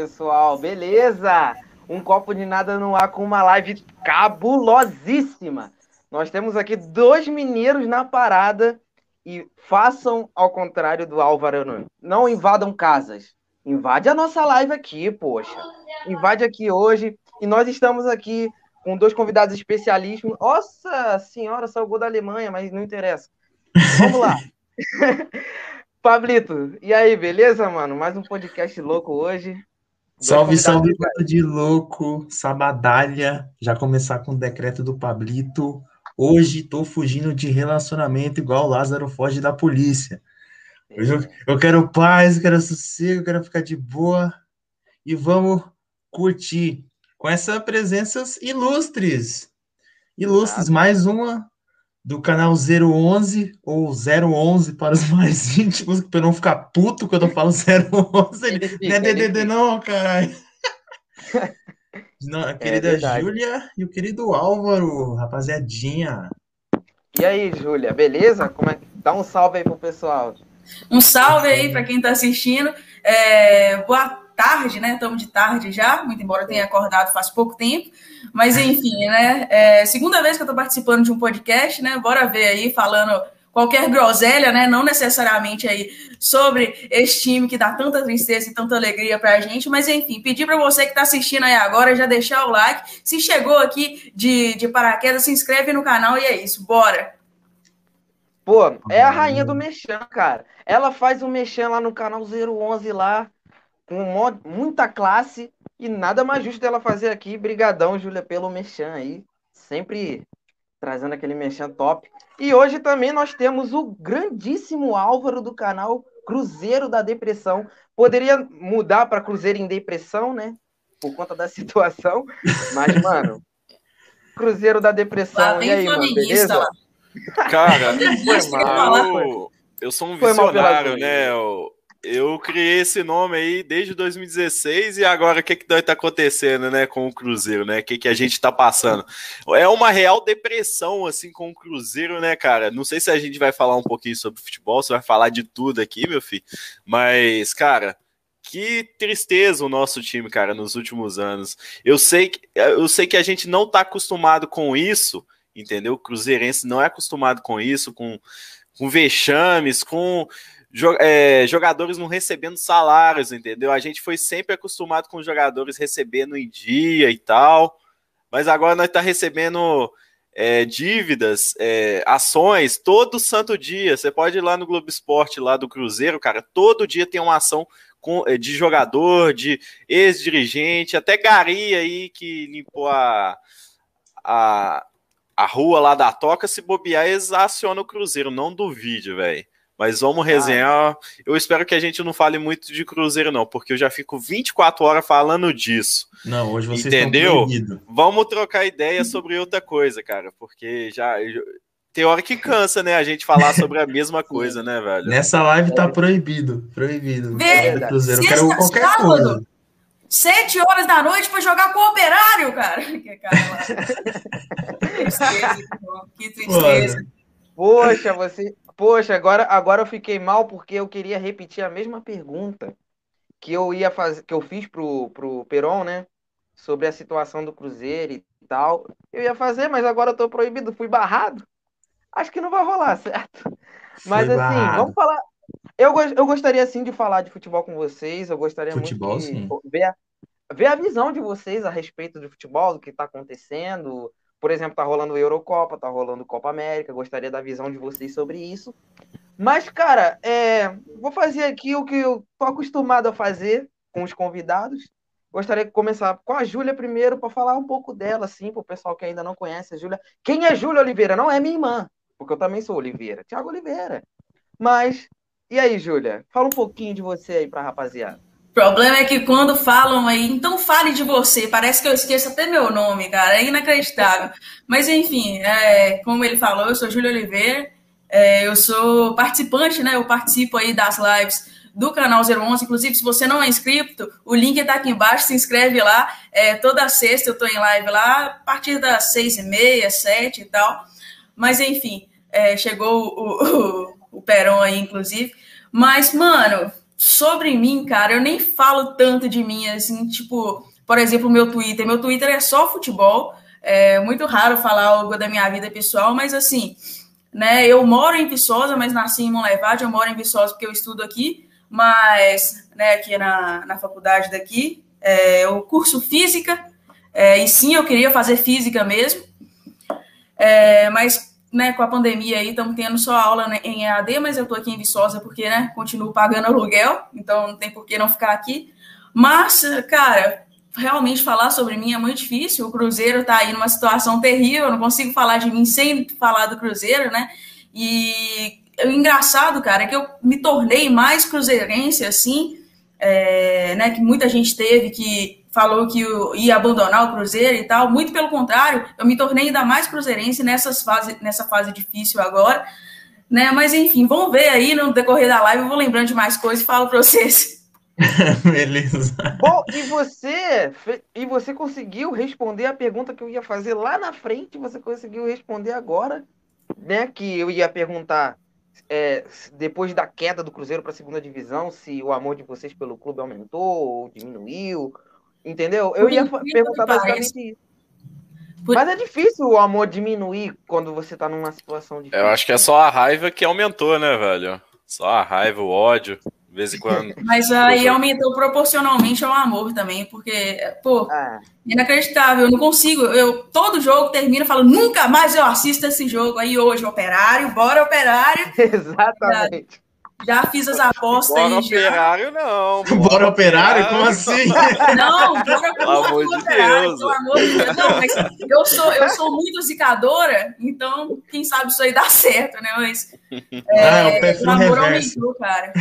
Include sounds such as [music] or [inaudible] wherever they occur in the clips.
Pessoal, beleza? Um copo de nada no ar com uma live cabulosíssima. Nós temos aqui dois mineiros na parada e façam ao contrário do Álvaro Nunes. Não invadam casas. Invade a nossa live aqui, poxa. Invade aqui hoje. E nós estamos aqui com dois convidados especialíssimos. Nossa senhora, gol da Alemanha, mas não interessa. Vamos lá. [laughs] [laughs] Pablito, e aí, beleza, mano? Mais um podcast louco hoje. Salve, salve, bando de louco, sabadalha. Já começar com o decreto do Pablito. Hoje tô fugindo de relacionamento igual o Lázaro foge da polícia. Hoje eu, eu quero paz, eu quero sossego, eu quero ficar de boa. E vamos curtir com essas presenças ilustres. Ilustres, ah, mais uma do canal 011 ou 011 para os [laughs] mais íntimos, para eu não ficar puto quando eu falo 011. não é DDD não, caralho. [laughs] Não, a é querida é Júlia e o querido Álvaro, rapaziadinha. E aí, Júlia, beleza? Como é... Dá um salve aí pro pessoal. Um salve aí para quem está assistindo. É... Boa tarde, né? Estamos de tarde já, muito embora eu tenha acordado faz pouco tempo. Mas enfim, né? É segunda vez que eu estou participando de um podcast, né? Bora ver aí falando qualquer groselha, né? Não necessariamente aí sobre esse time que dá tanta tristeza e tanta alegria para a gente, mas enfim, pedir para você que está assistindo aí agora já deixar o like. Se chegou aqui de, de paraquedas, se inscreve no canal e é isso, bora. Pô, é a rainha do Mexan, cara. Ela faz o Mexan lá no canal 011 lá com muita classe e nada mais justo dela fazer aqui. Brigadão, Júlia, pelo mexão aí. Sempre trazendo aquele mexão top. E hoje também nós temos o grandíssimo Álvaro do canal Cruzeiro da Depressão. Poderia mudar para Cruzeiro em Depressão, né? Por conta da [laughs] situação. Mas, mano, Cruzeiro da Depressão. e aí, mano, beleza? Lá. Cara, [laughs] foi mal. Eu, eu sou um visionário, né? Eu eu criei esse nome aí desde 2016 e agora o que que tá acontecendo, né, com o Cruzeiro, né? O que que a gente tá passando? É uma real depressão assim com o Cruzeiro, né, cara? Não sei se a gente vai falar um pouquinho sobre futebol, se vai falar de tudo aqui, meu filho. Mas, cara, que tristeza o nosso time, cara, nos últimos anos. Eu sei que eu sei que a gente não tá acostumado com isso, entendeu? O cruzeirense não é acostumado com isso, com com vexames, com jogadores não recebendo salários, entendeu? A gente foi sempre acostumado com jogadores recebendo em dia e tal, mas agora nós tá recebendo é, dívidas, é, ações, todo santo dia. Você pode ir lá no Globo Esporte, lá do Cruzeiro, cara, todo dia tem uma ação com, é, de jogador, de ex-dirigente, até Gari aí que limpou a, a, a rua lá da Toca, se bobear, eles acionam o Cruzeiro, não duvide, velho. Mas vamos resenhar. Eu espero que a gente não fale muito de Cruzeiro, não, porque eu já fico 24 horas falando disso. Não, hoje vocês Entendeu? Vamos trocar ideia sobre outra coisa, cara, porque já. Tem hora que cansa, né? A gente falar sobre a mesma coisa, né, velho? Nessa live tá proibido. Proibido. Cruzeiro. Eu quero qualquer sábado, coisa. Sete horas da noite para jogar com o operário, cara. [laughs] Que, cara, [laughs] que tristeza, que tristeza. Poxa, você, Poxa, agora, agora eu fiquei mal porque eu queria repetir a mesma pergunta que eu ia fazer, que eu fiz pro, pro Peron, né? Sobre a situação do Cruzeiro e tal. Eu ia fazer, mas agora eu tô proibido, fui barrado. Acho que não vai rolar, [laughs] certo? Mas Foi assim, barrado. vamos falar. Eu, eu gostaria sim de falar de futebol com vocês. Eu gostaria futebol, muito de sim. ver a, ver a visão de vocês a respeito do futebol, do que está acontecendo, por exemplo, tá rolando Eurocopa, tá rolando Copa América, gostaria da visão de vocês sobre isso. Mas, cara, é, vou fazer aqui o que eu tô acostumado a fazer com os convidados. Gostaria de começar com a Júlia primeiro, para falar um pouco dela, assim, para o pessoal que ainda não conhece a Júlia. Quem é Júlia Oliveira? Não é minha irmã, porque eu também sou Oliveira. Tiago Oliveira. Mas, e aí, Júlia? Fala um pouquinho de você aí para a rapaziada. O problema é que quando falam aí, então fale de você, parece que eu esqueço até meu nome, cara, é inacreditável. Mas enfim, é, como ele falou, eu sou Júlio Oliveira, é, eu sou participante, né? Eu participo aí das lives do canal 011. Inclusive, se você não é inscrito, o link está aqui embaixo, se inscreve lá. É, toda sexta eu estou em live lá, a partir das seis e meia, sete e tal. Mas enfim, é, chegou o, o, o Peron aí, inclusive. Mas, mano, sobre mim, cara, eu nem falo tanto de mim, assim, tipo, por exemplo, meu Twitter. Meu Twitter é só futebol. É muito raro falar algo da minha vida pessoal, mas assim, né? Eu moro em Viçosa, mas nasci em Monlevade. Eu moro em Viçosa porque eu estudo aqui, mas, né, aqui na, na faculdade daqui, é, eu curso física, é, e sim, eu queria fazer física mesmo, é, mas né, com a pandemia aí estamos tendo só aula né, em EAD, mas eu estou aqui em Viçosa porque né, continuo pagando aluguel, então não tem por que não ficar aqui. Mas, cara, realmente falar sobre mim é muito difícil. O Cruzeiro está aí numa situação terrível, eu não consigo falar de mim sem falar do Cruzeiro, né? E o engraçado, cara, é que eu me tornei mais cruzeirense, assim, é, né? Que muita gente teve que falou que ia abandonar o Cruzeiro e tal. Muito pelo contrário, eu me tornei ainda mais cruzeirense nessas fase, nessa fase difícil agora. Né? Mas enfim, vamos ver aí no decorrer da live, eu vou lembrando de mais coisas e falo para vocês. [laughs] Beleza. Bom, e você, e você conseguiu responder a pergunta que eu ia fazer lá na frente, você conseguiu responder agora, né? Que eu ia perguntar é, depois da queda do Cruzeiro para a segunda divisão, se o amor de vocês pelo clube aumentou ou diminuiu, entendeu? Eu ia perguntar basicamente isso. Mas é difícil o amor diminuir quando você tá numa situação difícil. Eu acho que é só a raiva que aumentou, né, velho? Só a raiva, o ódio de vez em quando. [laughs] Mas aí aumentou proporcionalmente ao amor também, porque, pô, é. inacreditável, eu não consigo. Eu todo jogo termina falando, nunca mais eu assisto esse jogo. Aí hoje, operário, bora operário. [laughs] Exatamente. Já fiz as apostas bora aí. Operário, já. não. [laughs] Bora operário? Como assim? Não, bora Pelo amor de operário, Deus. Pelo amor de Deus. Não, mas eu sou, eu sou muito zicadora, então quem sabe isso aí dá certo, né? Mas é, ah, é o, perfil o amor reverso. aumentou, cara.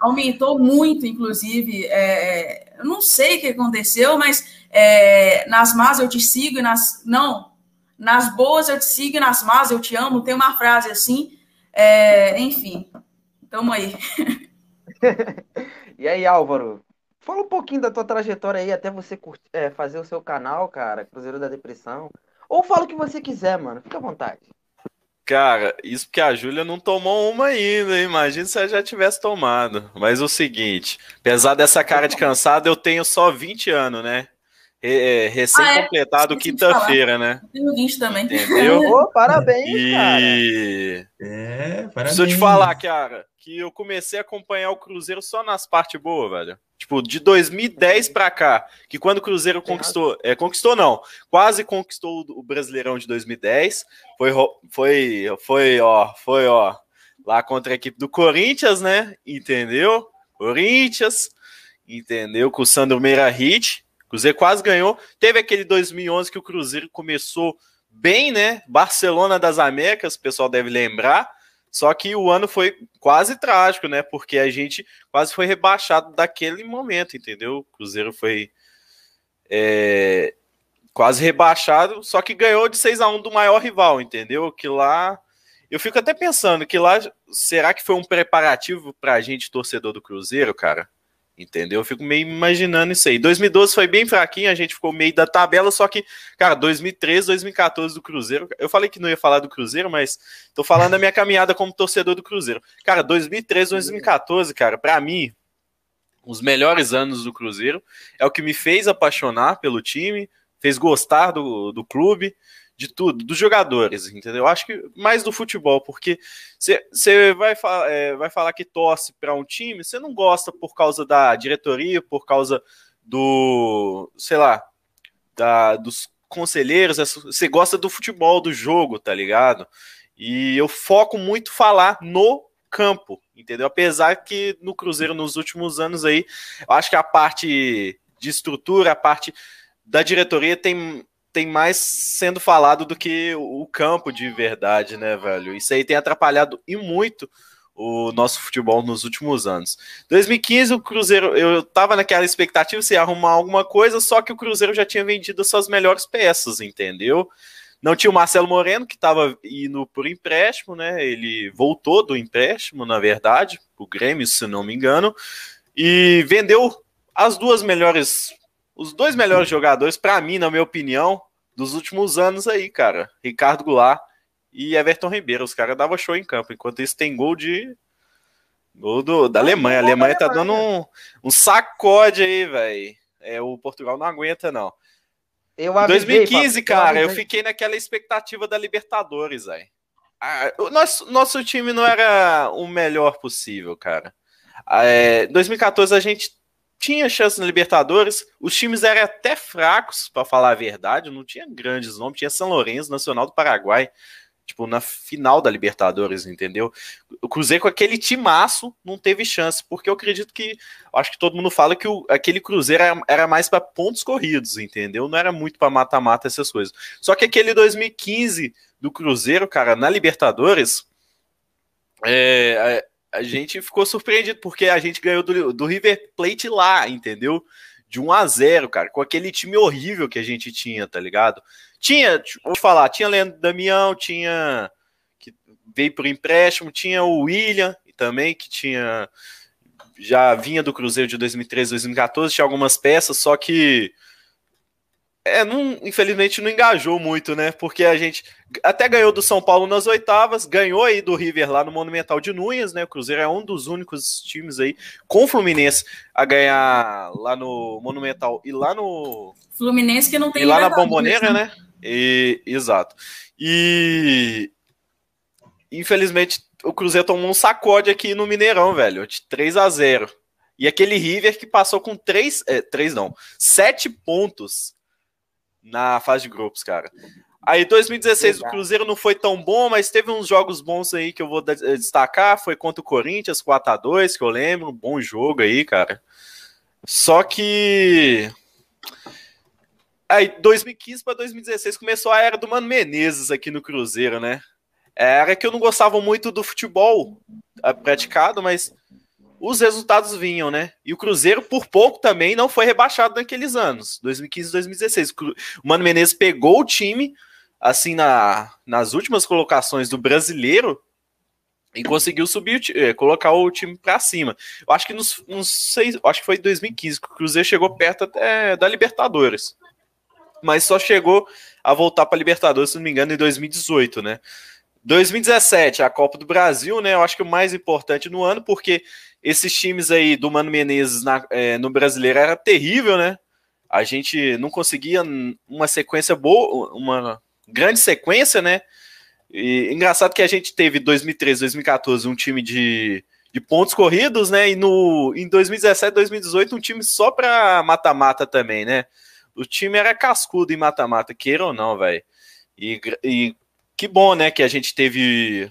Aumentou muito, inclusive. É, eu não sei o que aconteceu, mas é, nas más eu te sigo e nas. Não. Nas boas eu te sigo e nas más eu te amo. Tem uma frase assim. É, enfim, Tamo aí. [laughs] e aí, Álvaro? Fala um pouquinho da tua trajetória aí até você curtir, é, fazer o seu canal, cara, Cruzeiro da Depressão. Ou fala o que você quiser, mano. Fica à vontade. Cara, isso porque a Júlia não tomou uma ainda, imagina se ela já tivesse tomado. Mas o seguinte, apesar dessa cara de cansado, eu tenho só 20 anos, né? É, recém-completado ah, é? quinta-feira, né? Tenho 20 também. Entendeu? Oh, parabéns, e... cara. É, parabéns. Preciso eu te falar, cara, que eu comecei a acompanhar o Cruzeiro só nas partes boas, velho. Tipo, de 2010 pra cá, que quando o Cruzeiro conquistou, é, conquistou não, quase conquistou o Brasileirão de 2010, foi, foi, foi, ó, foi, ó, lá contra a equipe do Corinthians, né, entendeu? Corinthians, entendeu? Com o Sandro Meira Hit, Cruzeiro quase ganhou. Teve aquele 2011 que o Cruzeiro começou bem, né? Barcelona das Américas, o pessoal deve lembrar. Só que o ano foi quase trágico, né? Porque a gente quase foi rebaixado daquele momento, entendeu? O Cruzeiro foi é, quase rebaixado, só que ganhou de 6 a 1 do maior rival, entendeu? Que lá. Eu fico até pensando que lá. Será que foi um preparativo pra gente, torcedor do Cruzeiro, cara? Entendeu? Eu fico meio imaginando isso aí. 2012 foi bem fraquinho, a gente ficou meio da tabela, só que, cara, 2013, 2014 do Cruzeiro. Eu falei que não ia falar do Cruzeiro, mas tô falando da minha caminhada como torcedor do Cruzeiro. Cara, 2013, 2014, cara, para mim, os melhores anos do Cruzeiro é o que me fez apaixonar pelo time, fez gostar do, do clube de tudo, dos jogadores, entendeu? Acho que mais do futebol, porque você vai, é, vai falar que torce para um time, você não gosta por causa da diretoria, por causa do, sei lá, da, dos conselheiros, você gosta do futebol, do jogo, tá ligado? E eu foco muito falar no campo, entendeu? Apesar que no Cruzeiro nos últimos anos aí, eu acho que a parte de estrutura, a parte da diretoria tem tem mais sendo falado do que o campo de verdade, né, velho? Isso aí tem atrapalhado e muito o nosso futebol nos últimos anos. 2015, o Cruzeiro, eu tava naquela expectativa se arrumar alguma coisa, só que o Cruzeiro já tinha vendido suas melhores peças, entendeu? Não tinha o Marcelo Moreno, que estava indo por empréstimo, né? Ele voltou do empréstimo, na verdade, o Grêmio, se não me engano, e vendeu as duas melhores os dois melhores jogadores, para mim, na minha opinião, dos últimos anos aí, cara. Ricardo Goulart e Everton Ribeiro. Os caras davam show em campo. Enquanto isso, tem gol de. Gol do, da Alemanha. A Alemanha tá dando um, um sacode aí, velho. É, o Portugal não aguenta, não. Eu avisei, 2015, cara, eu, eu, fiquei naquela expectativa da Libertadores, velho. Ah, o nosso, nosso time não era o melhor possível, cara. É, 2014 a gente tinha chance na Libertadores, os times eram até fracos, para falar a verdade, não tinha grandes nomes, tinha São Lourenço, Nacional do Paraguai, tipo, na final da Libertadores, entendeu? O Cruzeiro com aquele timaço não teve chance, porque eu acredito que, acho que todo mundo fala que o, aquele Cruzeiro era, era mais para pontos corridos, entendeu? Não era muito para mata-mata essas coisas. Só que aquele 2015 do Cruzeiro, cara, na Libertadores, é, a, gente ficou surpreendido, porque a gente ganhou do, do River Plate lá, entendeu? De 1 a 0 cara, com aquele time horrível que a gente tinha, tá ligado? Tinha, vou falar, tinha Leandro Damião, tinha que veio por empréstimo, tinha o William também, que tinha já vinha do Cruzeiro de 2013, 2014, tinha algumas peças, só que é, não, infelizmente não engajou muito, né? Porque a gente até ganhou do São Paulo nas oitavas, ganhou aí do River lá no Monumental de Núñez, né? O Cruzeiro é um dos únicos times aí com o Fluminense a ganhar lá no Monumental e lá no Fluminense que não tem e lá na Bomboneira, né? E, exato. E infelizmente o Cruzeiro tomou um sacode aqui no Mineirão, velho, de 3 a 0. E aquele River que passou com 3, é, 3 não, 7 pontos na fase de grupos, cara. Aí 2016 o Cruzeiro não foi tão bom, mas teve uns jogos bons aí que eu vou destacar, foi contra o Corinthians 4 a 2, que eu lembro, um bom jogo aí, cara. Só que Aí, 2015 para 2016 começou a era do Mano Menezes aqui no Cruzeiro, né? Era que eu não gostava muito do futebol ah, praticado, mas os resultados vinham, né? E o Cruzeiro, por pouco também, não foi rebaixado naqueles anos, 2015 e 2016. O Mano Menezes pegou o time, assim, na, nas últimas colocações do brasileiro e conseguiu subir, eh, colocar o time para cima. Eu acho que nos, nos seis, acho que foi em 2015 que o Cruzeiro chegou perto até da Libertadores mas só chegou a voltar para Libertadores, se não me engano, em 2018, né? 2017, a Copa do Brasil, né? Eu acho que o mais importante no ano, porque esses times aí do Mano Menezes na, é, no brasileiro era terrível, né? A gente não conseguia uma sequência boa, uma grande sequência, né? E engraçado que a gente teve 2013, 2014 um time de, de pontos corridos, né? E no, em 2017, 2018 um time só para mata-mata também, né? o time era cascudo em mata-mata, queira ou não, velho. E, e, que bom, né, que a gente teve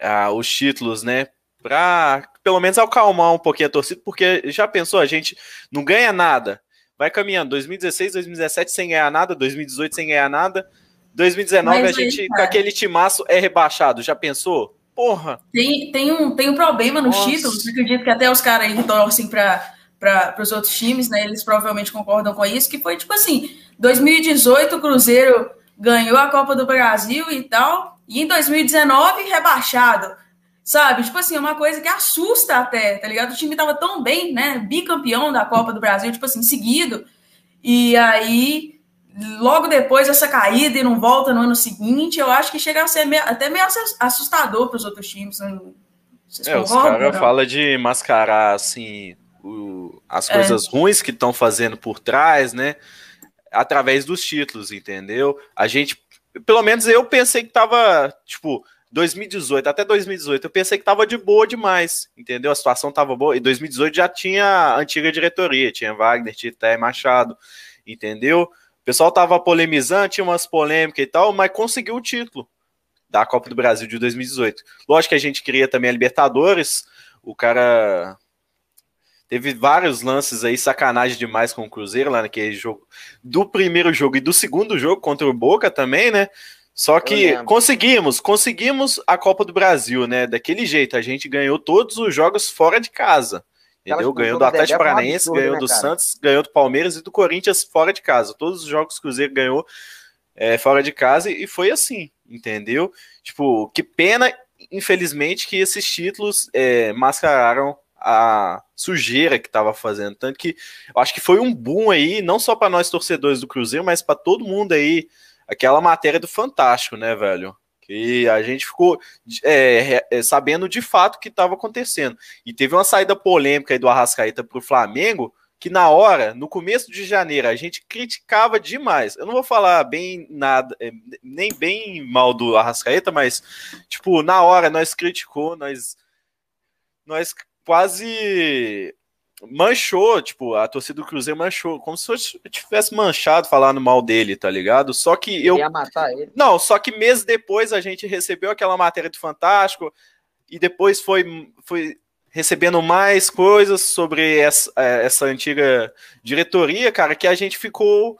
ah, os títulos, né, pra pelo menos acalmar um pouquinho a torcida, porque já pensou, a gente não ganha nada, vai caminhando 2016, 2017 sem ganhar nada, 2018 sem ganhar nada, 2019 Mas, a gente, com aquele timaço, é rebaixado, já pensou? Porra! Tem, tem, um, tem um problema nos Nossa. títulos, acredito que até os caras aí torcem pra para os outros times, né? Eles provavelmente concordam com isso, que foi tipo assim: 2018 o Cruzeiro ganhou a Copa do Brasil e tal, e em 2019 rebaixado. Sabe? Tipo assim, é uma coisa que assusta até, tá ligado? O time tava tão bem, né? Bicampeão da Copa do Brasil, tipo assim, seguido. E aí, logo depois essa caída e não volta no ano seguinte, eu acho que chega a ser meio, até meio assustador para os outros times. Né? Vocês é, os caras falam de mascarar, assim, o, as é. coisas é. ruins que estão fazendo por trás, né? Através dos títulos, entendeu? A gente, pelo menos eu pensei que tava, tipo, 2018, até 2018, eu pensei que tava de boa demais, entendeu? A situação tava boa. E 2018 já tinha a antiga diretoria, tinha Wagner, Tité Machado, entendeu? O pessoal tava polemizando, tinha umas polêmicas e tal, mas conseguiu o título da Copa do Brasil de 2018. Lógico que a gente queria também a Libertadores, o cara Teve vários lances aí, sacanagem demais com o Cruzeiro lá naquele jogo. Do primeiro jogo e do segundo jogo contra o Boca também, né? Só que conseguimos, conseguimos a Copa do Brasil, né? Daquele jeito, a gente ganhou todos os jogos fora de casa. Entendeu? Ganhou do Atlético Paranaense, ganhou né, do cara? Santos, ganhou do Palmeiras e do Corinthians fora de casa. Todos os jogos que o Cruzeiro ganhou é, fora de casa e foi assim, entendeu? Tipo, que pena, infelizmente, que esses títulos é, mascararam a sujeira que estava fazendo. Tanto que eu acho que foi um boom aí, não só para nós torcedores do Cruzeiro, mas para todo mundo aí. Aquela matéria do Fantástico, né, velho? Que a gente ficou é, é, sabendo de fato o que estava acontecendo. E teve uma saída polêmica aí do Arrascaeta para o Flamengo, que na hora, no começo de janeiro, a gente criticava demais. Eu não vou falar bem nada, é, nem bem mal do Arrascaeta, mas, tipo, na hora nós criticou, nós, nós quase manchou, tipo, a torcida do Cruzeiro manchou, como se eu tivesse manchado falando mal dele, tá ligado? Só que eu. Ia matar ele. Não, só que meses depois a gente recebeu aquela matéria do Fantástico e depois foi, foi recebendo mais coisas sobre essa, é, essa antiga diretoria, cara, que a gente ficou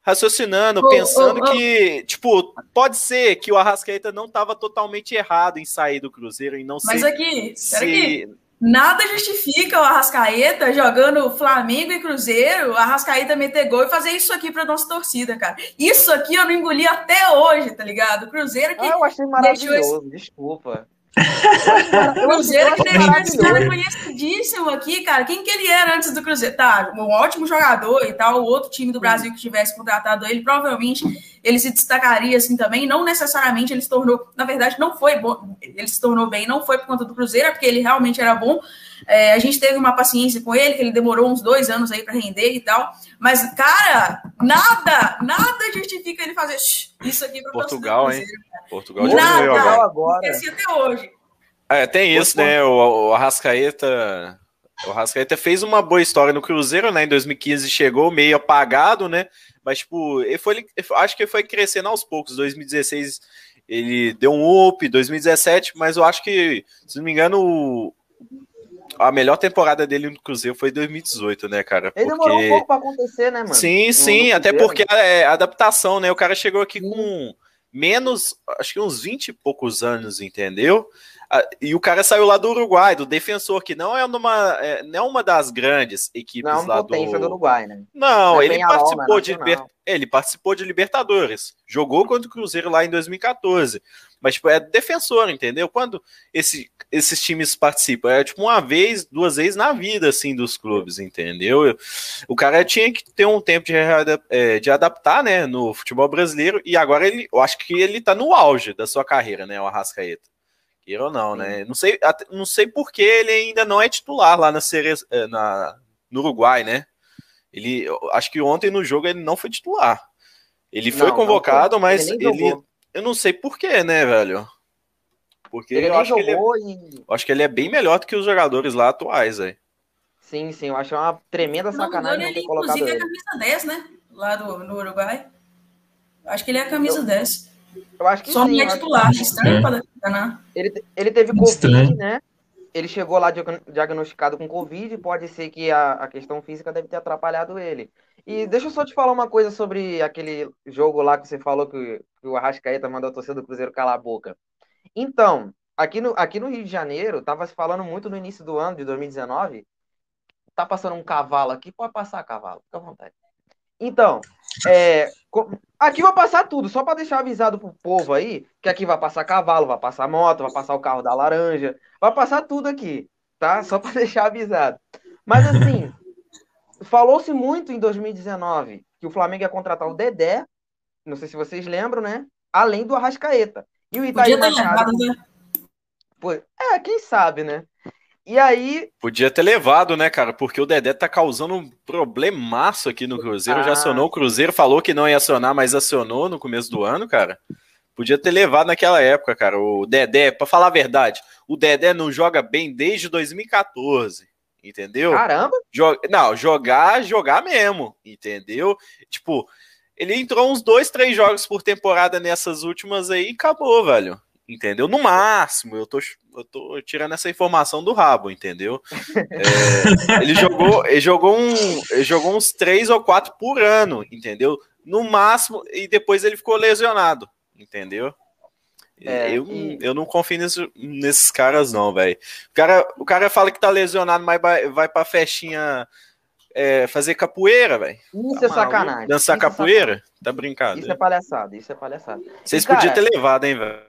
raciocinando, oh, pensando oh, oh. que, tipo, pode ser que o Arrascaeta não estava totalmente errado em sair do Cruzeiro e não Mas aqui, se... aqui. Nada justifica o Arrascaeta jogando Flamengo e Cruzeiro, o Arrascaeta meter gol e fazer isso aqui pra nossa torcida, cara. Isso aqui eu não engoli até hoje, tá ligado? Cruzeiro que. Ah, eu achei maravilhoso, desculpa. O Cruzeiro que cara conhecidíssimo aqui, cara. Quem que ele era antes do Cruzeiro? Tá, um ótimo jogador e tal. O outro time do Brasil que tivesse contratado ele, provavelmente ele se destacaria assim também. Não necessariamente ele se tornou, na verdade, não foi bom. Ele se tornou bem, não foi por conta do Cruzeiro, é porque ele realmente era bom. É, a gente teve uma paciência com ele, que ele demorou uns dois anos aí para render e tal. Mas, cara, nada, nada justifica ele fazer isso aqui para Portugal, hein? Portugal nada. agora. até hoje. É, tem isso, né? O, o Arrascaeta. O Arrascaeta fez uma boa história no Cruzeiro, né? Em 2015 chegou meio apagado, né? Mas, tipo, ele foi, acho que ele foi crescendo aos poucos. 2016 ele deu um up, 2017, mas eu acho que, se não me engano, a melhor temporada dele no Cruzeiro foi 2018, né, cara? Ele porque... demorou um pouco pra acontecer, né, mano? Sim, sim, até porque é adaptação, né? O cara chegou aqui com menos, acho que uns 20 e poucos anos, entendeu? E o cara saiu lá do Uruguai, do Defensor, que não é uma, é, não é uma das grandes equipes não, lá do... do Uruguai, né? Não, não ele participou de liber... ele participou de Libertadores, jogou contra o Cruzeiro lá em 2014, mas tipo, é defensor, entendeu? Quando esse, esses times participam, é tipo uma vez, duas vezes na vida, assim, dos clubes, entendeu? O cara tinha que ter um tempo de, é, de adaptar, né, no futebol brasileiro, e agora ele, eu acho que ele tá no auge da sua carreira, né, o Arrascaeta. Queira ou não, né? Não sei, não sei por que ele ainda não é titular lá na, eh, na no Uruguai, né? Ele, acho que ontem no jogo ele não foi titular. Ele foi não, convocado, não foi. mas ele, ele eu não sei por que, né, velho? Porque ele eu acho que ele, é, e... acho que ele é bem melhor do que os jogadores lá atuais, velho. Sim, sim, eu acho uma tremenda sacanagem não, ter colocado ele. Inclusive é a camisa 10, né? Lá do, no Uruguai. Acho que ele é a camisa eu... 10. Eu acho que Só sim, não é titular, estranho para danar. Ele, ele teve Covid, estranho. né? Ele chegou lá diagnosticado com Covid, pode ser que a, a questão física deve ter atrapalhado ele. E deixa eu só te falar uma coisa sobre aquele jogo lá que você falou que, que o Arrascaeta mandou a torcida do Cruzeiro calar a boca. Então, aqui no, aqui no Rio de Janeiro, tava se falando muito no início do ano de 2019. Tá passando um cavalo aqui, pode passar cavalo, fica à vontade. Então, é, aqui vai passar tudo, só para deixar avisado pro povo aí, que aqui vai passar cavalo, vai passar moto, vai passar o carro da laranja, vai passar tudo aqui, tá? Só para [laughs] deixar avisado. Mas assim, falou-se muito em 2019 que o Flamengo ia contratar o Dedé, não sei se vocês lembram, né? Além do Arrascaeta. E o Itaí Machado. Né? É, quem sabe, né? E aí. Podia ter levado, né, cara? Porque o Dedé tá causando um problemaço aqui no Cruzeiro. Ah. Já acionou o Cruzeiro, falou que não ia acionar, mas acionou no começo do ano, cara. Podia ter levado naquela época, cara. O Dedé, para falar a verdade, o Dedé não joga bem desde 2014. Entendeu? Caramba! Joga... Não, jogar, jogar mesmo. Entendeu? Tipo, ele entrou uns dois, três jogos por temporada nessas últimas aí e acabou, velho entendeu? No máximo, eu tô, eu tô tirando essa informação do rabo, entendeu? É, [laughs] ele jogou, ele jogou, um, ele jogou uns três ou quatro por ano, entendeu? No máximo, e depois ele ficou lesionado, entendeu? É, eu, e... eu não confio nesse, nesses caras, não, velho. O cara, o cara fala que tá lesionado, mas vai, vai pra festinha é, fazer capoeira, velho. Isso tá é sacanagem. Dançar isso é capoeira? É tá brincando. Isso é palhaçada, isso é palhaçada. Vocês podiam ter levado, hein, velho.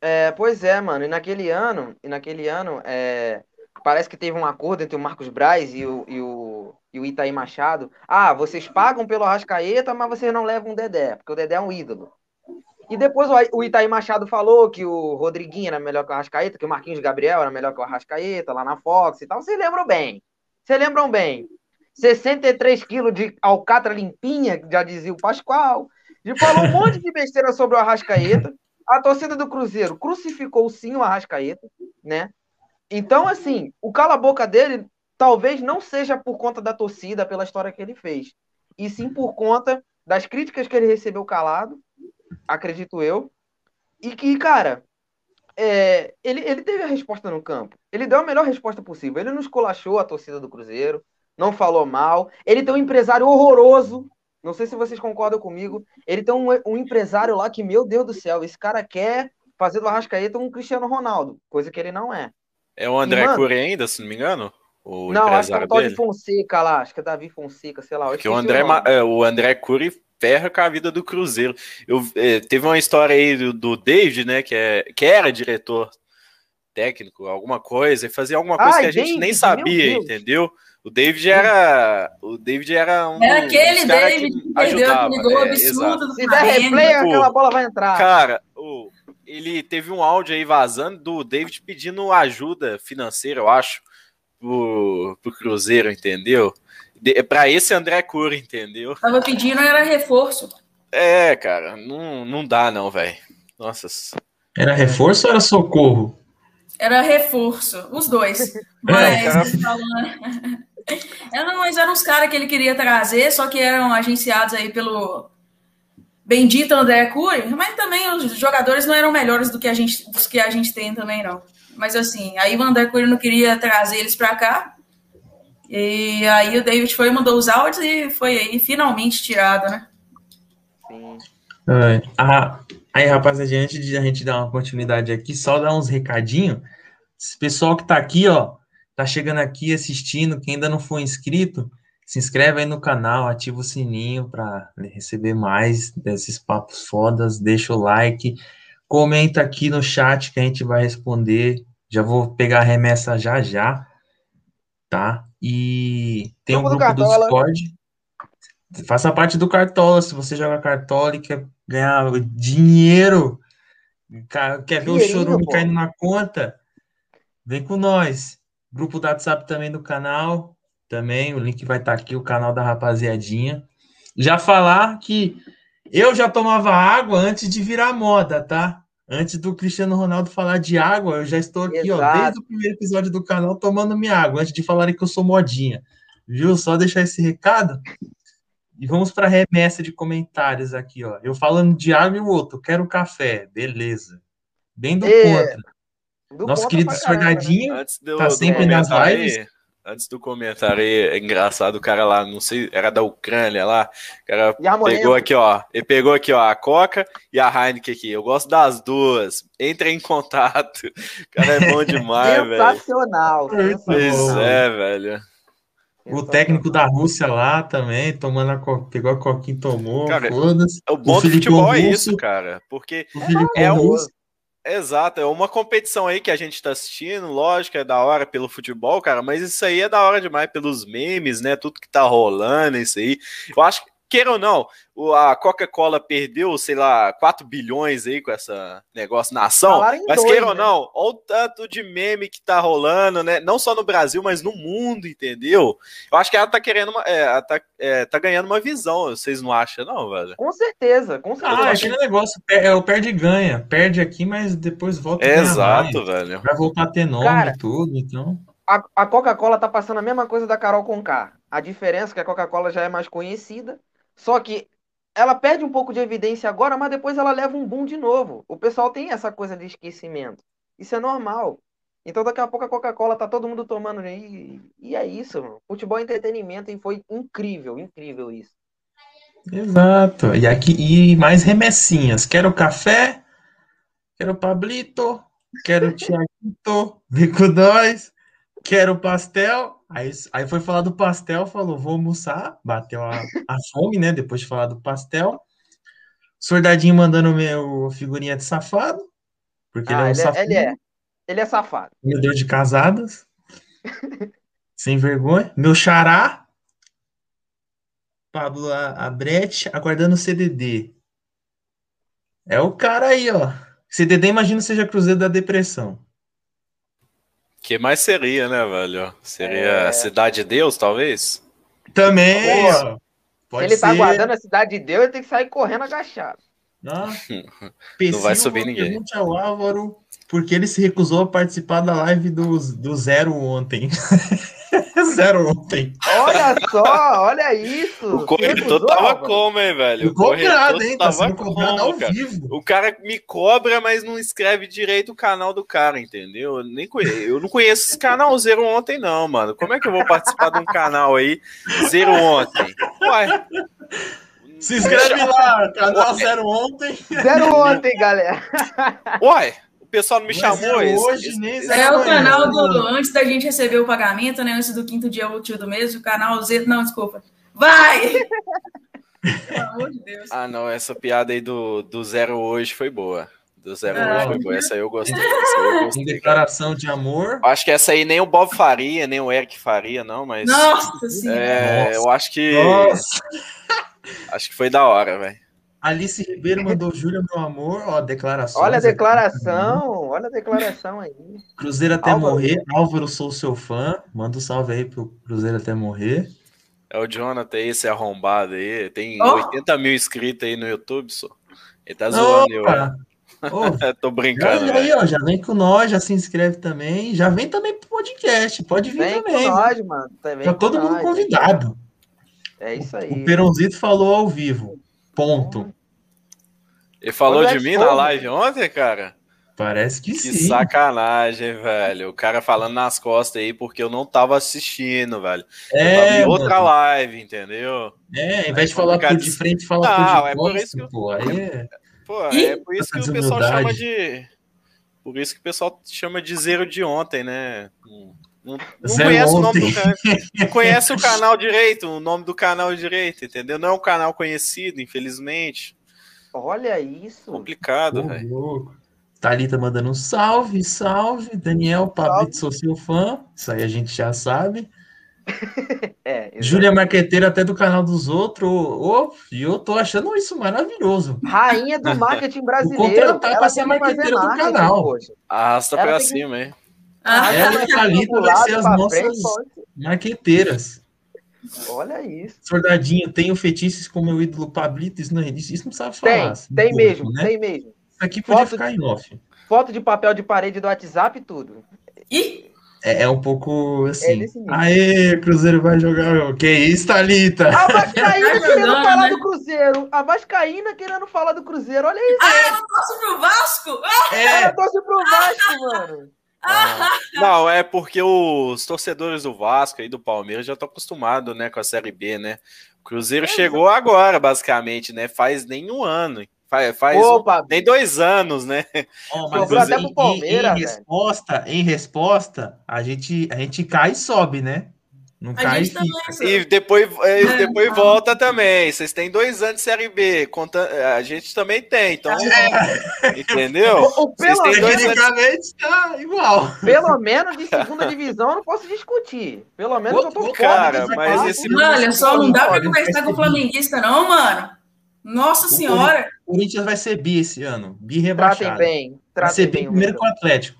É, pois é, mano. E naquele ano, e naquele ano, é, parece que teve um acordo entre o Marcos Braz e o, e o, e o Itaí Machado. Ah, vocês pagam pelo Arrascaeta, mas vocês não levam o Dedé, porque o Dedé é um ídolo. E depois o Itaí Machado falou que o Rodriguinho era melhor que o Arrascaeta, que o Marquinhos Gabriel era melhor que o Arrascaeta lá na Fox e tal. Vocês lembram bem. Vocês lembram bem. 63 quilos de alcatra limpinha, já dizia o Pascoal. E falou um monte de besteira sobre o Arrascaeta. A torcida do Cruzeiro crucificou sim o Arrascaeta, né? Então, assim, o cala-boca dele talvez não seja por conta da torcida, pela história que ele fez, e sim por conta das críticas que ele recebeu calado, acredito eu, e que, cara, é, ele, ele teve a resposta no campo. Ele deu a melhor resposta possível. Ele não esculachou a torcida do Cruzeiro, não falou mal. Ele tem um empresário horroroso. Não sei se vocês concordam comigo. Ele tem um, um empresário lá que, meu Deus do céu, esse cara quer fazer do Arrascaeta um Cristiano Ronaldo, coisa que ele não é. É o André e, Cury ainda, se não me engano? O não, acho que é o Todd Fonseca lá, acho que é Davi Fonseca, sei lá. Porque o André, o, é, o André Cury ferra com a vida do Cruzeiro. Eu, é, teve uma história aí do, do, David, né, que, é, que era diretor técnico, alguma coisa, e fazia alguma coisa Ai, que a gente David, nem sabia, entendeu? O David era. O David era um. Era aquele David que, que perdeu aquele gol é, absurdo do Se der replay, aquela bola vai entrar. Cara, o, ele teve um áudio aí vazando do David pedindo ajuda financeira, eu acho, pro, pro Cruzeiro, entendeu? Para esse André Cura, entendeu? Tava pedindo, era reforço. É, cara, não, não dá não, velho. Nossa. Era reforço ou era socorro? Era reforço, os dois. [laughs] Mas, é, não, [laughs] mas eram uns caras que ele queria trazer, só que eram agenciados aí pelo bendito André Cury, mas também os jogadores não eram melhores do que a gente, dos que a gente tem também, não. Mas assim, aí o André Cury não queria trazer eles para cá. E aí o David foi, mandou os áudios e foi aí finalmente tirado, né? Sim. É, ah, aí, rapaziada, antes de a gente dar uma continuidade aqui, só dar uns recadinhos. Esse pessoal que tá aqui, ó, tá chegando aqui assistindo, quem ainda não foi inscrito, se inscreve aí no canal, ativa o sininho para receber mais desses papos fodas, deixa o like, comenta aqui no chat que a gente vai responder. Já vou pegar a remessa já já, tá? E tem um grupo do, do Discord. Faça parte do Cartola, se você joga Cartola e quer ganhar dinheiro, quer ver o chorume caindo na conta, vem com nós. Grupo do WhatsApp também do canal, também, o link vai estar tá aqui, o canal da rapaziadinha. Já falar que eu já tomava água antes de virar moda, tá? Antes do Cristiano Ronaldo falar de água, eu já estou aqui, Exato. ó, desde o primeiro episódio do canal tomando minha água, antes de falarem que eu sou modinha. Viu? Só deixar esse recado. E vamos para a remessa de comentários aqui, ó. Eu falando de água e o outro, quero café. Beleza. Bem do e... contra. Do Nosso querido Sorgadinho né? tá sempre nas lives. Aí antes do comentário aí, é engraçado, o cara lá, não sei, era da Ucrânia lá, o cara pegou aqui, ó, ele pegou aqui, ó, a Coca e a Heineken aqui, eu gosto das duas, entre em contato, [laughs] o cara é bom [laughs] demais, velho. Sensacional. Pois é, velho. O técnico da Rússia lá também, tomando a co... pegou a coquinha e tomou, cara, O bom o do futebol é isso, cara, porque é, é o, Exato, é uma competição aí que a gente tá assistindo, lógico, é da hora pelo futebol, cara, mas isso aí é da hora demais pelos memes, né? Tudo que tá rolando, isso aí. Eu acho que queira ou não, a Coca-Cola perdeu, sei lá, 4 bilhões aí com essa negócio na ação, mas dois, queira né? ou não, olha o tanto de meme que tá rolando, né? Não só no Brasil, mas no mundo, entendeu? Eu acho que ela tá querendo, uma, é, tá, é, tá ganhando uma visão, vocês não acham, não, velho? Com certeza, com certeza. Ah, aquele negócio, é o perde e ganha, perde aqui, mas depois volta é Exato, velho. Vai voltar a ter nome Cara, e tudo, então... A, a Coca-Cola tá passando a mesma coisa da Carol Conká. A diferença é que a Coca-Cola já é mais conhecida, só que ela perde um pouco de evidência agora, mas depois ela leva um boom de novo. O pessoal tem essa coisa de esquecimento. Isso é normal. Então daqui a pouco a Coca-Cola tá todo mundo tomando e, e é isso. Mano. Futebol é entretenimento e foi incrível, incrível isso. Exato. E aqui e mais remessinhas. Quero café, quero Pablito, quero [laughs] Tiaguito, vem com nós, quero pastel. Aí, aí foi falar do pastel, falou, vou almoçar, bateu a, a fome, né? Depois de falar do pastel. Soldadinho mandando meu figurinha de safado. Porque ah, ele é um ele safado. É, ele é. Ele é safado. Meu Deus de casadas. [laughs] Sem vergonha. Meu xará. Pablo Abrete, aguardando o CDD. É o cara aí, ó. CDD, imagino seja Cruzeiro da Depressão. Que mais seria, né, velho? Seria é... Cidade de Deus, talvez? Também. Pode Se ele tá ser... tá guardando a Cidade de Deus, ele tem que sair correndo agachado. Ah, [laughs] não vai subir ninguém. Pergunte ao Álvaro porque ele se recusou a participar da live do, do Zero ontem. [laughs] Zero ontem. Olha só, olha isso. O corretor tava como, hein, velho? O cobrado, hein? Tá sendo cobrado ao cara. vivo. O cara me cobra, mas não escreve direito o canal do cara, entendeu? Eu, nem conheço, eu não conheço esse canal Zero ontem, não, mano. Como é que eu vou participar de um canal aí Zero ontem? Uai. Se inscreve lá, canal Zero Ontem. Zero Ontem, galera. Uai pessoal não me chamou. É, hoje, esse, é o canal do. Antes da gente receber o pagamento, né? Antes do quinto dia útil do mês, o canal Z. Não, desculpa. Vai! [laughs] Pelo amor de Deus. Ah, não, essa piada aí do, do zero hoje foi boa. Do zero ah, hoje foi boa. Essa aí eu gostei. Essa eu gostei declaração de amor. Acho que essa aí nem o Bob faria, nem o Eric faria, não, mas. Nossa senhora! É, eu acho que. Nossa. Acho que foi da hora, velho. Alice Ribeiro mandou Júlia, meu amor, ó, declaração. Olha a declaração, olha a declaração aí. Cruzeiro até Álvaro. morrer. Álvaro, sou seu fã. Manda um salve aí pro Cruzeiro até morrer. É o Jonathan, esse arrombado aí. Tem oh. 80 mil inscritos aí no YouTube, só. Ele tá zoando eu. Oh, [laughs] Tô brincando. Já, aí, ó, já vem com nós, já se inscreve também. Já vem também pro podcast. Pode vir vem também. Com nós, mano. Também tá todo mundo nós. convidado. É isso aí. O Peronzito falou ao vivo. Ponto. Ele falou de mim na live ontem, cara? Parece que, que sim. Que sacanagem, velho. O cara falando nas costas aí porque eu não tava assistindo, velho. É, outra mano. live, entendeu? É, ao invés de falar por de frente, fala não, por de é por isso que pô. Aí é... Pô, é por isso que o pessoal chama de... Por isso que o pessoal chama de zero de ontem, né? Não, não conhece o nome do canal. Não conhece o canal direito, o nome do canal direito, entendeu? Não é um canal conhecido, infelizmente. Olha isso. Complicado, velho. Thalita mandando um salve, salve. Daniel, Pablito, sou seu fã. Isso aí a gente já sabe. [laughs] é, Júlia Marqueteira, até do canal dos outros. Oh, e eu tô achando isso maravilhoso. Rainha do [laughs] marketing brasileiro. Vou contratar para ser marqueteira do canal. Arrasta pra cima, hein? Ah, ela e a Thalita vai ser as nossas frente, marqueteiras. Olha isso. Soldadinho, tenho fetiches com meu ídolo Pablito, isso não, isso não sabe falar. Tem, assim, tem mesmo, né? tem mesmo. Isso aqui podia foto ficar em off. Foto de papel de parede do WhatsApp e tudo. E é, é, um pouco assim. É Aê, Cruzeiro vai jogar. Que isso, Thalita? A Vascaína [laughs] querendo falar né? do Cruzeiro. A Vascaína querendo falar do Cruzeiro. Olha isso. Ah, ela torce pro Vasco? É. Ela torce pro Vasco, mano. Ah, não, é porque os torcedores do Vasco e do Palmeiras já estão acostumados, né, com a Série B, né? O Cruzeiro é, chegou agora, basicamente, né? Faz nem um ano. Faz, faz Opa, um, nem dois anos, né? Oh, mas até pro Palmeiras, em, em resposta, em resposta, a gente, a gente cai e sobe, né? Não cai e E depois, é, é, depois volta também. Vocês têm dois anos de Série B. Conta, a gente também tem. Então, é. [laughs] entendeu? O, pelo Tecnicamente tá igual. Pelo menos de segunda divisão eu não posso discutir. Pelo menos eu tô fora. Cara, mas esse... Olha só, não dá pra conversar com o flamenguista não, mano. Nossa senhora. O Corinthians vai ser bi esse ano. Bi rebaixado. Tratem bem. Tratem vai ser bem primeiro com o Atlético.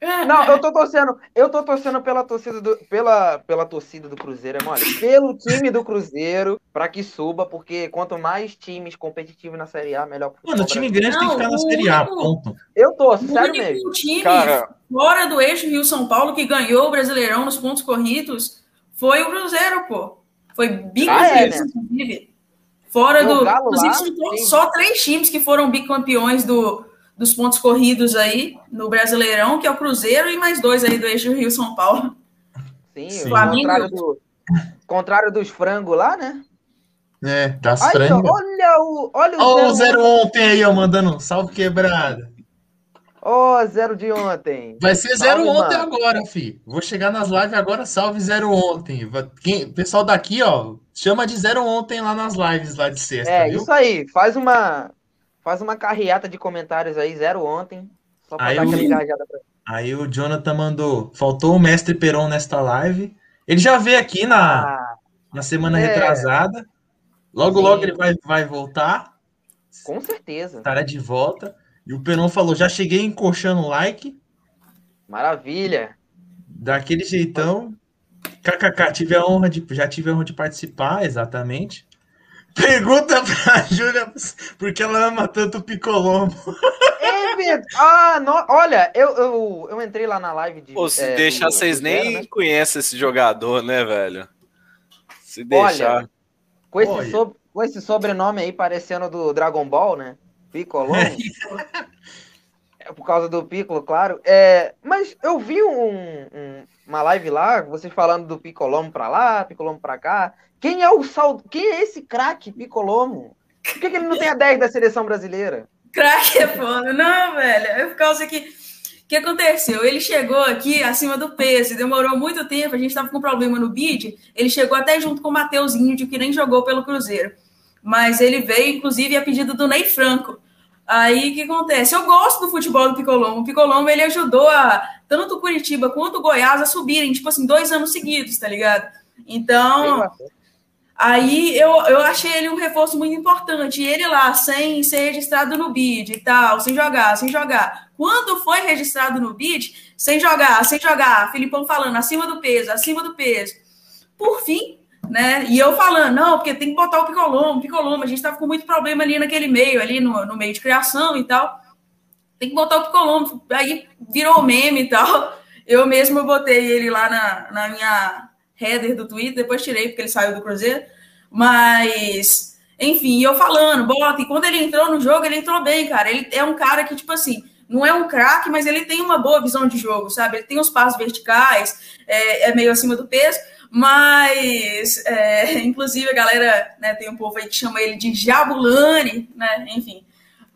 É, não, eu tô torcendo, eu tô torcendo pela torcida do, pela, pela torcida do Cruzeiro, é mole. Pelo time do Cruzeiro, para que suba, porque quanto mais times competitivos na Série A, melhor. Mano, o time grande não, tem que ficar na Série A, ponto. Eu tô, sério mesmo. time Cara... fora do eixo Rio São Paulo que ganhou o Brasileirão nos pontos corridos foi o Cruzeiro, pô. Foi bicampeão, ah, é, né? inclusive. Fora do. Inclusive, lá, só três times que foram bicampeões do dos pontos corridos aí no Brasileirão, que é o Cruzeiro, e mais dois aí do eixo Rio São Paulo. Sim, Sim. Flamengo. Contrário, do, contrário dos frangos lá, né? É, das aí, frangas. Olha o. Olha o oh, zero, ontem aí, ó, mandando um salve quebrada. Ó, oh, zero de ontem. Vai ser zero salve, ontem mano. agora, fi. Vou chegar nas lives agora, salve zero ontem. Quem, pessoal daqui, ó, chama de zero ontem lá nas lives lá de sexta. É, viu? isso aí. Faz uma, Faz uma carreata de comentários aí, zero ontem. Só pra aí dar aquela engajada pra Aí o Jonathan mandou. Faltou o mestre Peron nesta live. Ele já veio aqui na, ah, na semana é. retrasada. Logo, Sim. logo ele vai, vai voltar. Com certeza. Estará de volta. E o Peron falou: já cheguei encoxando o like. Maravilha. Daquele jeitão. KKK, tive a honra de, já tive a honra de participar, exatamente. Pergunta pra Júlia por que ela ama tanto o Picolombo. É verdade. Ah, no... olha, eu, eu, eu entrei lá na live de. Pô, se é, deixar, do, vocês do nem né? conhecem esse jogador, né, velho? Se deixar. Olha, com, esse so... com esse sobrenome aí parecendo do Dragon Ball, né? Picolombo. [laughs] é por causa do Piccolo, claro. É, mas eu vi um, um, uma live lá, vocês falando do Picolombo pra lá, Picolombo pra cá. Quem é o sal... Quem é esse craque Piccolomo? Por que, que, ele não tem a 10 da seleção brasileira? Craque é foda. Não, velho. É por causa que. O que aconteceu? Ele chegou aqui acima do peso, demorou muito tempo, a gente estava com problema no bid. Ele chegou até junto com o Mateuzinho, de que nem jogou pelo Cruzeiro. Mas ele veio, inclusive, a pedido do Ney Franco. Aí o que acontece? Eu gosto do futebol do Picolombo. O Picolombo ele ajudou a tanto o Curitiba quanto o Goiás a subirem, tipo assim, dois anos seguidos, tá ligado? Então, Aí eu, eu achei ele um reforço muito importante. E ele lá, sem ser registrado no BID e tal, sem jogar, sem jogar. Quando foi registrado no BID, sem jogar, sem jogar, Filipão falando acima do peso, acima do peso. Por fim, né? E eu falando, não, porque tem que botar o Picolombo, Picolombo. A gente tava com muito problema ali naquele meio, ali no, no meio de criação e tal. Tem que botar o Picolombo. Aí virou meme e tal. Eu mesmo botei ele lá na, na minha header do Twitter, depois tirei porque ele saiu do Cruzeiro. Mas, enfim, eu falando, bota, e quando ele entrou no jogo, ele entrou bem, cara. Ele é um cara que, tipo assim, não é um craque, mas ele tem uma boa visão de jogo, sabe? Ele tem os passos verticais, é, é meio acima do peso, mas, é, [laughs] inclusive, a galera né, tem um povo aí que chama ele de Jabulani, né? Enfim.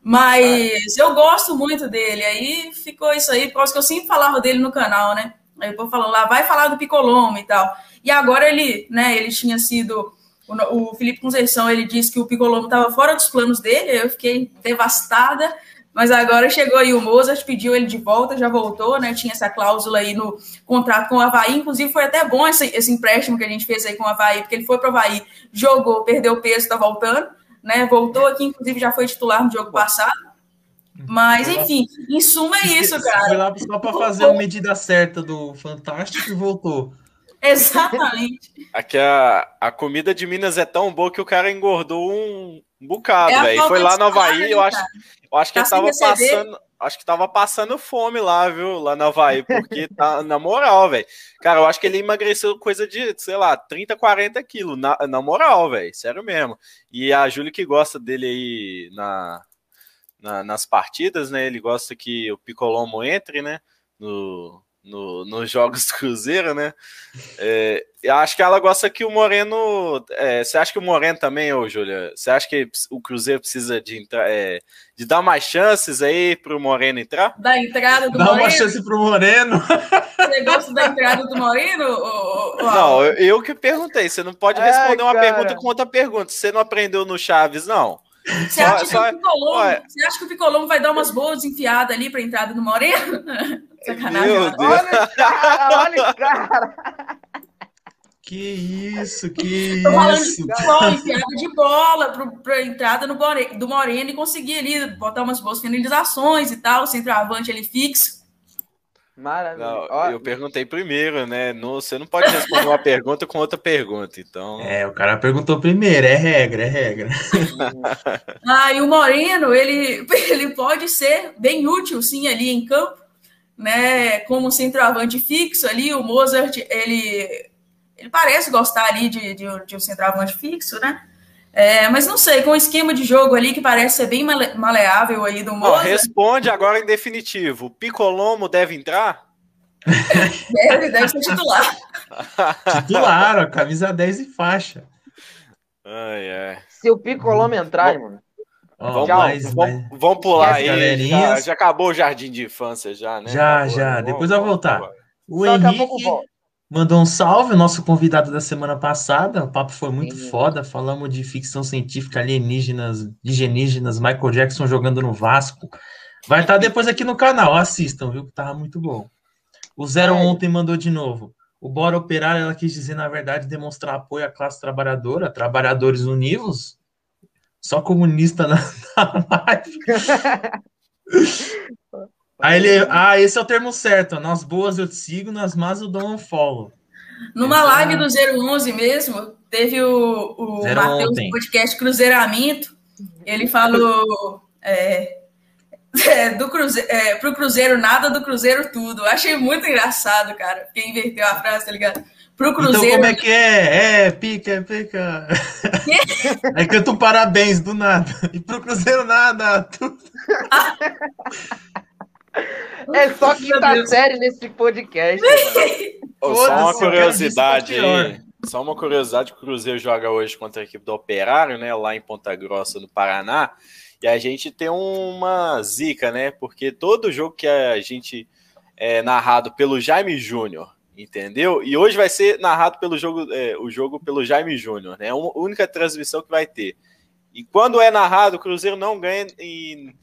Mas eu gosto muito dele. Aí ficou isso aí, por causa que eu sempre falava dele no canal, né? Aí o povo falando lá, vai falar do Picolombo e tal. E agora ele, né, ele tinha sido. O, o Felipe Conceição, ele disse que o Picolombo estava fora dos planos dele, eu fiquei devastada. Mas agora chegou aí o Mozart, pediu ele de volta, já voltou, né? Tinha essa cláusula aí no contrato com o Havaí. Inclusive, foi até bom esse, esse empréstimo que a gente fez aí com o Havaí, porque ele foi para o Havaí, jogou, perdeu peso, está voltando, né? Voltou aqui, inclusive já foi titular no jogo passado. Mas, enfim, em suma é isso, cara. Foi lá só para fazer a medida certa do Fantástico e voltou. [laughs] Exatamente. Aqui a, a comida de Minas é tão boa que o cara engordou um, bocado, é velho. Foi lá no Havaí, eu acho, eu acho que ele tava passando. Acho que tava passando fome lá, viu? Lá no Havaí, porque tá na moral, velho. Cara, eu acho que ele emagreceu coisa de, sei lá, 30, 40 quilos. Na, na moral, velho. Sério mesmo. E a Júlia que gosta dele aí na, na, nas partidas, né? Ele gosta que o Picolomo entre, né? No, no, nos jogos [laughs] do Cruzeiro, né? É, eu acho que ela gosta que o Moreno. É, você acha que o Moreno também, ô Júlia? Você acha que o Cruzeiro precisa de entrar, é, de dar mais chances aí para o Moreno entrar? Da entrada do Dá Moreno? uma chance para o Moreno. Você gosta da entrada do Moreno? Ou, ou... Não, eu, eu, que perguntei. Você não pode responder uma pergunta com outra pergunta. Você não aprendeu no Chaves, não? Você acha, só, que o Picolombo, você acha que o Picolombo vai dar umas boas enfiadas ali para a entrada do Moreno? [laughs] Sacanagem. Meu Deus. Olha o cara, olha o cara. Que isso, que Tô falando isso. de futebol, enfiada de bola para a entrada no, do Moreno e conseguir ali botar umas boas finalizações e tal, centroavante ali fixo. Maravilha. Não, eu perguntei primeiro, né? No, você não pode responder uma pergunta com outra pergunta, então. É, o cara perguntou primeiro, é regra, é regra. [laughs] ah, e o Moreno, ele, [laughs] ele pode ser bem útil, sim, ali em campo, né? Como centroavante fixo ali, o Mozart, ele, ele parece gostar ali de, de, de um centroavante fixo, né? É, mas não sei, com o esquema de jogo ali que parece ser bem male maleável aí do Mozart. responde agora em definitivo. Picolomo deve entrar? [laughs] deve, deve ser titular. [laughs] titular, ó, camisa 10 e faixa. Ai, ai. Se o Picolomo entrar, mano. Oh, vamos, mais, vamos, vamos, pular aí. Já, já, acabou o jardim de infância, já, né? Já, já. Vamos, Depois vai voltar. O Henrique mandou um salve, nosso convidado da semana passada. O papo foi muito Sim. foda. Falamos de ficção científica, alienígenas, indigenígenas, Michael Jackson jogando no Vasco. Vai estar tá depois aqui no canal, assistam, viu? Que tava muito bom. O Zero é. ontem mandou de novo. O Bora Operar, ela quis dizer, na verdade, demonstrar apoio à classe trabalhadora, trabalhadores unidos. só comunista na, [laughs] na live. [laughs] Aí ele, ah, esse é o termo certo. Nas boas eu te sigo, nas más eu dou um follow. Numa Essa... live do 011 mesmo, teve o, o Matheus do podcast Cruzeiramento. Ele falou é, é, do cruzeiro, é, pro Cruzeiro nada, do Cruzeiro tudo. Achei muito engraçado, cara. Porque inverteu a frase, tá ligado? Pro Cruzeiro. Então, como é que é? É, pica, pica. [laughs] é que eu tô parabéns do nada. E pro Cruzeiro nada. Tudo. [laughs] É só quinta série nesse podcast. Oh, só uma curiosidade aí. Só uma curiosidade: o Cruzeiro joga hoje contra a equipe do Operário, né? Lá em Ponta Grossa, no Paraná. E a gente tem uma zica, né? Porque todo jogo que a gente é narrado pelo Jaime Júnior, entendeu? E hoje vai ser narrado pelo jogo, é, o jogo pelo Jaime Júnior, né? É a única transmissão que vai ter. E quando é narrado, o Cruzeiro não ganha e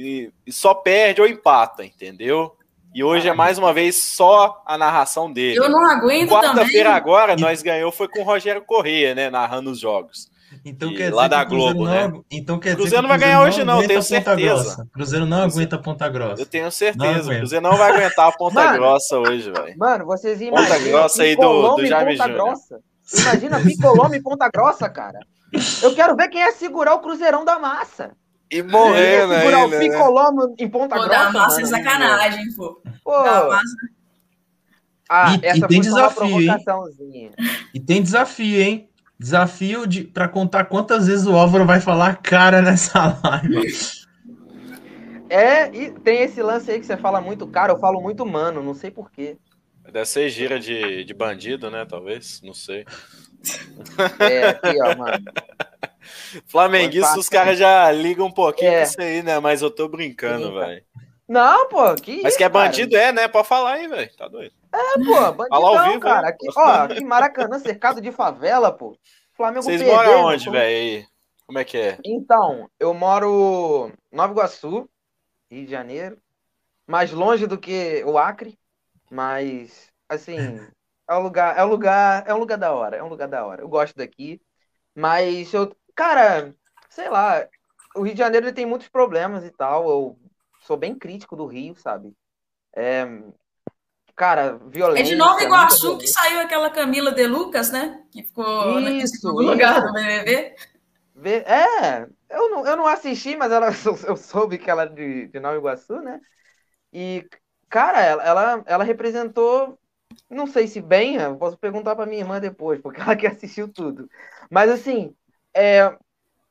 e, e só perde ou empata, entendeu? E hoje é mais uma vez só a narração dele. Eu não aguento Quarta-feira agora nós ganhou foi com o Rogério Corrêa, né, narrando os jogos. Então e, quer lá da Globo, não, né? Então quer Cruzeiro não vai ganhar hoje não, tenho certeza. Cruzeiro não aguenta a Ponta Grossa. Eu tenho certeza. Cruzeiro não vai aguentar a Ponta mano, Grossa hoje, velho. Mano, vocês imaginam Ponta Grossa aí do, do Jaime Júnior. Imagina Picolome e Ponta Grossa, cara. Eu quero ver quem é segurar o Cruzeirão da massa. E morrer, né? Segurar o picoló né? em Ponta pô, Grossa. Pô, massa é sacanagem, pô. Pô. massa... Ah, e, essa e tem desafio, hein? E tem desafio, hein? Desafio de para contar quantas vezes o Álvaro vai falar cara nessa live. É, e tem esse lance aí que você fala muito cara, eu falo muito mano, não sei porquê. Deve ser gira de, de bandido, né? Talvez, não sei. É, aqui, ó, mano. [laughs] Flamenguista, os caras já ligam um pouquinho é. isso aí, né? Mas eu tô brincando, velho. Não, pô, que Mas que é bandido cara. é, né? Pode falar aí, velho. Tá doido. É, pô, bandido ao vivo, cara. Aqui, ó, aqui Maracanã, cercado de favela, pô. Flamengo Vocês perdeu, moram onde, velho? Como é que é? Então, eu moro Nova Iguaçu, Rio de Janeiro. Mais longe do que o Acre, mas assim, [laughs] é um lugar, é um lugar, é um lugar da hora, é um lugar da hora. Eu gosto daqui, mas eu, cara, sei lá, o Rio de Janeiro ele tem muitos problemas e tal. Eu sou bem crítico do Rio, sabe? É, cara, violência. É de Nova Iguaçu que saiu aquela Camila de Lucas, né? Que ficou isso, no [laughs] lugar do BBB. É, eu não, eu não assisti, mas ela, [laughs] eu soube que ela é de, de Nova Iguaçu, né? E, cara, ela, ela, ela representou, não sei se bem, eu posso perguntar para minha irmã depois, porque [laughs] ela que assistiu tudo. Mas, assim, é,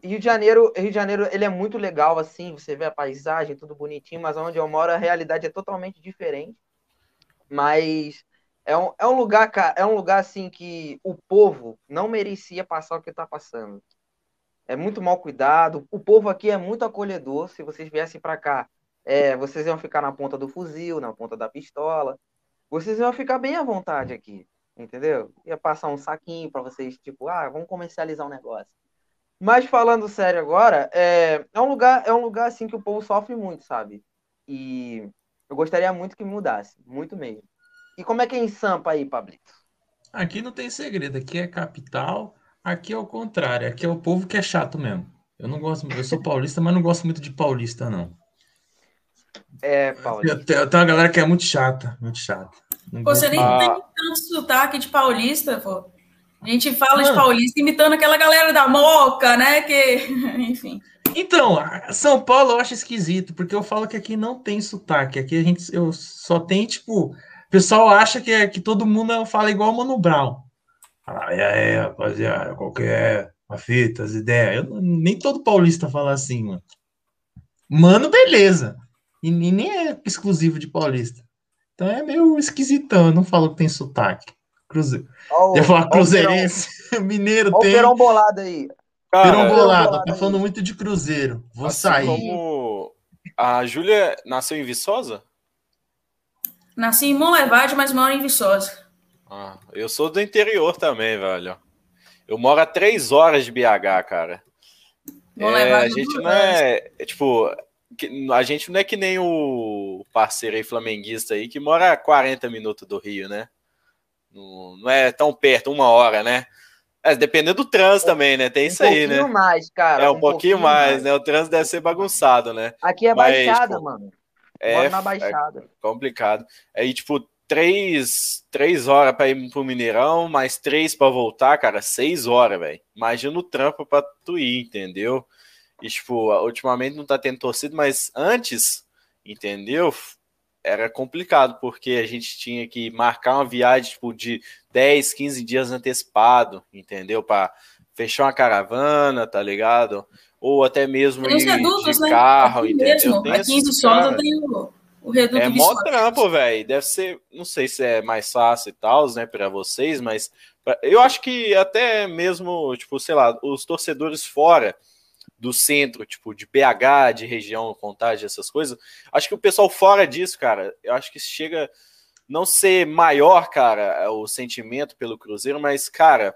Rio de Janeiro, Rio de Janeiro, ele é muito legal, assim, você vê a paisagem, tudo bonitinho, mas onde eu moro a realidade é totalmente diferente. Mas é um, é um lugar, cara, é um lugar, assim, que o povo não merecia passar o que está passando. É muito mal cuidado, o povo aqui é muito acolhedor, se vocês viessem para cá, é, vocês iam ficar na ponta do fuzil, na ponta da pistola, vocês iam ficar bem à vontade aqui, entendeu? Ia passar um saquinho para vocês, tipo, ah, vamos comercializar um negócio. Mas falando sério agora, é, é um lugar, é um lugar assim que o povo sofre muito, sabe? E eu gostaria muito que mudasse, muito mesmo. E como é que é em Sampa aí, Pablito? Aqui não tem segredo, aqui é capital, aqui é o contrário, aqui é o povo que é chato mesmo. Eu não gosto, eu sou paulista, mas não gosto muito de paulista, não. É, paulista. Tem, tem uma galera que é muito chata, muito chata. Pô, você nem ah. tem tanto sotaque de paulista, pô. A gente fala de paulista imitando aquela galera da Moca, né? Que, [laughs] enfim. Então, São Paulo eu acho esquisito, porque eu falo que aqui não tem sotaque. Aqui a gente eu só tem, tipo, o pessoal acha que, é, que todo mundo fala igual o Mano Brown. Ah, e aí, rapaziada, qual que é a fita, as ideias? Eu, nem todo paulista fala assim, mano. Mano, beleza. E, e nem é exclusivo de paulista. Então é meio esquisitão, eu não falo que tem sotaque. Cruzeiro. Oh, Eu ia falar cruzeirense. [laughs] Mineiro tem. o Perão bolado aí. Cara, Perão bolado, tá falando muito de Cruzeiro. Vou assim sair. Como a Júlia nasceu em Viçosa? Nasci em Monlevade, mas moro em Viçosa. Ah, eu sou do interior também, velho. Eu moro a três horas de BH, cara. É, a gente não é, é, tipo, a gente não é que nem o parceiro aí flamenguista aí que mora a 40 minutos do Rio, né? Não, não é tão perto, uma hora, né? É, dependendo do trânsito também, né? Tem um isso aí, né? Um pouquinho mais, cara. É, um, um pouquinho, pouquinho mais, mais, né? O trânsito deve ser bagunçado, né? Aqui é Mas, baixada, tipo, mano. É, na baixada. É complicado. Aí, tipo, três, três horas para ir pro Mineirão, mais três para voltar, cara, seis horas, velho. Imagina o trampo pra tu ir, entendeu? E, tipo, ultimamente não tá tendo torcido, mas antes, entendeu? Era complicado, porque a gente tinha que marcar uma viagem, tipo, de 10, 15 dias antecipado, entendeu? Para fechar uma caravana, tá ligado? Ou até mesmo ir redutos, de né? carro, aqui entendeu? Mesmo. Aqui em Viçosa tem o, o reduto É mó trampo, velho. Deve ser, não sei se é mais fácil e tal, né, para vocês, mas eu acho que até mesmo, tipo, sei lá, os torcedores fora do centro, tipo, de BH, de região, contagem, essas coisas, acho que o pessoal fora disso, cara, eu acho que chega não ser maior, cara, o sentimento pelo Cruzeiro, mas, cara,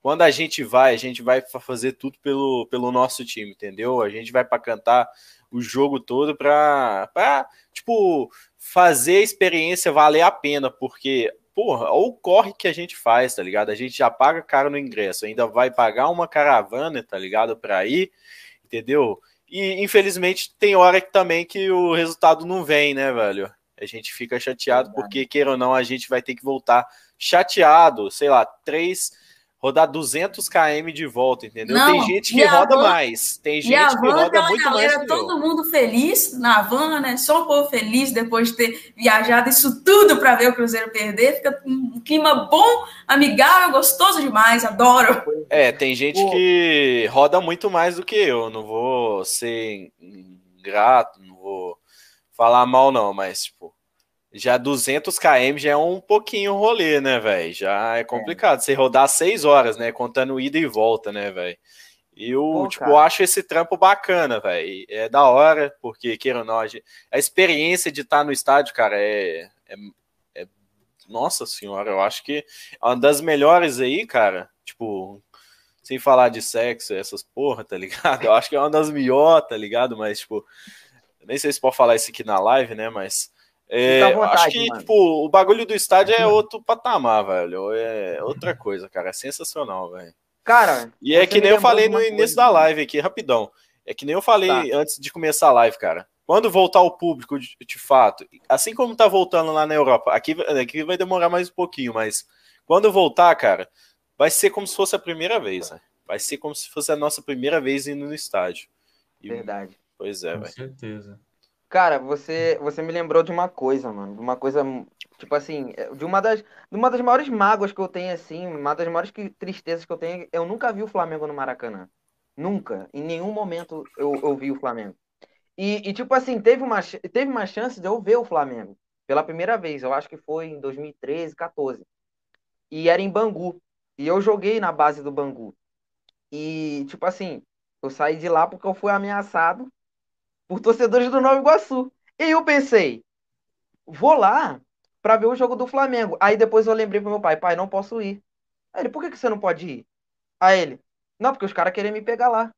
quando a gente vai, a gente vai fazer tudo pelo, pelo nosso time, entendeu? A gente vai para cantar o jogo todo para, tipo, fazer a experiência valer a pena, porque, porra, ou corre que a gente faz, tá ligado? A gente já paga caro no ingresso, ainda vai pagar uma caravana, tá ligado? Para ir, entendeu? E infelizmente tem hora que também que o resultado não vem, né, velho? A gente fica chateado porque, queira ou não, a gente vai ter que voltar chateado, sei lá, três rodar 200 km de volta, entendeu? Não, tem gente que roda van, mais, tem gente que roda muito galera, mais. todo eu. mundo feliz na van, né? Só um povo feliz depois de ter viajado isso tudo para ver o Cruzeiro perder. Fica um clima bom, amigável, gostoso demais, adoro. É, tem gente Pô. que roda muito mais do que eu. Não vou ser ingrato, não vou falar mal não, mas tipo já 200 km já é um pouquinho rolê, né, velho? Já é complicado. É. Você rodar seis horas, né? Contando ida e volta, né, velho? E eu, tipo, cara. acho esse trampo bacana, velho. É da hora, porque, queira ou não, a, a experiência de estar no estádio, cara, é, é, é, Nossa senhora, eu acho que é uma das melhores aí, cara. Tipo, sem falar de sexo, essas porra, tá ligado? Eu acho que é uma das melhores, tá ligado? Mas, tipo, nem sei se pode falar isso aqui na live, né? Mas é, vontade, acho que, mano. tipo, o bagulho do estádio é outro patamar, velho. É outra coisa, cara. É sensacional, velho. Cara. E é que nem eu falei no início da live aqui, rapidão. É que nem eu falei tá. antes de começar a live, cara. Quando voltar o público, de, de, fato, assim como tá voltando lá na Europa, aqui, aqui vai demorar mais um pouquinho, mas quando voltar, cara, vai ser como se fosse a primeira vez, né? Vai ser como se fosse a nossa primeira vez indo no estádio. E, Verdade. Pois é, velho. Com certeza. Cara, você, você me lembrou de uma coisa, mano. De uma coisa, tipo assim, é, de uma das, de uma das maiores mágoas que eu tenho, assim, uma das maiores que, tristezas que eu tenho. Eu nunca vi o Flamengo no Maracanã. Nunca. Em nenhum momento eu, eu vi o Flamengo. E, e, tipo assim, teve uma, teve uma chance de eu ver o Flamengo pela primeira vez. Eu acho que foi em 2013, 14. E era em Bangu. E eu joguei na base do Bangu. E, tipo assim, eu saí de lá porque eu fui ameaçado por torcedores do Nova Iguaçu. E eu pensei, vou lá para ver o jogo do Flamengo. Aí depois eu lembrei pro meu pai, pai, não posso ir. Aí ele, por que, que você não pode ir? Aí ele, não, porque os caras querem me pegar lá.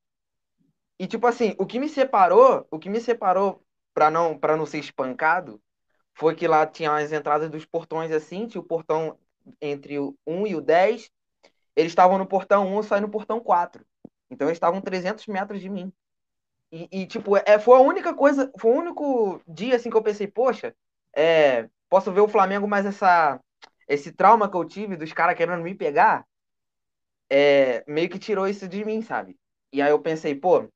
E tipo assim, o que me separou, o que me separou para não para não ser espancado, foi que lá tinha as entradas dos portões assim, tinha o portão entre o 1 e o 10. Eles estavam no portão 1, eu saí no portão 4. Então eles estavam 300 metros de mim. E, e, tipo, é, foi a única coisa, foi o único dia assim que eu pensei, poxa, é, posso ver o Flamengo, mas essa, esse trauma que eu tive dos caras querendo me pegar, é, meio que tirou isso de mim, sabe? E aí eu pensei, pô,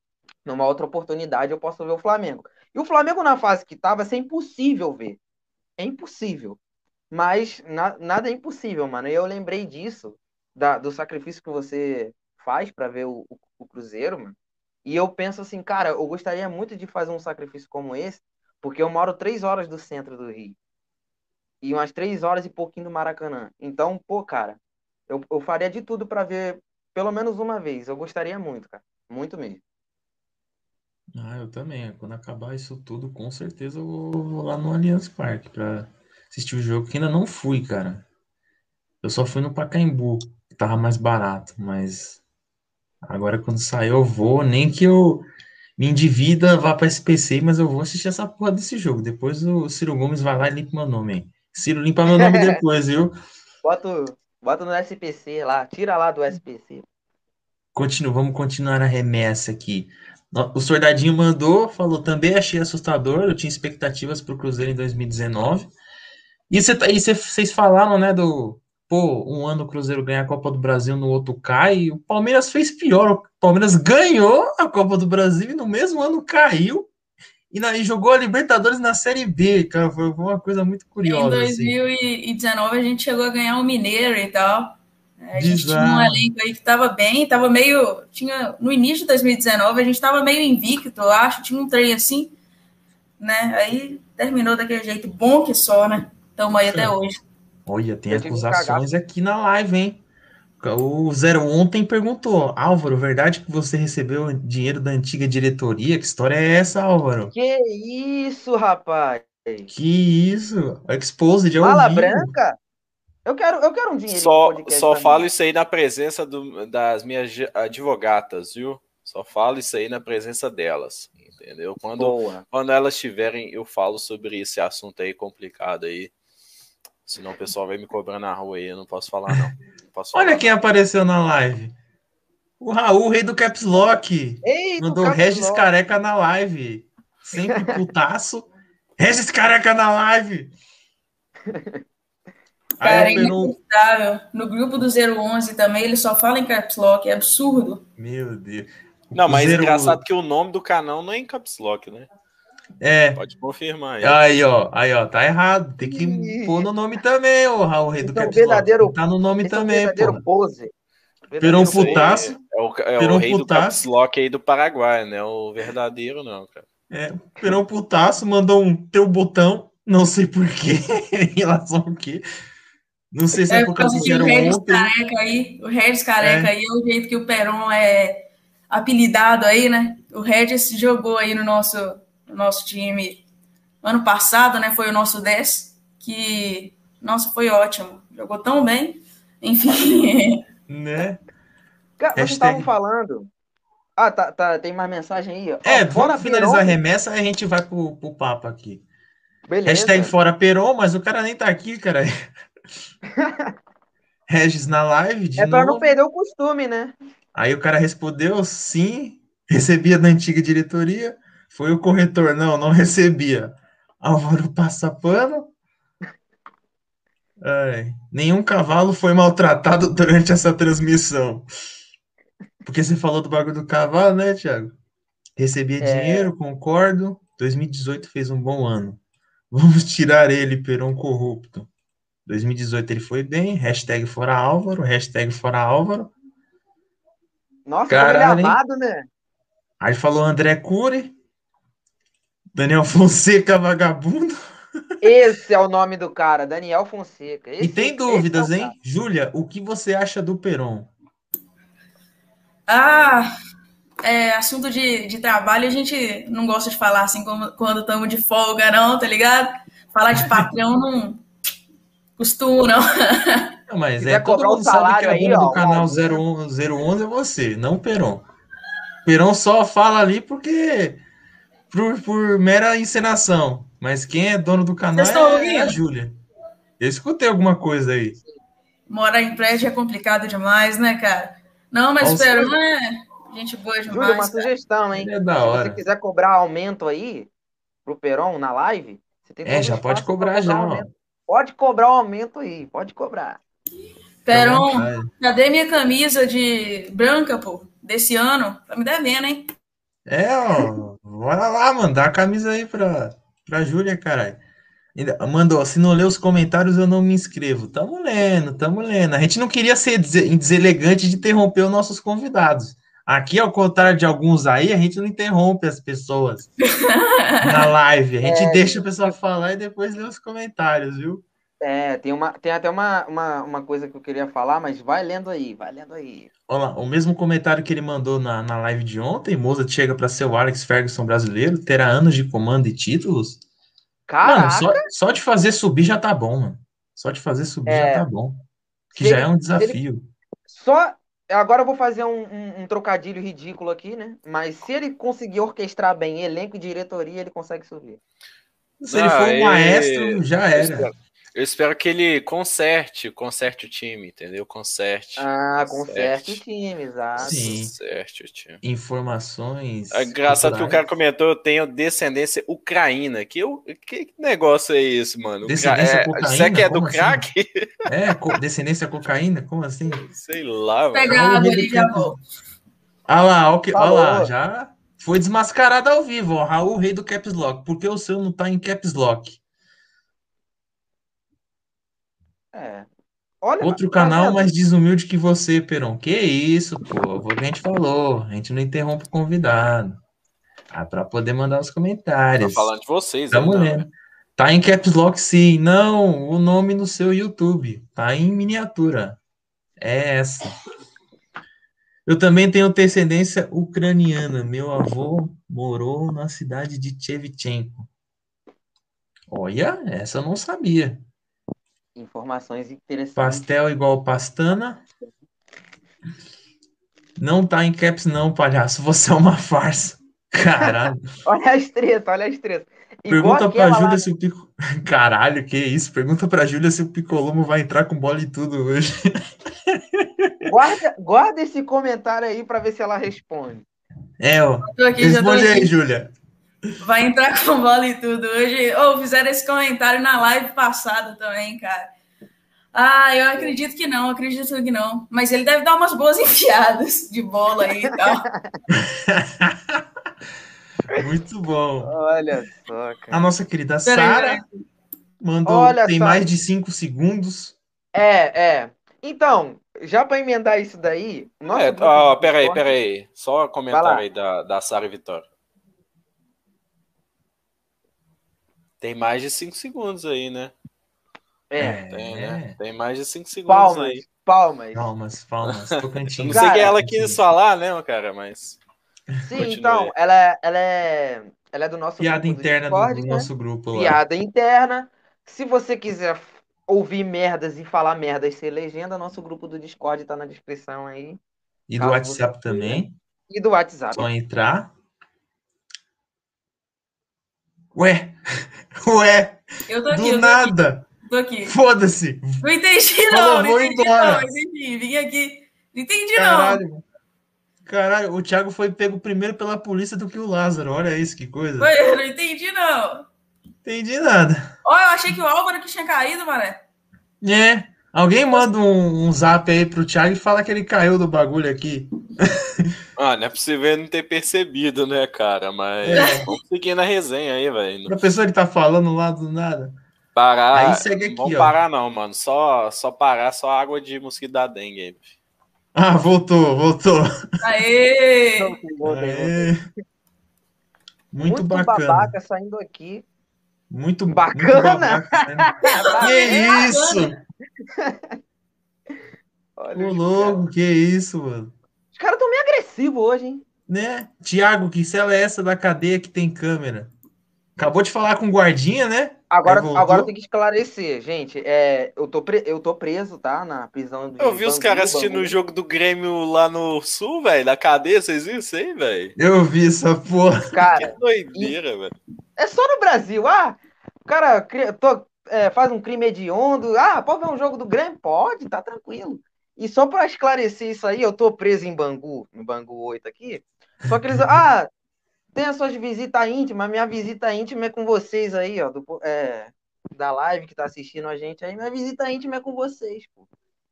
numa outra oportunidade eu posso ver o Flamengo. E o Flamengo na fase que tava, é impossível ver. É impossível. Mas na, nada é impossível, mano. E eu lembrei disso, da, do sacrifício que você faz para ver o, o, o Cruzeiro, mano. E eu penso assim, cara, eu gostaria muito de fazer um sacrifício como esse, porque eu moro três horas do centro do Rio. E umas três horas e pouquinho do Maracanã. Então, pô, cara, eu, eu faria de tudo para ver pelo menos uma vez. Eu gostaria muito, cara. Muito mesmo. Ah, eu também. Quando acabar isso tudo, com certeza eu vou lá no Allianz Parque para assistir o jogo, que ainda não fui, cara. Eu só fui no Pacaembu, que tava mais barato, mas Agora, quando sair, eu vou, nem que eu me endivida, vá para SPC, mas eu vou assistir essa porra desse jogo. Depois o Ciro Gomes vai lá e limpa meu nome, hein? Ciro limpa meu nome [laughs] depois, viu? Bota, Bota no SPC lá, tira lá do SPC. Continua, vamos continuar a remessa aqui. O Soldadinho mandou, falou, também achei assustador, eu tinha expectativas para o Cruzeiro em 2019. E vocês falaram, né, do, pô, um ano o Cruzeiro ganha a Copa do Brasil, no outro cai, o Palmeiras fez pior, o Palmeiras ganhou a Copa do Brasil e no mesmo ano caiu, e, na, e jogou a Libertadores na Série B, cara, foi, uma coisa muito curiosa. Em 2019 assim. a gente chegou a ganhar o Mineiro e tal, a gente Exato. tinha um elenco aí que estava bem, estava meio. Tinha, no início de 2019, a gente estava meio invicto, eu acho, tinha um trem assim, né? Aí terminou daquele jeito bom que só, né? Estamos aí até hoje. Olha, tem acusações aqui na live, hein? O Zero Ontem perguntou: Álvaro, verdade que você recebeu dinheiro da antiga diretoria? Que história é essa, Álvaro? Que isso, rapaz? Que isso? Exposed é Mala branca? Eu quero, eu quero um dinheiro. Só, só falo isso aí na presença do, das minhas advogatas, viu? Só falo isso aí na presença delas, entendeu? Quando, quando elas estiverem, eu falo sobre esse assunto aí complicado aí. Senão o pessoal vai me cobrar na rua aí, eu não posso falar, não. não posso falar, Olha quem apareceu na live. O Raul, rei do Caps Lock. Ei, Mandou Regis Lock. Careca na live. Sempre putaço. [laughs] Regis Careca na live. Cara, é inacreditável. No grupo do 011 também, ele só fala em caps lock, é absurdo. Meu Deus. Não, mas é engraçado que o nome do canal não é em caps lock, né? É. Pode confirmar aí. Aí, ó, aí, ó, tá errado. Tem que pôr no nome também, ô Raul Rei do então, Caps verdadeiro. Tá no nome também, é verdadeiro pô. pose. Perão Putaço. É o, é o rei Putaço. do Caps Lock aí do Paraguai, né? O verdadeiro, não, cara. É, Perão Putaço mandou um teu botão, não sei porquê, [laughs] em relação ao quê. Não sei se é, é por causa que o Regis Careca aí, o Regis Careca é. aí é o jeito que o Peron é apelidado aí, né? O Regis jogou aí no nosso, no nosso time ano passado, né? Foi o nosso 10, que, nossa, foi ótimo. Jogou tão bem. Enfim. [laughs] Né? Cara, vocês estavam falando. Ah, tá, tá, tem mais mensagem aí. Ó. É, vamos finalizar Peron. a remessa e a gente vai pro, pro papo aqui. Beleza. Hashtag fora Peron, mas o cara nem tá aqui, cara. [laughs] Regis na live de É para não perder o costume, né? Aí o cara respondeu sim, recebia da antiga diretoria. Foi o corretor, não, não recebia. Álvaro passa pano. Ai, nenhum cavalo foi maltratado durante essa transmissão. Porque você falou do bagulho do cavalo, né, Thiago? Recebia é... dinheiro, concordo. 2018 fez um bom ano. Vamos tirar ele, Perão corrupto. 2018 ele foi bem, hashtag fora Álvaro, hashtag fora Álvaro. Nossa, Caralho, amado, né? Aí falou André Cury, Daniel Fonseca, vagabundo. Esse é o nome do cara, Daniel Fonseca. Esse, e tem dúvidas, é hein? Júlia, o que você acha do Peron? Ah, é, assunto de, de trabalho a gente não gosta de falar assim como, quando estamos de folga, não, tá ligado? Falar de patrão [laughs] não, Costumo, não. não mas é, todo mundo sabe que a dona do canal 011 é você, não o Peron. Peron só fala ali porque por, por mera encenação. Mas quem é dono do canal é, é a Júlia. Eu escutei alguma coisa aí. Morar em prédio é complicado demais, né, cara? Não, mas Nossa, Peron é gente boa demais. Júlia, uma cara. sugestão, hein? É da hora. Se você quiser cobrar aumento aí pro Peron na live, você tem É, já pode cobrar já, ó. Pode cobrar o um aumento aí, pode cobrar. Peron, cadê minha camisa de branca, pô? Desse ano? Tá me devendo, hein? É, ó. Bora lá, mandar a camisa aí pra, pra Júlia, caralho. Mandou, se não ler os comentários, eu não me inscrevo. Tamo lendo, tamo lendo. A gente não queria ser deselegante de interromper os nossos convidados. Aqui, ao contrário de alguns aí, a gente não interrompe as pessoas [laughs] na live. A gente é, deixa a pessoa falar e depois lê os comentários, viu? É, tem, uma, tem até uma, uma, uma coisa que eu queria falar, mas vai lendo aí, vai lendo aí. Olha lá, o mesmo comentário que ele mandou na, na live de ontem, Mozart chega para ser o Alex Ferguson brasileiro, terá anos de comando e títulos. Caraca! Mano, só, só de fazer subir já tá bom, mano. Só de fazer subir é, já tá bom. Que já ele, é um desafio. Só Agora eu vou fazer um, um, um, trocadilho ridículo aqui, né? Mas se ele conseguir orquestrar bem elenco e diretoria, ele consegue subir. Se ele for um maestro, já era. Eu espero que ele conserte, conserte o time, entendeu? Conserte. Ah, conserte, o time, exato. Sim. Conserte o time. Informações. É engraçado que o cara comentou, eu tenho descendência ucraína. Que, eu, que negócio é esse, mano? Descendência é, cocaína? Você que é do assim? crack? É, co descendência cocaína? Como assim? Sei lá, mano. Pega água ali já volto. Ah lá, olha lá, já foi desmascarado ao vivo, ó. Raul, rei do Caps Lock. Por que o seu não tá em Caps Lock? É. Olha, Outro canal mais desumilde que você, Peron. Que isso, pô. Foi o que a gente falou. A gente não interrompe o convidado. Ah, para poder mandar os comentários. Tô falando de vocês, Tamo então, lendo. Tá em Caps Lock, sim. Não, o nome no seu YouTube. Tá em miniatura. É essa. Eu também tenho descendência ucraniana. Meu avô morou na cidade de Chevchenko. Olha, essa eu não sabia. Informações interessantes. Pastel igual pastana. Não tá em caps não, palhaço. Você é uma farsa. Caralho. [laughs] olha as tretas, olha as tretas. Pergunta pra Júlia lá... se o Pico... [laughs] Caralho, que isso? Pergunta pra Júlia se o Picolomo vai entrar com bola e tudo hoje. [laughs] Guarda, guarda esse comentário aí pra ver se ela responde. É, ó. Aqui, Responde aí, Júlia. Vai entrar com [laughs] bola e tudo hoje. Ou oh, fizeram esse comentário na live passada também, cara. Ah, eu acredito que não, acredito que não. Mas ele deve dar umas boas [laughs] enfiadas de bola aí e tal. [laughs] Muito bom. Olha só, cara. A nossa querida Sara mandou. Olha tem só. mais de cinco segundos. É, é. Então, já para emendar isso daí. É, ó, peraí, peraí. Só comentário aí da, da Sara Vitória. Tem mais de 5 segundos aí, né? É. Tem, né? Tem mais de 5 segundos palmas, aí. Palmas. Palmas, palmas. [laughs] Tocantins. Não sei o que ela quis falar, né, cara, mas. Sim, Continue. então, ela, ela, é, ela é do nosso Piada grupo interna do, Discord, do né? nosso grupo lá. Piada interna. Se você quiser ouvir merdas e falar merdas sem legenda, nosso grupo do Discord tá na descrição aí. E do WhatsApp também. E do WhatsApp. Só entrar. Ué, ué, eu tô aqui, do eu tô nada. Aqui. Tô aqui. Foda-se. Não entendi, não. não entendi, embora. não. Mas enfim, vim aqui. Não entendi, Caralho. não. Caralho, o Thiago foi pego primeiro pela polícia do que o Lázaro. Olha isso, que coisa. Eu não entendi, não. Entendi nada. Ó, eu achei que o Álvaro que tinha caído, mané. É. Alguém manda um, um zap aí pro Thiago e fala que ele caiu do bagulho aqui. [laughs] Ah, não é possível ele não ter percebido, né, cara? Mas é. vamos seguir na resenha aí, velho. A pessoa que tá falando lá do nada. Parar. Aí segue aqui, Vamos ó. parar, não, mano. Só, só parar, só água de mosquito da dengue aí. Ah, voltou, voltou. Aê! Aê. Muito, Muito bacana. babaca saindo aqui. Muito Bacana? Muito babaca, [laughs] que isso? Olha louco, caras. que isso, mano. Os caras tão meio agressivos hoje, hein? Né? Tiago, que cela é essa da cadeia que tem câmera? Acabou de falar com o guardinha, né? Agora, agora tem que esclarecer, gente. É, eu, tô pre- eu tô preso, tá? Na prisão do. Eu vi os caras assistindo o jogo do Grêmio lá no sul, velho, na cadeia, vocês viram isso aí, velho? Eu vi essa porra. [laughs] Que Cara, doideira, velho. é só no Brasil. Ah, o cara cri- tô- é, faz um crime hediondo. Ah, pode ver um jogo do Grêmio? Pode, tá tranquilo. E só pra esclarecer isso aí, eu tô preso em Bangu, no Bangu 8 aqui. Só que eles. Ah, tem as suas visitas íntimas. Minha visita íntima é com vocês aí, ó. do- é, da live que tá assistindo a gente aí. Minha visita íntima é com vocês, pô.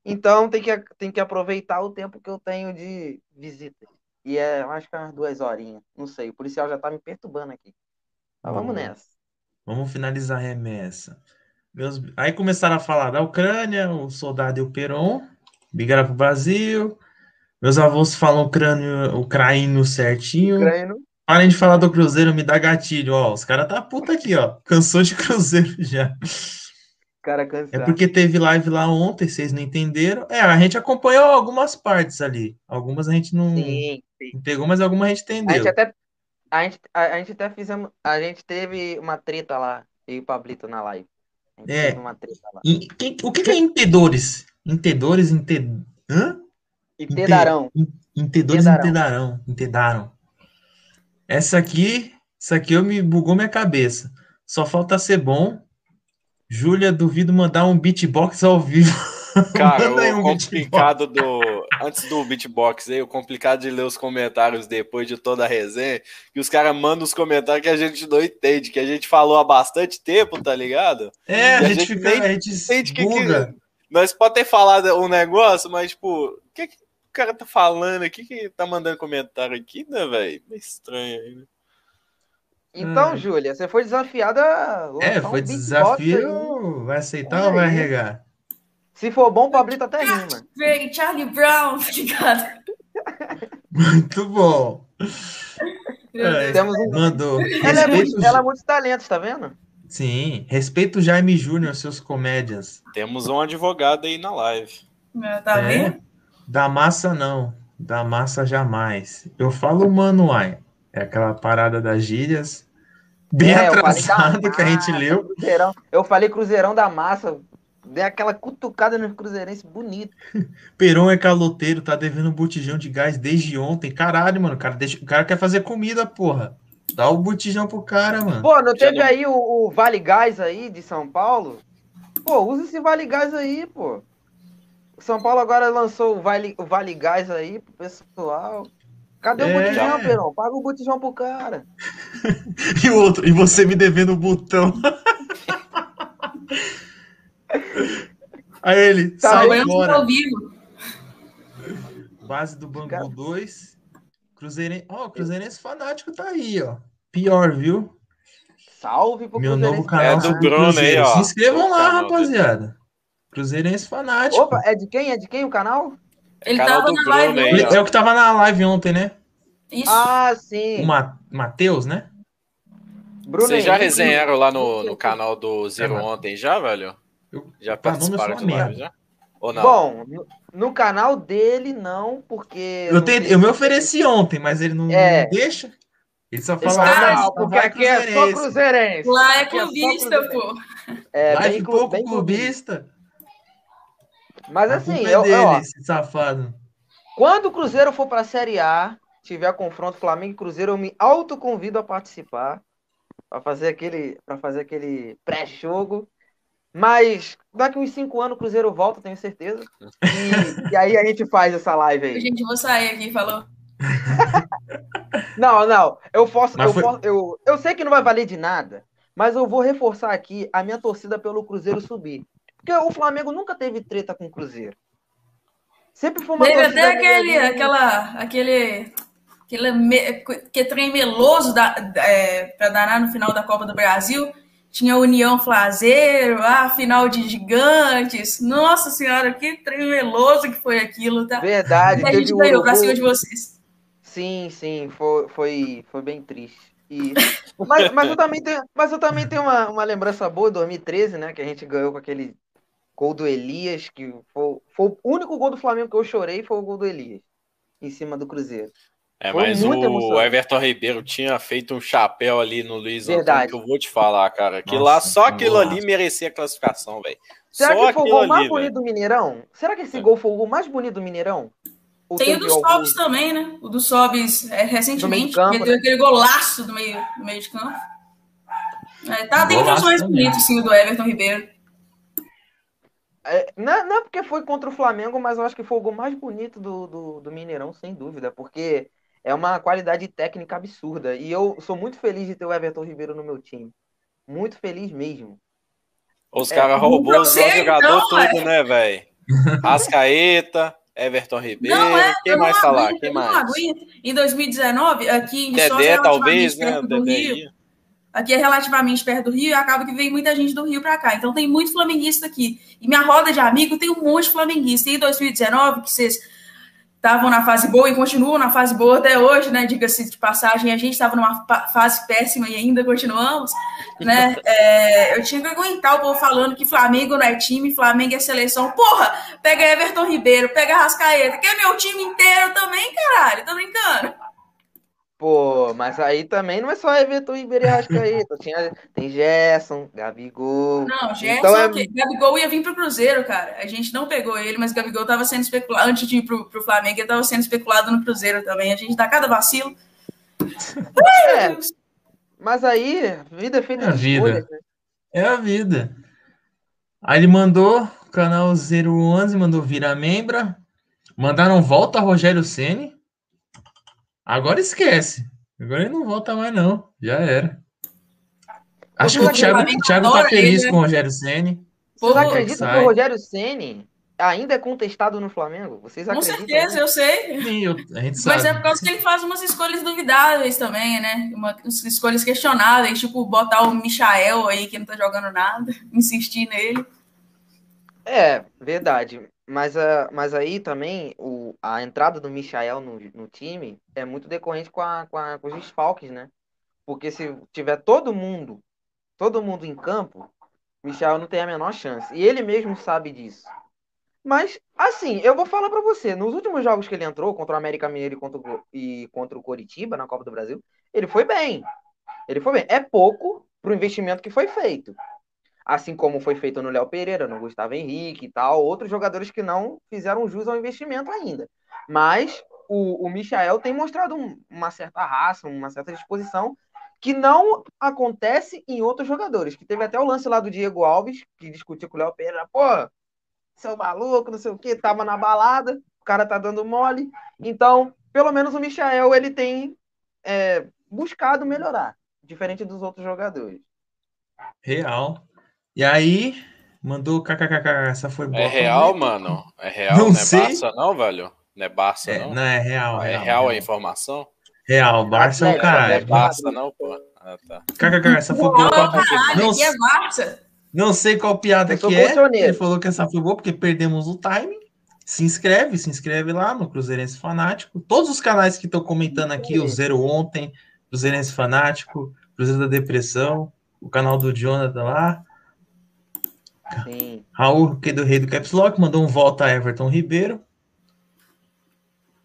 Então tem que, tem que aproveitar o tempo que eu tenho de visita. E é, acho que é umas duas horinhas. Não sei. O policial já tá me perturbando aqui. Mas vamos nessa. Vamos finalizar a remessa. Meus... Aí começaram a falar da Ucrânia, o soldado e o Peron, migraram pro Brasil. Meus avós falam ucrânio, ucraíno certinho. Parem de falar do Cruzeiro, me dá gatilho. Ó, os caras tá puta aqui, ó. Cansou de [laughs] Cruzeiro já. Cara É cansado. porque teve live lá ontem, vocês não entenderam. É, a gente acompanhou algumas partes ali. Algumas a gente não, Sim, sim. pegou, mas algumas a gente A entendeu. gente até. A gente, a, a gente até fizemos. A gente teve uma treta lá. Eu e o Pablito na live. A gente É. teve uma treta lá. E quem- o que, que é entedores? Entedores, ente... Hã? E Tedarão. Entedores Entedarão. entedarão. Entedaram. Essa aqui, essa aqui eu me bugou minha cabeça. Só falta ser bom. Júlia, duvido mandar um beatbox ao vivo. [laughs] Cara, o um complicado beatbox. do. Antes do beatbox aí, o complicado de ler os comentários depois de toda a resenha, que os caras mandam os comentários que a gente não entende, que a gente falou há bastante tempo, tá ligado? É, a, a, gente fica. Nem, a gente entende que, que. Nós pode ter falado um negócio, mas, tipo, o que, que o cara tá falando aqui? Que tá mandando comentário aqui, né, velho? Meio estranho aí, né? Então, hum. Júlia, você foi desafiada. É, foi um desafio. Vai aceitar ou vai regar? Se for bom, o Pablito até rima. Charlie Brown, [laughs] obrigado. Muito bom. É, Temos um... Mandou. Ela é, muito, ela é muito talento, tá vendo? Sim. Respeito o Jaime Júnior, seus comédias. Temos um advogado aí na live. Tá é, vendo? Da massa, não. Da massa, jamais. Eu falo manuai. É aquela parada das gírias. Bem é, atrasado que a gente leu. Cruzeirão. Eu falei Cruzeirão da Massa. Dei aquela cutucada no Cruzeirense bonito. [laughs] Peron é caloteiro, tá devendo um botijão de gás desde ontem. Caralho, mano. O cara, deixa... o cara quer fazer comida, porra. Dá o botijão pro cara, mano. Pô, não teve aí o, o, Vale Gás aí de São Paulo? Pô, usa esse Vale Gás aí, pô. São Paulo agora lançou o Vale, o vale Gás aí pro pessoal. Cadê é... o botijão, Perão? Paga o botijão pro cara. [laughs] e o outro, e você me devendo o botão. [laughs] Aí ele, tá sai fora. Ao vivo. Base do Bangu 2. Cruzeirense. Ó, oh, Cruzeirense fanático tá aí, ó. Pior, viu? Salve pro Meu novo canal é do Bruno aí, ó. Se inscrevam lá, rapaziada. Cruzeirense fanático. Opa, é de quem? É de quem o canal? Ele tava na live aí, É o que tava na live ontem, né? Isso. Ah, sim. O Ma Matheus, né? Bruno Vocês já resenharam lá no, no canal do Zero é, ontem, já, velho? Eu, já participaram de live, já? Ou não? Bom, no, canal dele, não, porque... Eu, te, eu me ofereci ontem, mas ele não, é. não deixa. Ele só fala... Ah, não, porque aqui é só cruzeirense. Lá é clubista, é pô. É, Live bem, pouco bem clubista. Mas assim, é eu, dele, ó, esse safado. Quando o Cruzeiro for para a Série A, tiver confronto Flamengo e Cruzeiro, eu me autoconvido a participar para fazer aquele para fazer aquele pré-jogo. Mas daqui uns cinco anos o Cruzeiro volta, tenho certeza. E, [laughs] e aí a gente faz essa live aí. Gente, vou sair aqui, falou. [laughs] não, não. Eu posso, eu, foi... posso eu, eu sei que não vai valer de nada, mas eu vou reforçar aqui a minha torcida pelo Cruzeiro subir. Porque o Flamengo nunca teve treta com o Cruzeiro. Sempre foi uma Teve até aquele, aquela, aquele, aquele me, que trem meloso da, é, para danar no final da Copa do Brasil. Tinha União Flazeiro, a final de gigantes. Nossa senhora, que trem meloso que foi aquilo, tá? Verdade. E a gente ganhou pra cima de vocês. Sim, sim, foi, foi, foi bem triste. E, mas, mas eu também tenho, mas eu também tenho uma, uma lembrança boa, 2013, né? Que a gente ganhou com aquele gol do Elias, que foi, foi o único gol do Flamengo que eu chorei foi o gol do Elias, em cima do Cruzeiro. É, foi mas o Everton Ribeiro tinha feito um chapéu ali no Luiz Antônio, que eu vou te falar, cara. Que Nossa, lá, só aquilo ali merecia a classificação, velho. Será só que foi o gol mais ali, bonito véio. do Mineirão? Será que esse é. gol foi o gol mais bonito do Mineirão? Ou Tem o dos algum... Sobs também, né? O dos Sobs é, recentemente, campo, ele deu né? aquele golaço do meio, do meio de campo. É, tá dentro dos mais bonitos, sim, o do Everton Ribeiro. É, não, não é porque foi contra o Flamengo, mas eu acho que foi o gol mais bonito do, do, do, Mineirão, sem dúvida, porque é uma qualidade técnica absurda. E eu sou muito feliz de ter o Everton Ribeiro no meu time. Muito feliz mesmo. Os é, caras roubou os jogadores então, tudo, é. né, velho? Ascaeta, Everton Ribeiro. Não, é, Quem mais tá lá? Quem mais? Em 2019, aqui em Dedé, talvez, né? Dedé. Aqui é relativamente perto do Rio e acaba que vem muita gente do Rio para cá. Então tem muito flamenguista aqui. E minha roda de amigo tem um monte de flamenguista. E em 2019, que vocês estavam na fase boa e continuam na fase boa até hoje, né? Diga-se de passagem, a gente estava numa fase péssima e ainda continuamos, né? [laughs] É, eu tinha que aguentar o povo falando que Flamengo não é time, Flamengo é seleção. Porra, pega Everton Ribeiro, pega Rascaeta, que é meu time inteiro também, caralho, tô brincando. Pô, mas aí também não é só Everton Ribeiro e Rascaeta. Tinha, tem Gerson, Gabigol. Não, Gerson, então é... Gabigol ia vir pro Cruzeiro, cara. A gente não pegou ele, mas Gabigol tava sendo especulado. Antes de ir pro, pro Flamengo, ele tava sendo especulado no Cruzeiro também. A gente dá cada vacilo. [laughs] é, mas aí, vida é feita é a vida. Escolhas, né? É a vida. Aí ele mandou, canal 011, mandou virar membra. Mandaram volta Rogério Ceni. Agora esquece. Agora ele não volta mais, não. Já era. Acho que o Thiago, o Thiago tá feliz ele, né? com o Rogério Ceni. Vocês acreditam que o Rogério Ceni ainda é contestado no Flamengo? Vocês Com certeza, eu sei. Sim, eu, a gente sabe. Mas é por causa que ele faz umas escolhas duvidáveis também, né? Uma, escolhas questionáveis, tipo botar o Michael aí, que não tá jogando nada, [laughs] insistir nele. É, verdade. Mas, uh, mas aí também o, a entrada do Michael no, no time é muito decorrente com, a, com, a, com os desfalques, né? Porque se tiver todo mundo, todo mundo em campo, Michel não tem a menor chance. E ele mesmo sabe disso. Mas, assim, eu vou falar para você, nos últimos jogos que ele entrou, contra o América Mineiro e contra o, e contra o Coritiba, na Copa do Brasil, ele foi bem. Ele foi bem. É pouco pro investimento que foi feito. Assim como foi feito no Léo Pereira, no Gustavo Henrique e tal, outros jogadores que não fizeram jus ao investimento ainda. Mas o, o Michael tem mostrado um, uma certa raça, uma certa disposição que não acontece em outros jogadores. Que teve até o lance lá do Diego Alves, que discutiu com o Léo Pereira, pô, seu maluco, não sei o que, tava na balada, o cara tá dando mole. Então, pelo menos o Michael, ele tem é, buscado melhorar, diferente dos outros jogadores. Real. E aí, mandou kkkk, essa foi boa. É real, mano? É [laughs] real, não, não é sei. Barça não, velho? Não é Barça, é, não? Não, é real. É real, real a informação? Real, Barça é o caralho. Não é Barça não, pô. Ah, tá. KKK, essa foi boa. Não, é Barça. Não sei qual piada que é. Ele falou que essa foi boa porque perdemos o time. Se inscreve, se inscreve lá no Cruzeirense Fanático. Todos os canais que estão comentando aqui, o Zero Ontem, Cruzeirense Fanático, Cruzeiro da Depressão, o canal do Jonathan lá. Sim. Raul, que é do Rei do Caps Lock, mandou um volta a Everton Ribeiro.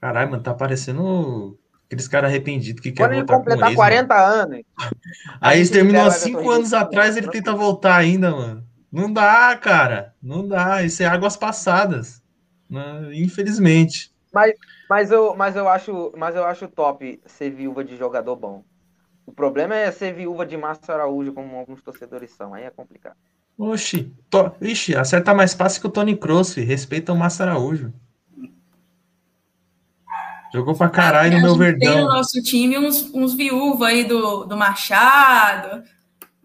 Caralho, mano, tá parecendo Aqueles caras arrependidos que querem voltar com ex, 40 mano. anos. [laughs] Aí ele terminou há 5 anos atrás ele tenta voltar ainda, mano. Não dá, cara. Não dá. Isso é águas passadas. Né? Infelizmente. Mas, mas, eu, mas, eu acho, mas eu acho top ser viúva de jogador bom. O problema é ser viúva de Márcio Araújo, como alguns torcedores são. Aí é complicado. Oxi. To... Ixi, acerta mais fácil que o Tony Kroos, Respeita o Márcio Araújo. Jogou pra caralho no meu verdão. Tem no nosso time uns, uns viúvas aí do, do Machado.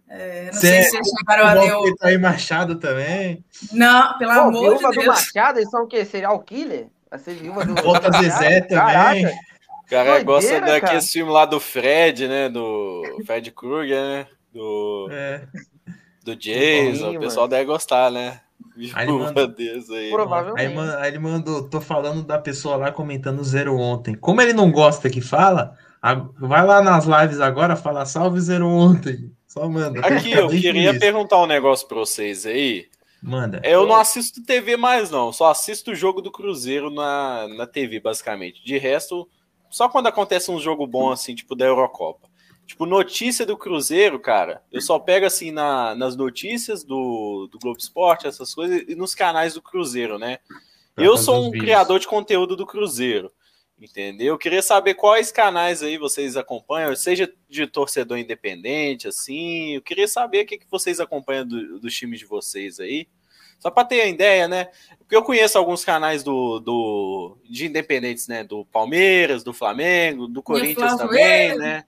É, não Cê, sei se vocês chegaram a ver o. Tá aí Machado também. Não, pelo Pô, amor de Deus. do Machado, eles são o quê? Serial killer? Vai ser viúva do. Volta Zezé também. O cara gosta daquele filme lá do Fred, né? Do Fred Krueger, né? Do. É. Do Jason. o pessoal deve gostar, né? Aí ele, mandou, aí, Provavelmente. Aí, aí, ele mandou, tô falando da pessoa lá comentando zero ontem. Como ele não gosta que fala, vai lá nas lives agora, fala salve zero ontem. Só manda. Aqui, eu queria feliz. perguntar um negócio pra vocês aí. Manda. Eu não assisto TV mais, não. Só assisto o jogo do Cruzeiro na, na TV, basicamente. De resto, só quando acontece um jogo bom, assim, tipo da Eurocopa. Tipo, notícia do Cruzeiro, cara, eu só pego assim na, nas notícias do, do Globo Esporte, essas coisas, e nos canais do Cruzeiro, né? Eu sou um criador de conteúdo do Cruzeiro, entendeu? Eu queria saber quais canais aí vocês acompanham, seja de torcedor independente, assim. Eu queria saber o que, que vocês acompanham do, dos times de vocês aí. Só para ter a ideia, né? Porque eu conheço alguns canais do, do de independentes, né? Do Palmeiras, do Flamengo, do Corinthians também, né?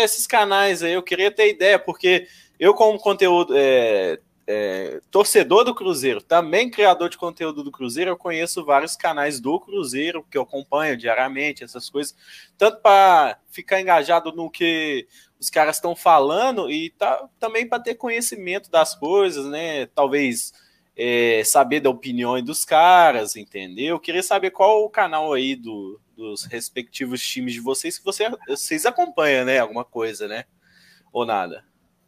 Esses canais aí, eu queria ter ideia, porque eu, como conteúdo, é, é, torcedor do Cruzeiro, também criador de conteúdo do Cruzeiro, eu conheço vários canais do Cruzeiro que eu acompanho diariamente, essas coisas, tanto para ficar engajado no que os caras estão falando e tá, também para ter conhecimento das coisas, né? Talvez é, saber da opinião dos caras, entendeu? Eu queria saber qual o canal aí do, dos respectivos times de vocês que você, vocês acompanham, né? Alguma coisa, né? Ou nada?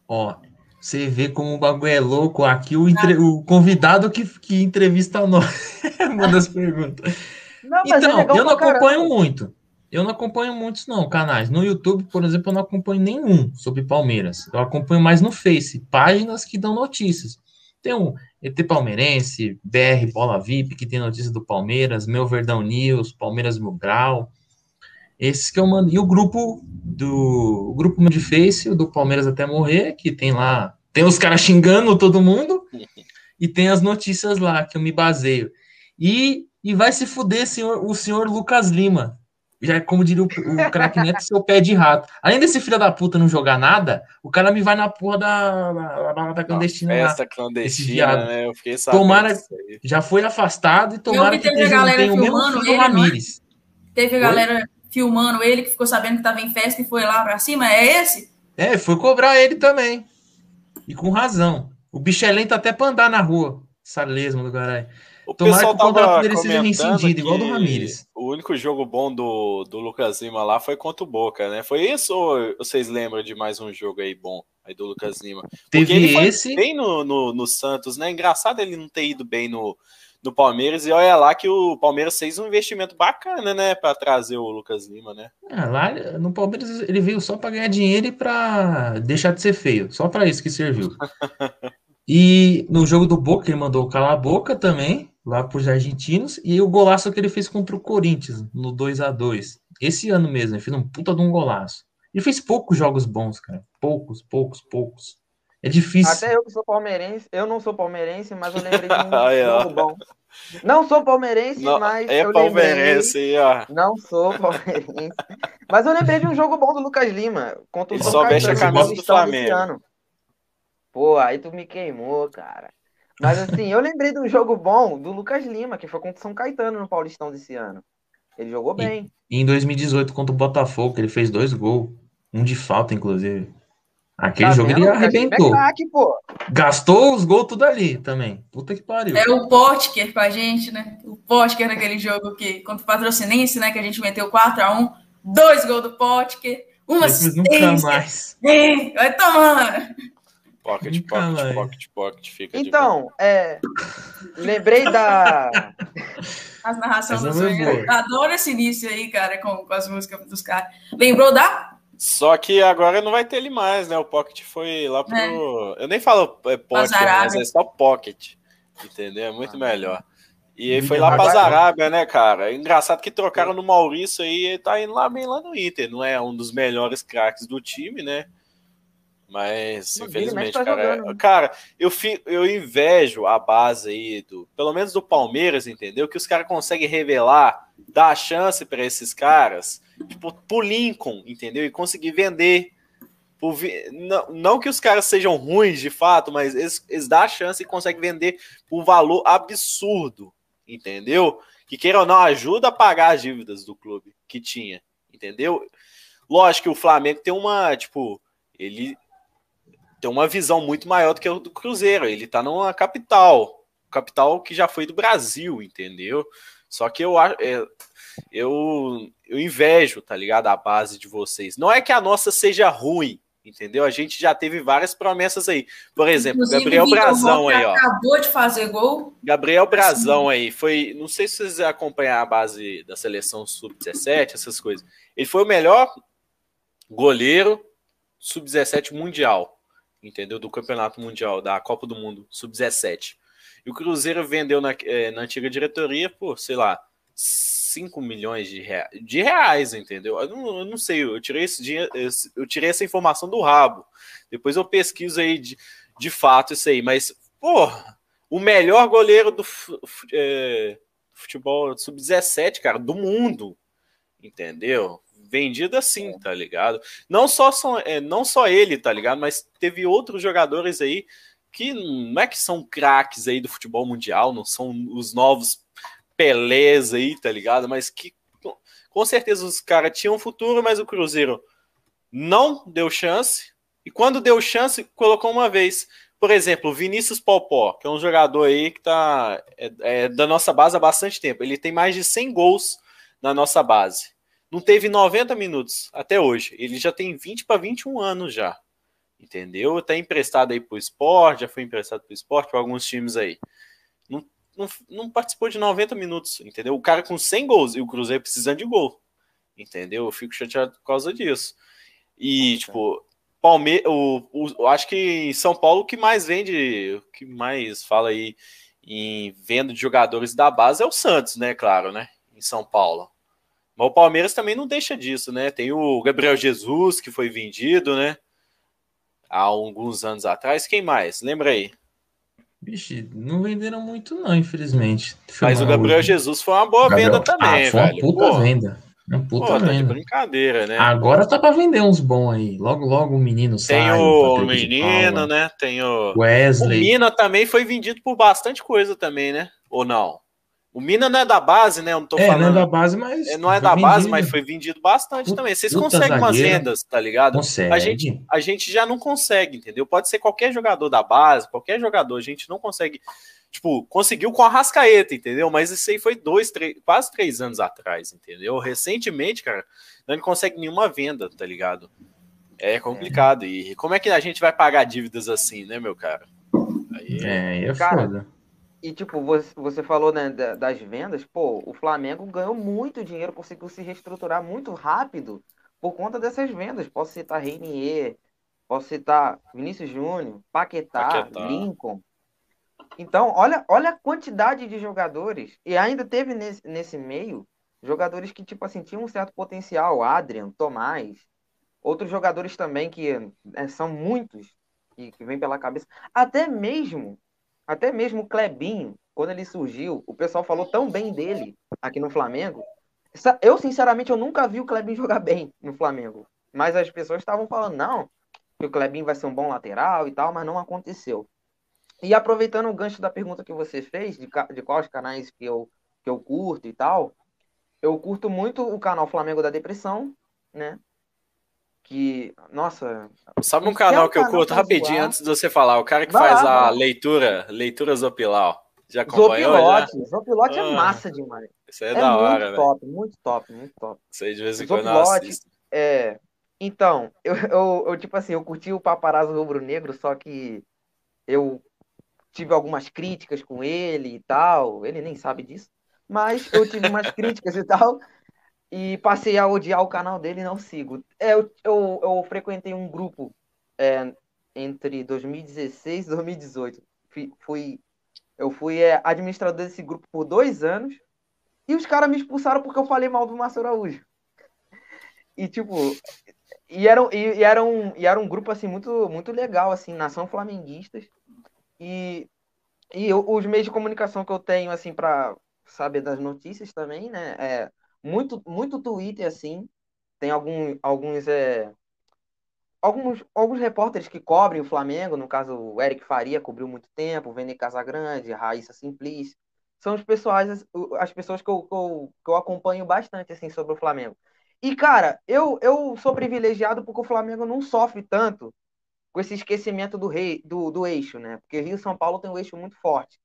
Ó, você vê como o bagulho é louco. Aqui o, entre... o convidado que, que entrevista nós [laughs] manda as perguntas. Não, então, é eu não acompanho muito. Eu não acompanho muitos, não, canais. No YouTube, por exemplo, eu não acompanho nenhum sobre Palmeiras. Eu acompanho mais no Face, páginas que dão notícias. Tem um ET Palmeirense, BR Bola VIP, que tem notícia do Palmeiras, Meu Verdão News, Palmeiras Mil Grau. Esses que eu mando. E o grupo do o grupo de Face, do Palmeiras até morrer, que tem lá. Tem os caras xingando todo mundo. e tem as notícias lá que eu me baseio. E, e vai se fuder senhor, o senhor Lucas Lima. Já como diria o, o craque Neto, seu pé de rato. Além desse filho da puta não jogar nada, o cara me vai na porra da, da, da, clandestina festa lá. clandestina, né? Eu fiquei sabendo Tomara, já foi afastado e tomara que, teve a galera filmando ele, Ramires. Teve a galera filmando ele que ficou sabendo que tava em festa e foi lá pra cima. É esse? É, foi cobrar ele também. E com razão. O bicho é lento até pra andar na rua. Essa lesma do caralho. O Tomara pessoal que o contrato tava dele seja rescindido, igual do Ramires. O único jogo bom do, do Lucas Lima lá foi contra o Boca, né? Foi isso ou vocês lembram de mais um jogo aí bom aí do Lucas Lima? Porque Teve ele esse. bem no, no, no Santos, né? Engraçado ele não ter ido bem no, no Palmeiras. E olha lá que o Palmeiras fez um investimento bacana, né? Pra trazer o Lucas Lima, né? Ah, lá no Palmeiras ele veio só pra ganhar dinheiro e pra deixar de ser feio. Só pra isso que serviu. [laughs] E no jogo do Boca ele mandou calar a boca também, lá pros argentinos. E o golaço que ele fez contra o Corinthians, no 2 a 2 Esse ano mesmo, ele fez um puta de um golaço. Ele fez poucos jogos bons, cara. Poucos, poucos, poucos. É difícil. Até eu que sou palmeirense, eu não sou palmeirense, mas eu lembrei de um [laughs] jogo bom. Não sou palmeirense, Não, mas é eu palmeirense aí, ó. Não sou palmeirense. Mas eu lembrei de um jogo bom do Lucas Lima. Contra o Ele São só veste a camisa do Flamengo. Pô, aí tu me queimou, cara. Mas assim, eu lembrei de um jogo bom do Lucas Lima, que foi contra o São Caetano no Paulistão desse ano. Ele jogou bem. E em 2018, contra o Botafogo, ele fez dois gols. Um de falta, inclusive. Aquele Tá jogo vendo? ele Lima arrebentou. É craque, pô. Gastou os gols tudo ali também. Puta que pariu. É o Potker com a gente, né? O Potker naquele jogo que, contra o Patrocinense, né? Que a gente meteu 4x1. Dois gols do Potker. Uma Depois nunca assistência. mais. Ei, Vai tomando. Pocket, pocket, mais. pocket, pocket. Fica de Então, é. Lembrei da. [laughs] As narrações do sonho. boa. Adoro esse início aí, cara, com, com as músicas dos caras. Lembrou da? Só que agora não vai ter ele mais, né? O Pocket foi lá pro. Eu nem falo é, Pocket, mas é só Pocket. Entendeu? É muito melhor. E ele foi lá pra bacana. Arábia, né, cara? É engraçado que trocaram no Maurício aí, ele tá indo lá bem lá no Inter. Não é um dos melhores craques do time, né? Mas, Não, infelizmente, tá cara. jogando, né? Cara, eu, fi, eu invejo a base aí, do, pelo menos do Palmeiras, entendeu? Que os caras conseguem revelar, dar a chance pra esses caras, tipo, pro Lincoln, entendeu? E conseguir vender. Por não, não que os caras sejam ruins de fato, mas eles, eles dão a chance e conseguem vender por um valor absurdo, entendeu? Que queira ou não, ajuda a pagar as dívidas do clube que tinha, entendeu? Lógico que o Flamengo tem uma, tipo, ele tem uma visão muito maior do que o do Cruzeiro. Ele tá numa capital, capital que já foi do Brasil, entendeu? Só que eu acho, é, eu, eu invejo, tá ligado? A base de vocês. Não é que a nossa seja ruim, entendeu? A gente já teve várias promessas aí. Por exemplo, Inclusive, Gabriel Brazão aí, ó. Acabou de fazer gol. Gabriel Brazão aí foi, não sei se vocês acompanham a base da seleção sub-17, essas coisas. Ele foi o melhor goleiro sub-17 mundial, entendeu? Do campeonato mundial, da Copa do Mundo sub-17. E o Cruzeiro vendeu na, eh, na antiga diretoria por, sei lá, 5 milhões de, de reais, entendeu? Eu não, eu não sei, eu tirei esse dinheiro, eu tirei essa informação do rabo. Depois eu pesquiso aí de, de fato isso aí, mas, porra, o melhor goleiro do é, futebol sub-17, cara, do mundo. Entendeu? Vendido assim, tá ligado? Não só, são, é, não só ele, tá ligado? Mas teve outros jogadores aí que não é que são craques aí do futebol mundial, não são os novos Pelés aí, tá ligado? Mas que com- certeza os caras tinham futuro, mas o Cruzeiro não deu chance. E quando deu chance, colocou uma vez. Por exemplo, o Vinícius Popó, que é um jogador aí que tá é, é da nossa base há bastante tempo. Ele tem mais de 100 gols na nossa base. Não teve 90 minutos até hoje. Ele já tem 20 para 21 anos já. Entendeu? Tá emprestado aí pro esporte, já foi emprestado pro esporte, para alguns times aí. Não, não, não participou de 90 minutos, entendeu? O cara com 100 gols e o Cruzeiro precisando de gol. Entendeu? Eu fico chateado por causa disso. E, tipo, Palmeiras, o, o, eu acho que em São Paulo o que mais vende, o que mais fala aí em venda de jogadores da base é o Santos, né? Claro, né? Em São Paulo. Mas o Palmeiras também não deixa disso, né? Tem o Gabriel Jesus, que foi vendido, né? Há alguns anos atrás. Quem mais? Lembra aí? Vixe, não venderam muito, não, infelizmente. Mas o Gabriel hoje. Jesus foi uma boa Gabriel... venda também, ah, foi velho. Uma puta Pô. venda. Uma puta Pô, venda. Tá de brincadeira, né? Agora tá pra vender uns bons aí. Logo, logo o menino sai. Tem o, o menino, né? Tem o. Wesley. O Mina também foi vendido por bastante coisa também, né? Ou não? O Mina não é da base, né? Eu não tô é, falando. Não é da base, mas. É, não é da base, mas foi vendido bastante o, também. Vocês conseguem umas vendas, tá ligado? Consegue. A gente, a gente já não consegue, entendeu? Pode ser qualquer jogador da base, qualquer jogador, a gente não consegue. Tipo, conseguiu com a Rascaeta, entendeu? Mas isso aí foi dois, três, quase três anos atrás, entendeu? Recentemente, cara, não consegue nenhuma venda, tá ligado? É complicado. E como é que a gente vai pagar dívidas assim, né, meu cara? Aí... É, é cara, foda. E, tipo, você, você falou né, das vendas, pô, o Flamengo ganhou muito dinheiro, conseguiu se reestruturar muito rápido por conta dessas vendas. Posso citar Reinier, posso citar Vinícius Júnior, Paquetá, Paquetá, Lincoln. Então, olha, olha a quantidade de jogadores. E ainda teve nesse, nesse meio jogadores que, tipo assim, tinham um certo potencial. Adrian, Tomás, outros jogadores também que é, são muitos que, que vêm pela cabeça. Até mesmo até mesmo o Clebinho, quando ele surgiu, o pessoal falou tão bem dele aqui no Flamengo. Eu, sinceramente, eu nunca vi o Clebinho [laughs] jogar bem no Flamengo. Mas as pessoas estavam falando, não, que o Clebinho vai ser um bom lateral e tal, mas não aconteceu. E aproveitando o gancho da pergunta que você fez, de, de quais canais que eu, que eu curto e tal, eu curto muito o canal Flamengo da Depressão, né? Que, nossa. Sabe um canal que eu curto rapidinho zoar. antes de você falar? O cara que vai faz lá, a leitura, leitura Zopilau. Já acompanhou? Zopilote. Já? Zopilote é ah, é massa demais. Isso é, é da hora, muito top, muito top, muito top. Isso aí de vez em quando assisto. É, então, eu, eu, eu, tipo assim, eu curti o Paparazzo Rubro Negro, só que eu tive algumas críticas com ele e tal. Ele nem sabe disso. Mas eu tive umas [laughs] críticas e tal e passei a odiar o canal dele e não sigo. É, eu, eu, eu frequentei um grupo é, entre 2016 e 2018. Fui, fui, eu fui é, administrador desse grupo por dois anos e os caras me expulsaram porque eu falei mal do Márcio Araújo. E tipo, e era, e, e, era, um, e era um grupo assim muito, muito legal, assim, nação flamenguistas. E, e eu, os meios de comunicação que eu tenho, assim, para saber das notícias também, né? É, muito, muito Twitter, assim. Tem algum, alguns, é, alguns, alguns repórteres que cobrem o Flamengo, no caso o Eric Faria cobriu muito tempo, o Vene Casagrande, Raíssa Simplice. São os pessoas, as pessoas que eu, que eu, que eu acompanho bastante assim, sobre o Flamengo. E, cara, eu, eu sou privilegiado porque o Flamengo não sofre tanto com esse esquecimento do, rei, do, do eixo, né? Porque Rio São Paulo tem um eixo muito forte.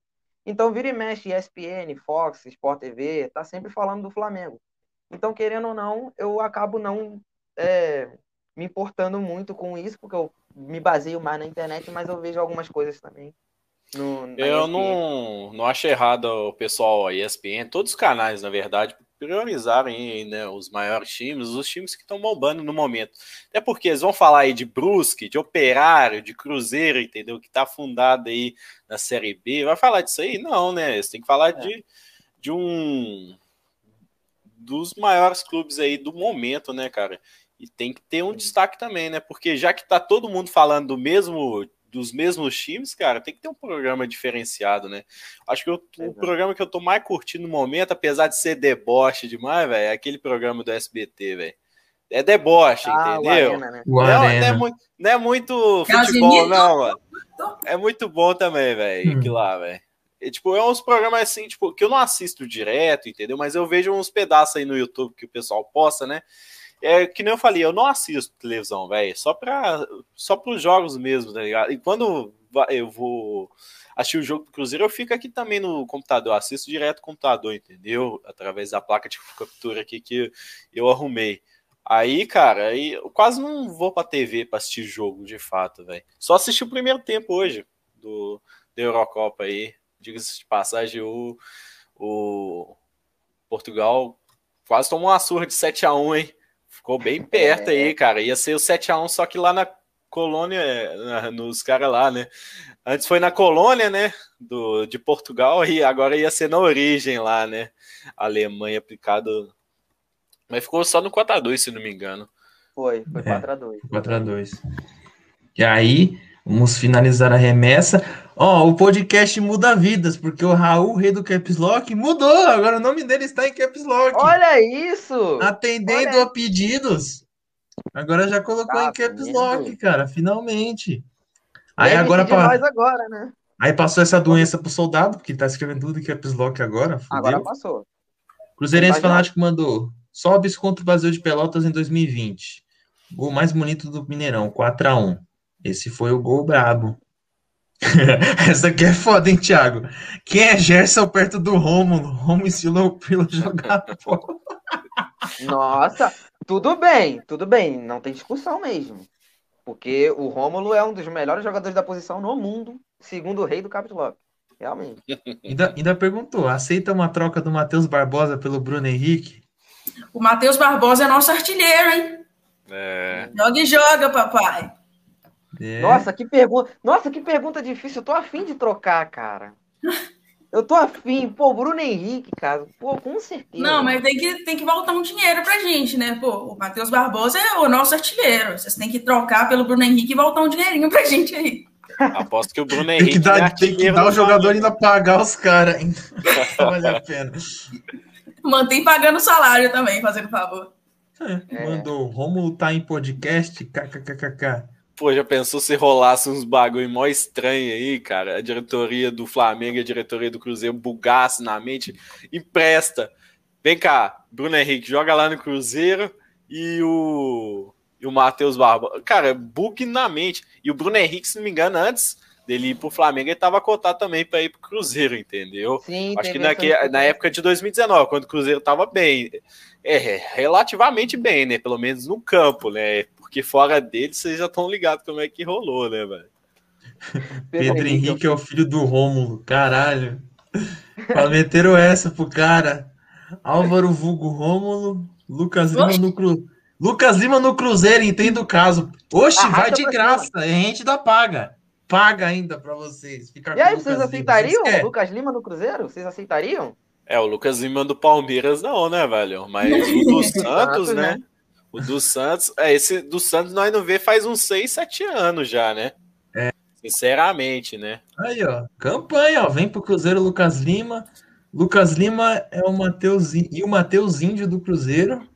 Então, vira e mexe, ESPN, Fox, Sport TV, tá sempre falando do Flamengo. Então, querendo ou não, eu acabo não é, me importando muito com isso, porque eu me baseio mais na internet, mas eu vejo algumas coisas também. No, eu não, não acho errado o pessoal, a ESPN, todos os canais, na verdade, priorizarem né, os maiores times, os times que estão bombando no momento. Até porque eles vão falar aí de Brusque, de Operário, de Cruzeiro, entendeu? Que está fundado aí na Série B. Vai falar disso aí? Não, né? Eles têm que falar é. de, de um dos maiores clubes aí do momento, né, cara? E tem que ter um destaque também, né? Porque já que tá todo mundo falando do mesmo dos mesmos times, cara, tem que ter um programa diferenciado, né? Acho que eu, o programa que eu tô mais curtindo no momento, apesar de ser deboche demais, velho, é aquele programa do SBT, velho. É deboche, ah, entendeu? Arena, né? não, não, é muito, não é muito futebol, não, mano. É muito bom também, velho, hum. aquilo lá, velho. E, tipo, é uns programas assim, tipo, que eu não assisto direto, entendeu? Mas eu vejo uns pedaços aí no YouTube que o pessoal posta, né? É que nem eu falei, eu não assisto televisão, velho, só para só para os jogos mesmo, tá ligado? E quando eu vou assistir o jogo do Cruzeiro, eu fico aqui também no computador, assisto direto no computador, entendeu? Através da placa de captura aqui que eu arrumei. Aí, cara, aí eu quase não vou pra TV pra assistir jogo, de fato, velho. Só assisti o primeiro tempo hoje do da Eurocopa aí diga-se de passagem, o, o Portugal quase tomou uma surra de 7 a 1 hein? Ficou bem perto é. aí, cara. Ia ser o 7 a 1 só que lá na colônia, nos caras lá, né? Antes foi na colônia, né? Do, de Portugal, e agora ia ser na origem lá, né? Alemanha aplicado. Mas ficou só no 4x2, se não me engano. Foi, foi 4x2. É, 4x2. E aí, vamos finalizar a remessa. Ó, o podcast muda vidas, porque o Raul, rei do Caps Lock, mudou. Agora o nome dele está em Caps Lock. Olha isso! Atendendo Olha. a pedidos. Agora já colocou tá em Caps Lock, cara, finalmente. Aí agora, pra... agora, né? Aí passou essa doença pro soldado, porque tá escrevendo tudo em Caps Lock agora. Fudeu. Agora passou. Cruzeirense Fanático mandou. Sobes contra o Brasil de Pelotas em 2020. Gol mais bonito do Mineirão, 4x1. Esse foi o gol brabo. [laughs] Essa aqui é foda, hein, Thiago? Quem é Gerson perto do Rômulo? Rômulo ensinou o Pilo jogar [laughs] Nossa, tudo bem, tudo bem. Não tem discussão mesmo. Porque o Rômulo é um dos melhores jogadores da posição no mundo, segundo o rei do Capitão Realmente. Ainda, ainda perguntou: aceita uma troca do Matheus Barbosa pelo Bruno Henrique? O Matheus Barbosa é nosso artilheiro, hein? É. Joga e joga, papai. É. Nossa, que pergunta. Nossa, que pergunta difícil. Eu tô afim de trocar, cara. [laughs] Eu tô afim. Pô, Bruno Henrique, cara. Pô, com certeza. Não, mas tem que, tem que voltar um dinheiro pra gente, né? Pô, o Matheus Barbosa é o nosso artilheiro. Vocês têm que trocar pelo Bruno Henrique e voltar um dinheirinho pra gente aí. Aposto que o Bruno Henrique. Tem que dar, tem que dar o jogador ainda pagar os caras [laughs] ainda. vale a pena. Mantém pagando o salário também, fazendo favor. É, é. Mandou. Romulo tá em podcast? KKKKK. Pô, já pensou se rolasse uns bagulho mó estranho aí, cara? A diretoria do Flamengo e a diretoria do Cruzeiro bugasse na mente. Empresta. Vem cá, Bruno Henrique, joga lá no Cruzeiro e o, e o Matheus Barba. Cara, bug na mente. E o Bruno Henrique, se não me engano, antes dele ir pro Flamengo, ele tava cotado também para ir pro Cruzeiro, entendeu? Sim, Acho que naque, na época de 2019, quando o Cruzeiro tava bem. É, relativamente bem, né? Pelo menos no campo, né? Porque fora dele, vocês já estão ligados como é que rolou, né, velho? [laughs] Pedro Henrique é o filho do Rômulo, caralho. Meteram essa pro cara. Álvaro Vulgo Rômulo, Lucas Lima no Cru... Lucas Lima no Cruzeiro, entenda o caso. Oxe, vai de graça, a gente dá paga. Paga ainda para vocês. Fica e aí, vocês aceitariam o Lucas Lima no Cruzeiro? Vocês aceitariam? É, o Lucas Lima do Palmeiras não, né, velho? Mas o do Santos, né? O do Santos, é, esse do Santos nós não vê faz uns 6, 7 anos já, né? É. Sinceramente, né? Aí, ó, campanha, ó, vem pro Cruzeiro Lucas Lima. Lucas Lima é o Mateus e o Matheus Índio do Cruzeiro.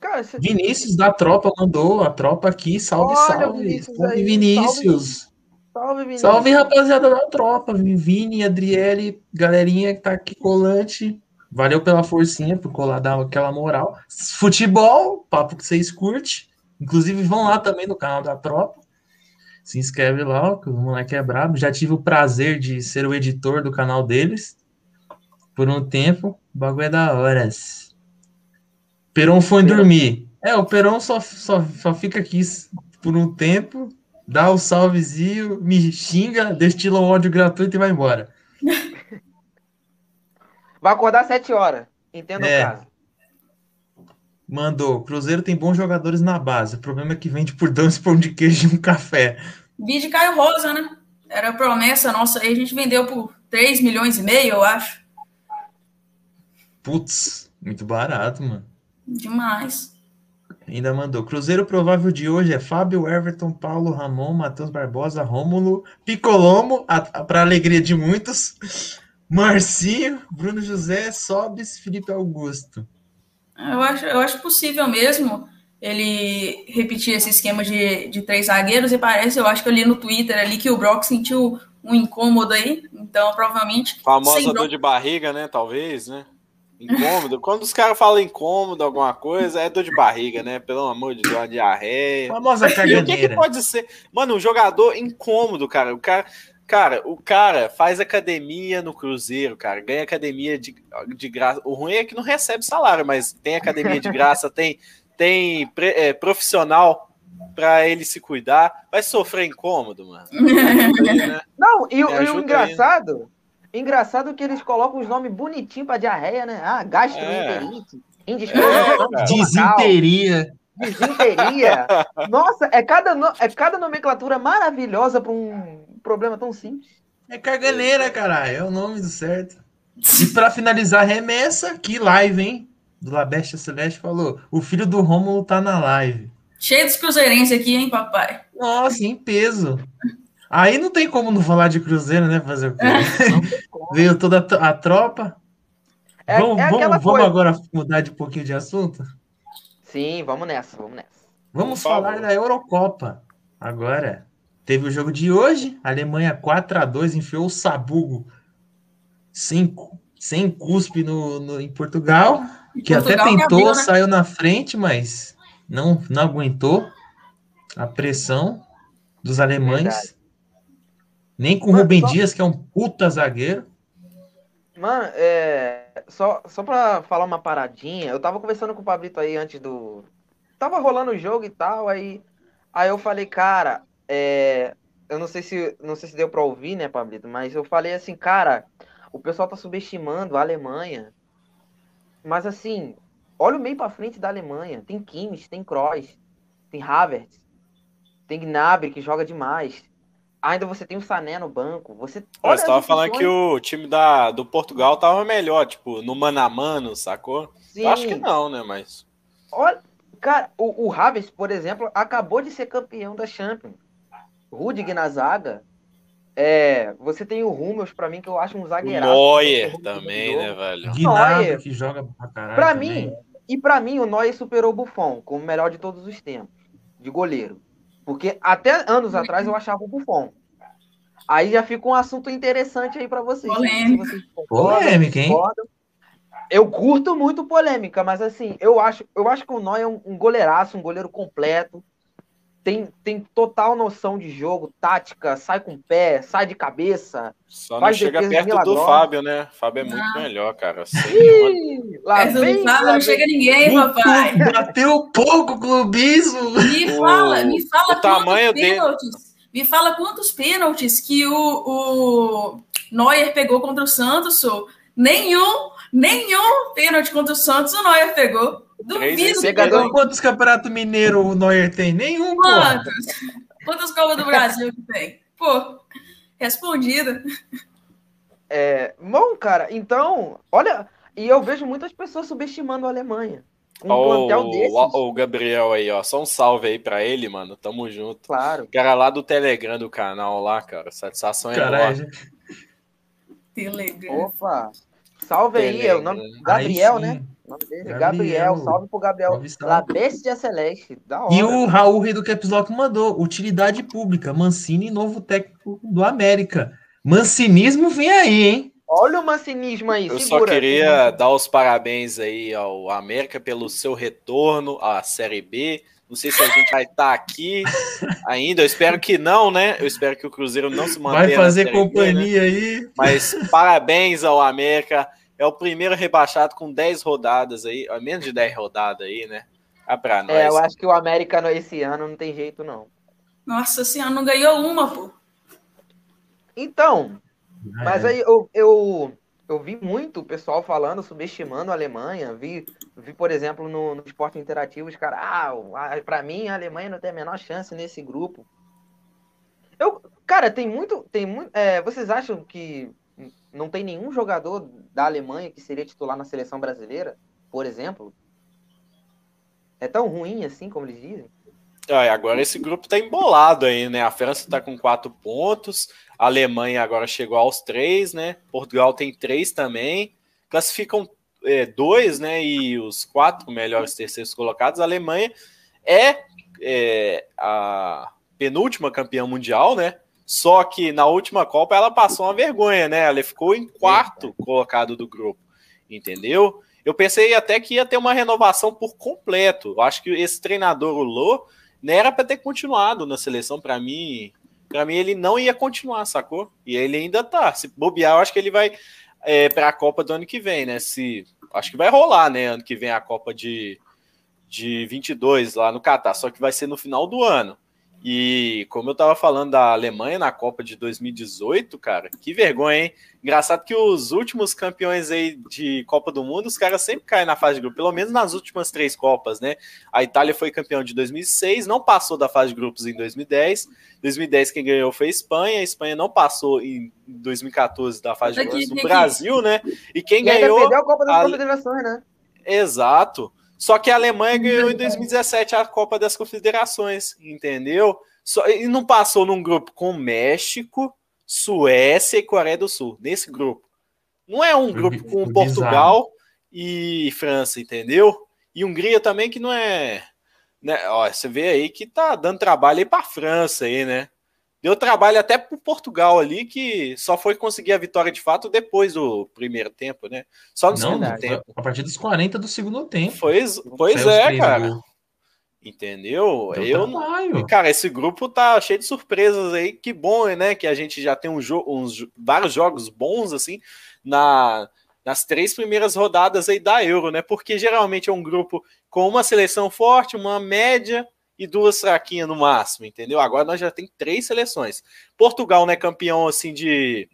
Cara, você... Vinícius da tropa mandou a tropa aqui, salve, Olha, salve. Vinícius, salve, Vinícius. Salve, Vinícius. Salve, rapaziada da tropa. Vini, Adriele, galerinha que tá aqui colante. Valeu pela forcinha, por colar, dar aquela moral. Futebol, papo que vocês curtem. Inclusive, vão lá também no canal da Tropa. Se inscreve lá, que o moleque é brabo. Já tive o prazer de ser o editor do canal deles por um tempo. O bagulho é da horas. Peron foi dormir. É, o Peron só, só, só fica aqui por um tempo, dá o salvezinho, me xinga, destila um ódio gratuito e vai embora. [laughs] Vai acordar às 7 horas. Entenda é. o caso. Mandou. Cruzeiro tem bons jogadores na base. O problema é que vende por dois [laughs] pão de queijo e um café. Vídeo Caio Rosa, né? Era promessa nossa aí. A gente vendeu por 3 milhões e meio, eu acho. Putz, muito barato, mano. Demais. Ainda mandou. Cruzeiro provável de hoje é Fábio, Everton, Paulo, Ramon, Matheus Barbosa, Rômulo, Picolomo, para alegria de muitos. Marcinho, Bruno José, Sobes, Felipe Augusto. Eu acho, eu acho possível mesmo ele repetir esse esquema de, de três zagueiros e parece, eu acho que eu li no Twitter ali que o Brock sentiu um incômodo aí, então provavelmente... Famosa dor de barriga, né, talvez, né? Incômodo. Quando os caras falam incômodo, alguma coisa, é dor de barriga, né? Pelo amor de Deus, uma diarreia. Famosa cagadeira. o que, que, pode ser? Mano, um jogador incômodo, cara. O cara. Cara, o cara faz academia no Cruzeiro, cara, ganha academia de, de graça. O ruim é que não recebe salário, mas tem academia de graça, tem, tem é, profissional para ele se cuidar. Vai sofrer incômodo, mano. [laughs] Não, e, e o engraçado, aí. engraçado é que eles colocam os nomes bonitinhos para diarreia, né? Ah, gastroenterite, é. é, desinteria. Desinteria. [laughs] Nossa, é cada, é cada nomenclatura maravilhosa para um problema tão simples. É caganeira, caralho. É o nome do certo. E para finalizar a remessa, que live, hein? Do Labeste Celeste falou: o filho do Rômulo tá na live. Cheio dos cruzeirenses aqui, hein, papai? Nossa, em peso. Aí não tem como não falar de Cruzeiro, né? Fazer o quê? [laughs] Veio toda a tropa. É, vamos, é vamos, vamos agora mudar de um pouquinho de assunto? Sim, vamos nessa, vamos nessa. Vamos falar da Eurocopa. Agora, teve o jogo de hoje, Alemanha 4 a 2 enfiou o Sabugo sem, sem cuspe no, no em Portugal, que Portugal até tentou, né? saiu na frente, mas não, não aguentou a pressão dos alemães. Verdade. Nem com o Rubem só... Dias, que é um puta zagueiro. Mano, é... só, só pra falar uma paradinha, eu tava conversando com o Pablito aí antes do. Tava rolando o jogo e tal, aí, aí eu falei, cara, é... eu não sei se não sei se deu pra ouvir, né, Pablito, mas eu falei assim, cara, o pessoal tá subestimando a Alemanha. Mas assim, olha o meio pra frente da Alemanha. Tem Kimmich, tem Kroos, tem Havertz, tem Gnabry, que joga demais. Ainda você tem o Sané no banco. Você, Olha, tava falando que o time da, do Portugal tava melhor, tipo, no mano a mano, sacou? Sim. Eu acho que não, né? Mas. Olha, cara, o, o Havertz, por exemplo, acabou de ser campeão da Champions. Rudiger na zaga. É, você tem o Rummels, pra mim, que eu acho um zagueiro. O Neuer também, né, velho? Neuer, que joga pra caralho. Pra mim, e pra mim, o Neuer superou o Buffon como o melhor de todos os tempos, de goleiro. Porque até anos atrás eu achava o Buffon. Aí já fica um assunto interessante aí para vocês. Polêmica. Vocês polêmica, hein? Eu curto muito polêmica, mas assim, eu acho, eu acho que o Noy é um, um goleiraço, um goleiro completo. Tem, tem total noção de jogo, tática, sai com o pé, sai de cabeça. Só não chega perto milagrosa. do Fábio, né? Fábio é muito ah. melhor, cara. Ih, lá vem, não, não chega ninguém, papai. Bateu pouco clubismo. Me fala, me fala o tamanho pênaltis. Dele. Me fala quantos pênaltis que o, o Neuer pegou contra o Santos. Nenhum, nenhum pênalti contra o Santos o Neuer pegou. Duvido. Pegador, quantos campeonatos mineiro o Neuer tem? Nenhum, Quantos? Quantas Copas do Brasil que tem? Pô, respondida. É, bom, cara, então, olha, e eu vejo muitas pessoas subestimando a Alemanha. Um oh, plantel desses. O, o Gabriel aí, ó. Só um salve aí pra ele, mano. Tamo junto. Claro. Cara lá do Telegram do canal lá, cara. Satisfação é enorme. Telegram. Opa! Salve Telegram. aí, é o nome Gabriel, né? Gabriel. Gabriel. Salve pro Gabriel. La Bestia Celeste. Da hora. E o Raul Rei do Caps Lock mandou utilidade pública. Mancini, novo técnico do América. Mancinismo vem aí, hein? Olha o mancinismo aí. Eu segura. só queria dar os parabéns aí ao América pelo seu retorno à Série B. Não sei se a gente vai estar tá aqui [laughs] ainda. Eu espero que não, né? Eu espero que o Cruzeiro não se mantenha. Vai fazer companhia B, né? aí. Mas parabéns ao América. É o primeiro rebaixado com 10 rodadas aí, menos de 10 rodadas aí, né? Ah, pra nós. É, eu acho que o América esse ano não tem jeito, não. Nossa senhora, não ganhou uma, pô. Então, é. mas aí eu, eu, eu vi muito o pessoal falando, subestimando a Alemanha. Vi, vi por exemplo, no, no esporte interativo, os caras, ah, pra mim a Alemanha não tem a menor chance nesse grupo. Eu, cara, tem muito. Tem muito é, vocês acham que não tem nenhum jogador da Alemanha que seria titular na seleção brasileira, por exemplo? É tão ruim assim como eles dizem? É, agora esse grupo tá embolado aí, né? A França tá com quatro pontos, a Alemanha agora chegou aos três, né? Portugal tem três também. Classificam é, dois, né? E os quatro melhores terceiros colocados. A Alemanha é, é a penúltima campeã mundial, né? Só que na última Copa ela passou uma vergonha, né? Ela ficou em quarto colocado do grupo, entendeu? Eu pensei até que ia ter uma renovação por completo. Eu acho que esse treinador, o Lô, não era para ter continuado na seleção. Para mim, para mim ele não ia continuar, sacou? E ele ainda tá. Se bobear, eu acho que ele vai é, para a Copa do ano que vem, né? Se acho que vai rolar, né? Ano que vem a Copa de de 22 lá no Catar, só que vai ser no final do ano. E como eu tava falando da Alemanha na Copa de 2018, cara, que vergonha, hein? Engraçado que os últimos campeões aí de Copa do Mundo, os caras sempre caem na fase de grupo, pelo menos nas últimas três Copas, né? A Itália foi campeão de 2006, não passou da fase de grupos em 2010. 2010 quem ganhou foi a Espanha, a Espanha não passou em 2014 da fase de grupos do Brasil, né? E quem e ganhou perdeu a Copa das a... Confederações, né? Exato. Só que a Alemanha ganhou em 2017 a Copa das Confederações, entendeu? Só, e não passou num grupo com México, Suécia e Coreia do Sul. Nesse grupo. Não é um grupo com Portugal e França, entendeu? E Hungria também, que não é. Né? Ó, você vê aí que tá dando trabalho aí para França aí, né? Deu trabalho até para Portugal ali, que só foi conseguir a vitória de fato depois do primeiro tempo, né? Só no não, segundo tempo. A partir dos 40 do segundo tempo. Pois, pois é, cara. Entendeu? Deu eu trabalho. Cara, esse grupo tá cheio de surpresas aí. Que bom, né? Que a gente já tem um uns vários jogos bons assim na nas três primeiras rodadas aí da Euro, né? Porque geralmente é um grupo com uma seleção forte, uma média e duas fraquinhas no máximo, entendeu? Agora nós já tem três seleções. Portugal não é campeão assim de,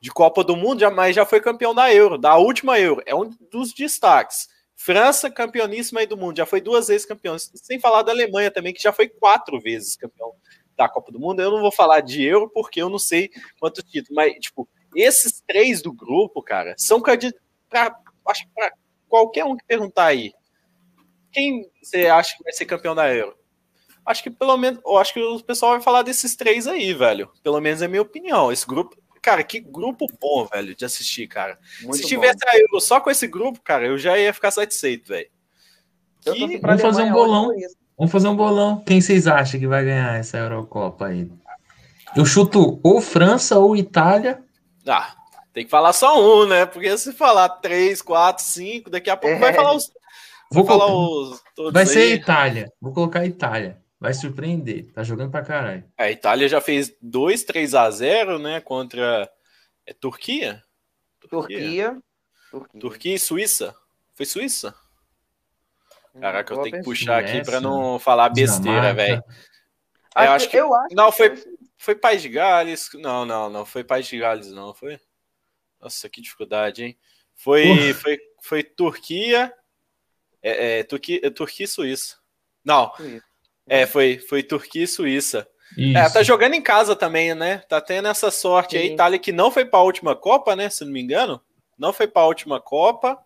de Copa do Mundo, mas já foi campeão da Euro, da última Euro. É um dos destaques. França, campeoníssima aí do mundo, já foi duas vezes campeão. Sem falar da Alemanha também, que já foi quatro vezes campeão da Copa do Mundo. Eu não vou falar de Euro porque eu não sei quantos títulos, mas, tipo, esses três do grupo, cara, são candidatos para qualquer um que perguntar aí. Quem você acha que vai ser campeão da Euro? Acho que pelo menos, eu acho que o pessoal vai falar desses três aí, velho. Pelo menos é minha opinião. Esse grupo, cara, que grupo bom, velho, de assistir, cara. Muito Se tivesse bom. a Euro só com esse grupo, cara, eu já ia ficar satisfeito, velho. Que... Vamos fazer um bolão. Vamos fazer um bolão. Quem vocês acham que vai ganhar essa Eurocopa aí? Eu chuto ou França ou Itália ah, tem que falar só um, né? Porque se falar três, quatro, cinco, daqui a pouco é. vai falar os. Vou falar os. vai ser aí. Itália. Vou colocar Itália. Vai surpreender. Tá jogando pra caralho. A Itália já fez 2, 3 a 0 né? Contra. É Turquia? Turquia. Turquia. Turquia e Suíça. Foi Suíça? Caraca, eu tenho que puxar aqui para não falar besteira, velho. Eu acho que. Eu acho não, foi, foi País de Gales? Não, não, não foi País de Gales, não, foi? Nossa, que dificuldade, hein? Foi, foi, foi Turquia, é, é, Turquia, é, Turquia e Suíça. Não, é, foi, foi Turquia e Suíça. É, tá jogando em casa também, né? Tá tendo essa sorte Sim. aí. Itália que não foi para a última Copa, né? Se não me engano. Não foi para a última Copa.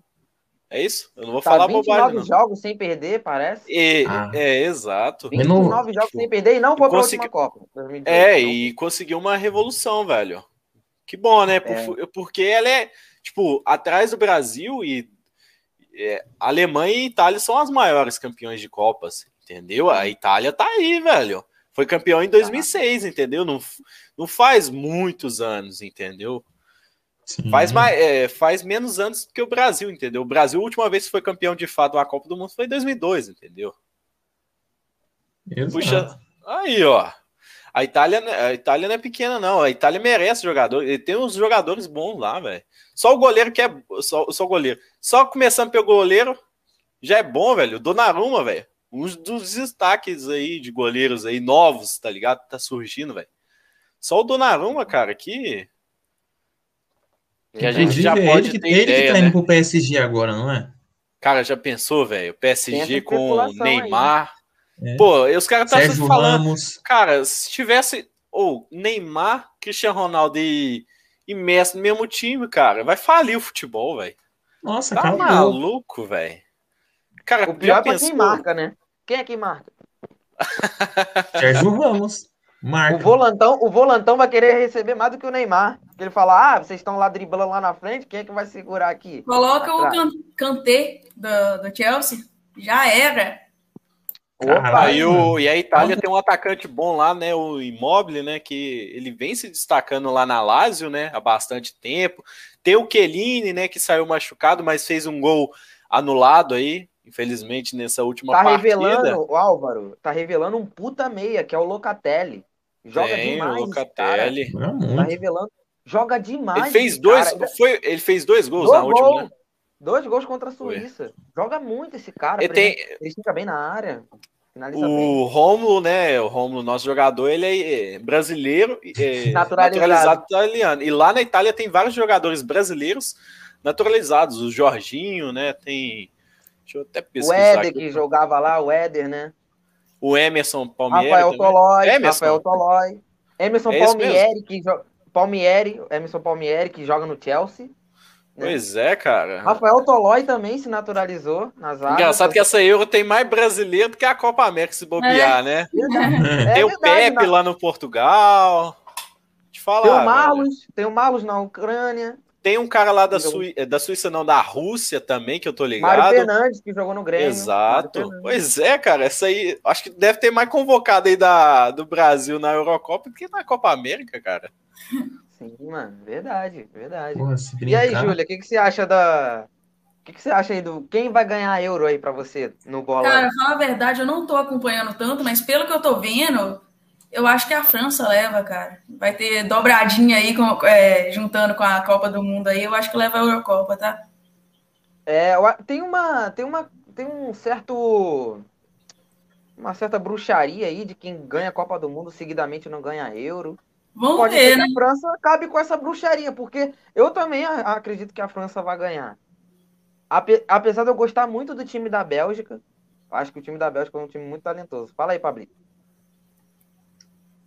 É isso? Eu não vou tá falar 29 bobagem. 29 jogos sem perder, parece. E, ah. É, exato. 29 jogos sem perder e não foi Consegui... pra última Copa. é, e conseguiu uma revolução, velho. Que bom, né? É. Porque ela é, tipo, atrás do Brasil e é, Alemanha e Itália são as maiores campeões de Copas, entendeu? A Itália tá aí, velho. Foi campeão em 2006, entendeu? Não, não faz muitos anos, entendeu? Faz, mais, é, faz menos anos que o Brasil, entendeu? O Brasil, a última vez que foi campeão de fato da Copa do Mundo foi em 2002, entendeu? Exato. Puxa, aí, ó. A Itália, a Itália não é pequena, não. A Itália merece jogador. Ele tem uns jogadores bons lá, velho. Só o goleiro que é. Só, só o goleiro. Só começando pelo goleiro, já é bom, velho. Donnarumma, velho. Um dos destaques aí de goleiros aí novos, tá ligado? Tá surgindo, velho. Só o Donnarumma, cara, que que a gente já é pode ele, ter ele ideia, que tá indo né? pro PSG agora, não é? Cara, já pensou, velho? PSG com Neymar. É. Pô, os caras tá falando. Ramos. Cara, se tivesse ou oh, Neymar, Cristiano Ronaldo e, e Messi no mesmo time, cara, vai falir o futebol, velho. Nossa, tá maluco, velho. Cara, o pior é pensou... quem marca, né? Quem é que marca? [laughs] Sérgio Ramos. Marca. O volantão, o volantão vai querer receber mais do que o Neymar. Ele fala: Ah, vocês estão lá driblando lá na frente, quem é que vai segurar aqui? Coloca o can Kanté do, do Chelsea. Já era. Opa, e, o, e a Itália tem um atacante bom lá, né? O Immobile, né? Que ele vem se destacando lá na Lazio, né? Há bastante tempo. Tem o Chiellini, né? Que saiu machucado, mas fez um gol anulado aí infelizmente, nessa última tá partida. revelando, o Álvaro, tá revelando um puta meia, que é o Locatelli. Joga Tem, demais. Locatelli. Tá revelando. Joga demais. Ele fez dois, cara. foi, ele fez dois gols dois na gol, última, né? Dois gols contra a Suíça. Foi. Joga muito esse cara. Ele, tem... ele fica bem na área. o Romulo, né? O Romulo, nosso jogador, ele é brasileiro, é [laughs] naturalizado. naturalizado italiano. E lá na Itália tem vários jogadores brasileiros naturalizados. O Jorginho, né? Tem. Deixa eu até pesquisar. O Éder que jogava lá, o Éder, né? O Emerson Palmieri. Rafael Tolói. Emerson. Rafael Tolói. Emerson é Palmieri, que joga. Palmieri, Emerson Palmieri, que joga no Chelsea. Né? Pois é, cara. Rafael Tolói também se naturalizou nas áreas. Engraçado que essa Euro tem mais brasileiro do que a Copa América se bobear, é. né? [laughs] É. Tem o Pepe na... lá no Portugal. Te falar, tem o Marlos, tem o Marlos na Ucrânia. Tem um cara lá da, Sui... da Suíça, não, da Rússia também, que eu tô ligado. Mário Fernandes, que jogou no Grêmio. Exato. Pois é, cara, essa aí, acho que deve ter mais convocado aí da, do Brasil na Eurocopa do que na Copa América, cara. Sim, mano, verdade, verdade. Porra, e aí, Júlia, o que, que você acha da. O que, que você acha aí do. Quem vai ganhar euro aí pra você no bola? Cara, fala a verdade, eu não tô acompanhando tanto, mas pelo que eu tô vendo, eu acho que a França leva, cara. Vai ter dobradinha aí, com, é, juntando com a Copa do Mundo aí. Eu acho que leva a Eurocopa, tá? É, tem uma. Tem uma. Tem um certo. Uma certa bruxaria aí de quem ganha a Copa do Mundo seguidamente não ganha euro. Vamos Pode ver, né? a França acabe com essa bruxaria, porque eu também acredito que a França vai ganhar. Apesar de eu gostar muito do time da Bélgica, acho que o time da Bélgica é um time muito talentoso. Fala aí, Pablito.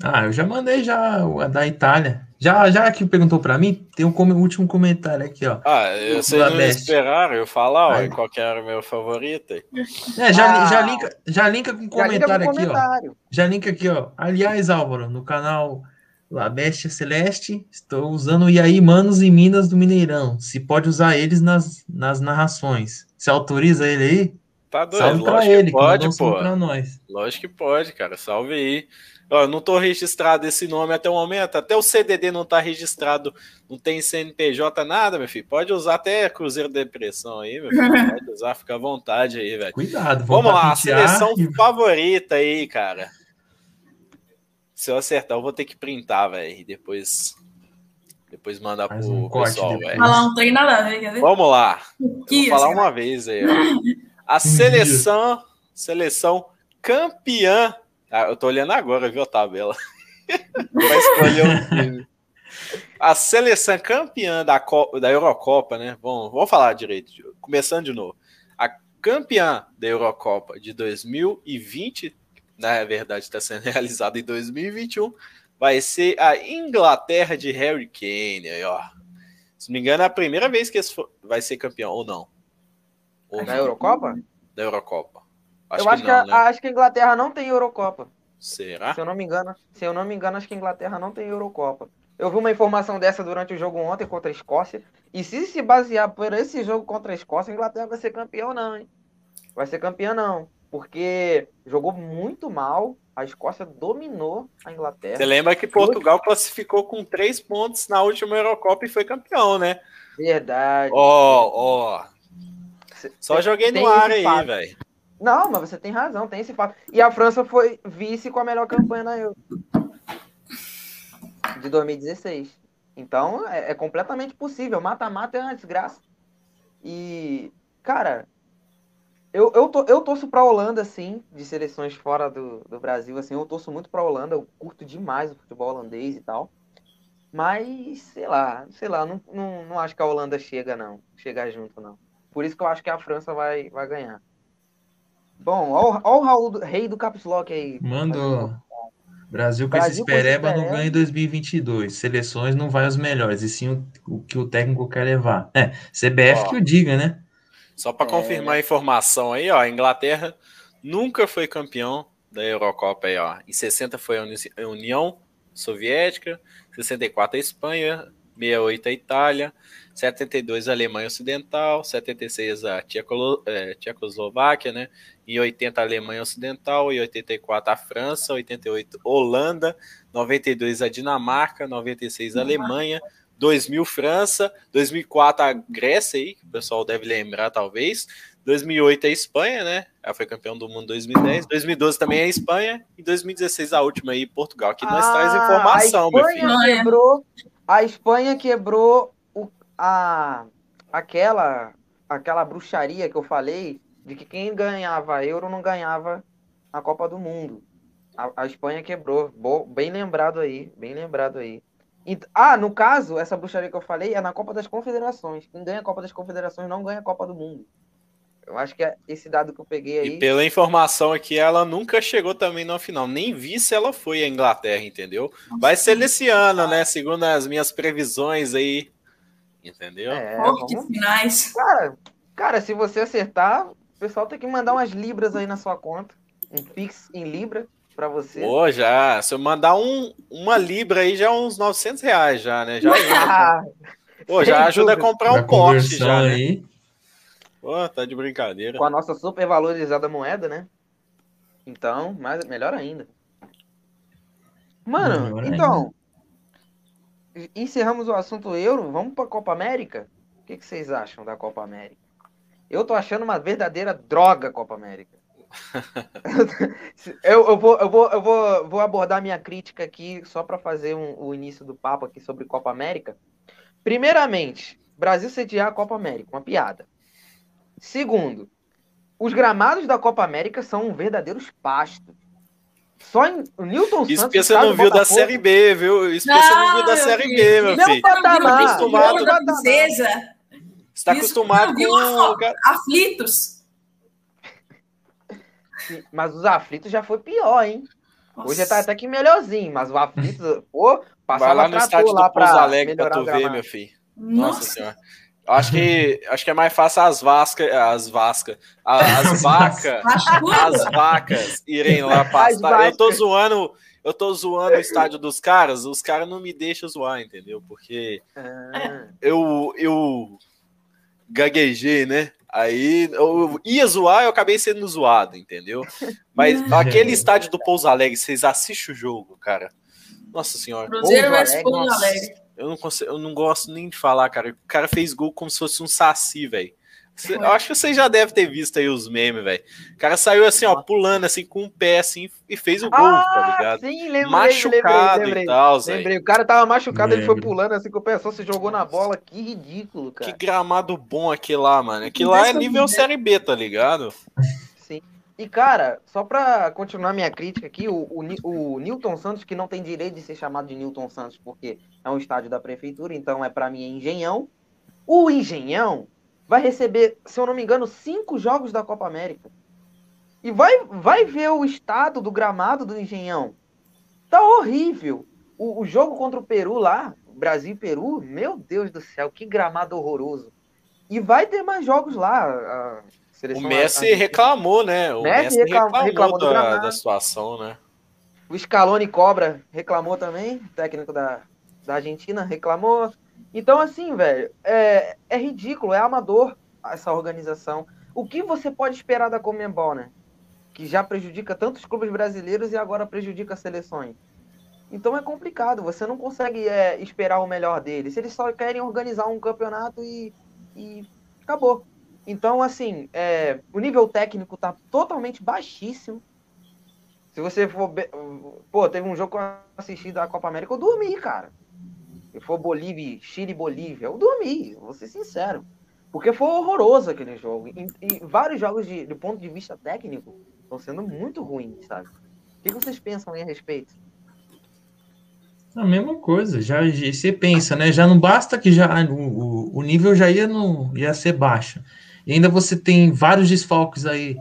Ah, eu já mandei já a da Itália. Já, já que perguntou para mim, tem um último comentário aqui, ó. Ah, vocês não esperaram eu falar ó, qual que era o meu favorito. É, já, ah, já, linka, já linka com comentário com aqui, comentário. ó. Já linka aqui, ó. Aliás, Álvaro, no canal La Bestia Celeste, estou usando o Iaí Manos e Minas do Mineirão. Se pode usar eles nas, nas narrações. Você autoriza ele aí? Tá doido, Salve pra ele, que pode, que pô. Pra nós. Lógico que pode, cara. Salve aí. Ó, não tô registrado esse nome até o momento, até o CDD não tá registrado, não tem CNPJ, nada, meu filho. Pode usar até Cruzeiro Depressão aí, meu filho. [laughs] Pode usar, fica à vontade aí, velho. Cuidado, vamos lá, a seleção e... favorita aí, cara. Se eu acertar, eu vou ter que printar, velho, e depois depois mandar pro um pessoal, velho. Falar um trem nada a ver, quer ver? Vamos lá. vou falar uma vez aí, ó. [laughs] A seleção, seleção campeã ah, eu tô olhando agora, viu a tabela? [laughs] Vai escolher um time. A seleção campeã da, Copa, da Eurocopa, né? Vamos, vamos falar direito. Começando de novo. A campeã da Eurocopa de 2020, na verdade está sendo [laughs] realizada em 2021, vai ser a Inglaterra de Harry Kane. Aí, ó. Se não me engano, é a primeira vez que esse vai ser campeão, ou não? Ou da Eurocopa? Da Eurocopa. Acho eu acho que, não, que a, né? acho que a Inglaterra não tem Eurocopa. Será? Se eu não me engano, se eu não me engano, acho que a Inglaterra não tem Eurocopa. Eu vi uma informação dessa durante o jogo ontem contra a Escócia. E se se basear por esse jogo contra a Escócia, a Inglaterra vai ser campeão, não, hein? Vai ser campeão, não. Porque jogou muito mal. A Escócia dominou a Inglaterra. Você lembra que Portugal classificou com três pontos na última Eurocopa e foi campeão, né? Verdade. Ó, oh, ó. Oh. Só joguei no ar aí, velho. Não, mas você tem razão, tem esse fato. E a França foi vice com a melhor campanha na Euro. De 2016. Então, é, é completamente possível. Mata-mata é uma desgraça. E, cara, eu, eu, to, eu torço pra Holanda, sim, de seleções fora do, do Brasil, assim, eu torço muito pra Holanda, eu curto demais o futebol holandês e tal. Mas, sei lá, sei lá, não, não, não acho que a Holanda chega, não. Chegar junto, não. Por isso que eu acho que a França vai, vai ganhar. Bom, olha o Raul, do, rei do Caps Lock aí. Mandou. Brasil com Brasil esse espereba não ganha em 2022. Seleções não vai aos melhores, e sim o, o que o técnico quer levar. É, CBF ó, que o diga, né? Só para é... confirmar a informação aí, ó, a Inglaterra nunca foi campeão da Eurocopa aí, ó. Em 60 foi a União Soviética, 64 a Espanha, 68 a Itália, 72 a Alemanha Ocidental, 76 a é, Tchecoslováquia, né? Em 80 a Alemanha Ocidental, em 84 a França, 88 Holanda, 92 a Dinamarca, 96 a Alemanha, 2000 França, 2004 a Grécia aí, que o pessoal deve lembrar talvez, 2008 a Espanha, né? Ela foi campeão do mundo em 2010, 2012 também a Espanha e 2016 a última aí Portugal, que nós ah, traz informação, meu filho. Quebrou, a Espanha quebrou a, aquela, aquela bruxaria que eu falei de que quem ganhava euro não ganhava a Copa do Mundo. A, a Espanha quebrou. Bo, bem lembrado aí, bem lembrado aí. E, ah, no caso, essa bruxaria que eu falei é na Copa das Confederações. Quem ganha a Copa das Confederações não ganha a Copa do Mundo. Eu acho que é esse dado que eu peguei aí. E pela informação aqui, ela nunca chegou também na final. Nem vi se ela foi à Inglaterra, entendeu? Vai ser nesse ano, né? Segundo as minhas previsões aí Entendeu? É, Fortes finais. Cara, cara, se você acertar, o pessoal tem que mandar umas libras aí na sua conta. Um Pix em Libra para você. Pô, já. Se eu mandar um, uma Libra aí, já é uns 900 reais já, né? Já, ah, [laughs] Pô, já ajuda a comprar um corte já, né? aí. Né? Pô, tá de brincadeira. Com a nossa super valorizada moeda, né? Então, mais, melhor ainda. Mano, melhor então, ainda. encerramos o assunto Euro, vamos pra Copa América? O que, que vocês acham da Copa América? Eu tô achando uma verdadeira droga a Copa América. eu, eu, vou, eu, vou, eu vou, vou abordar minha crítica aqui só para fazer um, o início do papo aqui sobre Copa América. Primeiramente, Brasil sediar a Copa América, uma piada. Segundo, os gramados da Copa América são verdadeiros pastos. Só em o Newton Isso porque você não viu da Série B, viu? Isso porque você não viu da Série B, meu filho. Patamar, tá acostumado da princesa. Você tá acostumado com... Aflitos. Mas os aflitos já foi pior, hein? Nossa. Hoje tá até que melhorzinho, mas o aflitos, pô, passava Vai lá no estádio lá do Pouso Alegre pra tu ver, meu filho. Nossa, Nossa senhora. Acho que, acho que é mais fácil as vascas, as vascas, [laughs] as vacas, as vacas irem lá pastar. Eu tô zoando, eu tô zoando o estádio dos caras, os caras não me deixam zoar, entendeu? Porque ah. eu, eu gaguejei, né? Aí eu ia zoar, eu acabei sendo zoado, entendeu? Mas [laughs] aquele estádio do Pouso Alegre, vocês assistem o jogo, cara. Nossa senhora. Cruzeiro versus Pouso Alegre. Eu não, consigo, eu não gosto nem de falar, cara. O cara fez gol como se fosse um saci, velho. Eu acho que você já deve ter visto aí os memes, velho. O cara saiu assim, ó, pulando assim com o pé assim e fez o gol, tá ah, tá ligado? Sim, lembrei, machucado lembrei, lembrei, e tal, lembrei. O cara tava machucado, ele foi pulando assim com o pé, só se jogou na bola. Que ridículo, cara. Que gramado bom aquele lá, mano. Aquele lá é nível Série B, tá ligado? E, cara, só pra continuar minha crítica aqui, o, o, o, Newton Santos, que não tem direito de ser chamado de Newton Santos, porque é um estádio da prefeitura, então é para mim é Engenhão. O Engenhão vai receber, se eu não me engano, cinco jogos da Copa América. E vai, vai ver o estado do gramado do Engenhão. Tá horrível. O, o jogo contra o Peru lá, Brasil e Peru, meu Deus do céu, que gramado horroroso. E vai ter mais jogos lá. O Messi reclamou, né? O Messi, Messi reclamou, reclamou da, da, situação, né? O Scaloni Cobra reclamou também, técnico da, da Argentina reclamou. Então, assim, velho, é, é ridículo, é amador essa organização. O que você pode esperar da Comembol, né? Que já prejudica tantos clubes brasileiros e agora prejudica as seleções. Então é complicado, você não consegue é, esperar o melhor deles. Eles só querem organizar um campeonato e, e acabou. Então, assim, é, o nível técnico tá totalmente baixíssimo. Se você for. Pô, teve um jogo que eu assisti da Copa América, eu dormi, cara. Se for Bolívia, Chile Bolívia, eu dormi, vou ser sincero. Porque foi horroroso aquele jogo. E, e vários jogos, de, do ponto de vista técnico, estão sendo muito ruins, sabe? O que vocês pensam aí a respeito? A mesma coisa, já você pensa, né? Já não basta que já o, o nível já ia, no, ia ser baixo. E ainda você tem vários desfalques aí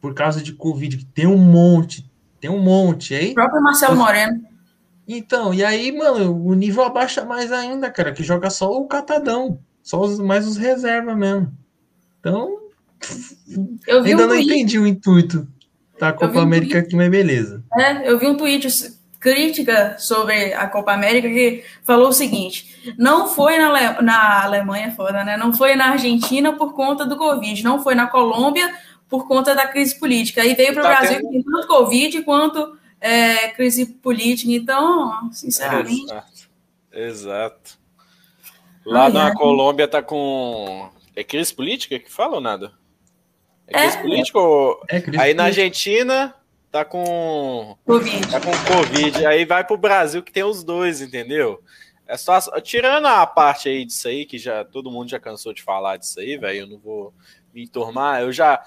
por causa de Covid, que tem um monte, tem um monte aí. O próprio Marcelo Moreno. Então, e aí, mano, o nível abaixa mais ainda, cara, que joga só o catadão, só os, mais os reservas mesmo. Então, ainda um não tweet. entendi o intuito da Copa um América tweet. aqui, mas beleza. É, eu vi um tweet crítica sobre a Copa América que falou o seguinte: não foi na, Ale... na Alemanha, foda, né? Não foi na Argentina por conta do Covid, não foi na Colômbia por conta da crise política. Aí veio para o tá Brasil tendo... com tanto Covid quanto é, crise política. Então, sinceramente. Exato. Exato. Lá Ai, na é. Colômbia tá com. É crise política que fala ou nada? É crise é. política ou. É crise Aí política. na Argentina tá com Covid. Tá com Covid. Aí vai pro Brasil que tem os dois, entendeu? É só, tirando a parte aí disso aí, que já todo mundo já cansou de falar disso aí, velho, eu não vou me enturmar. Eu já,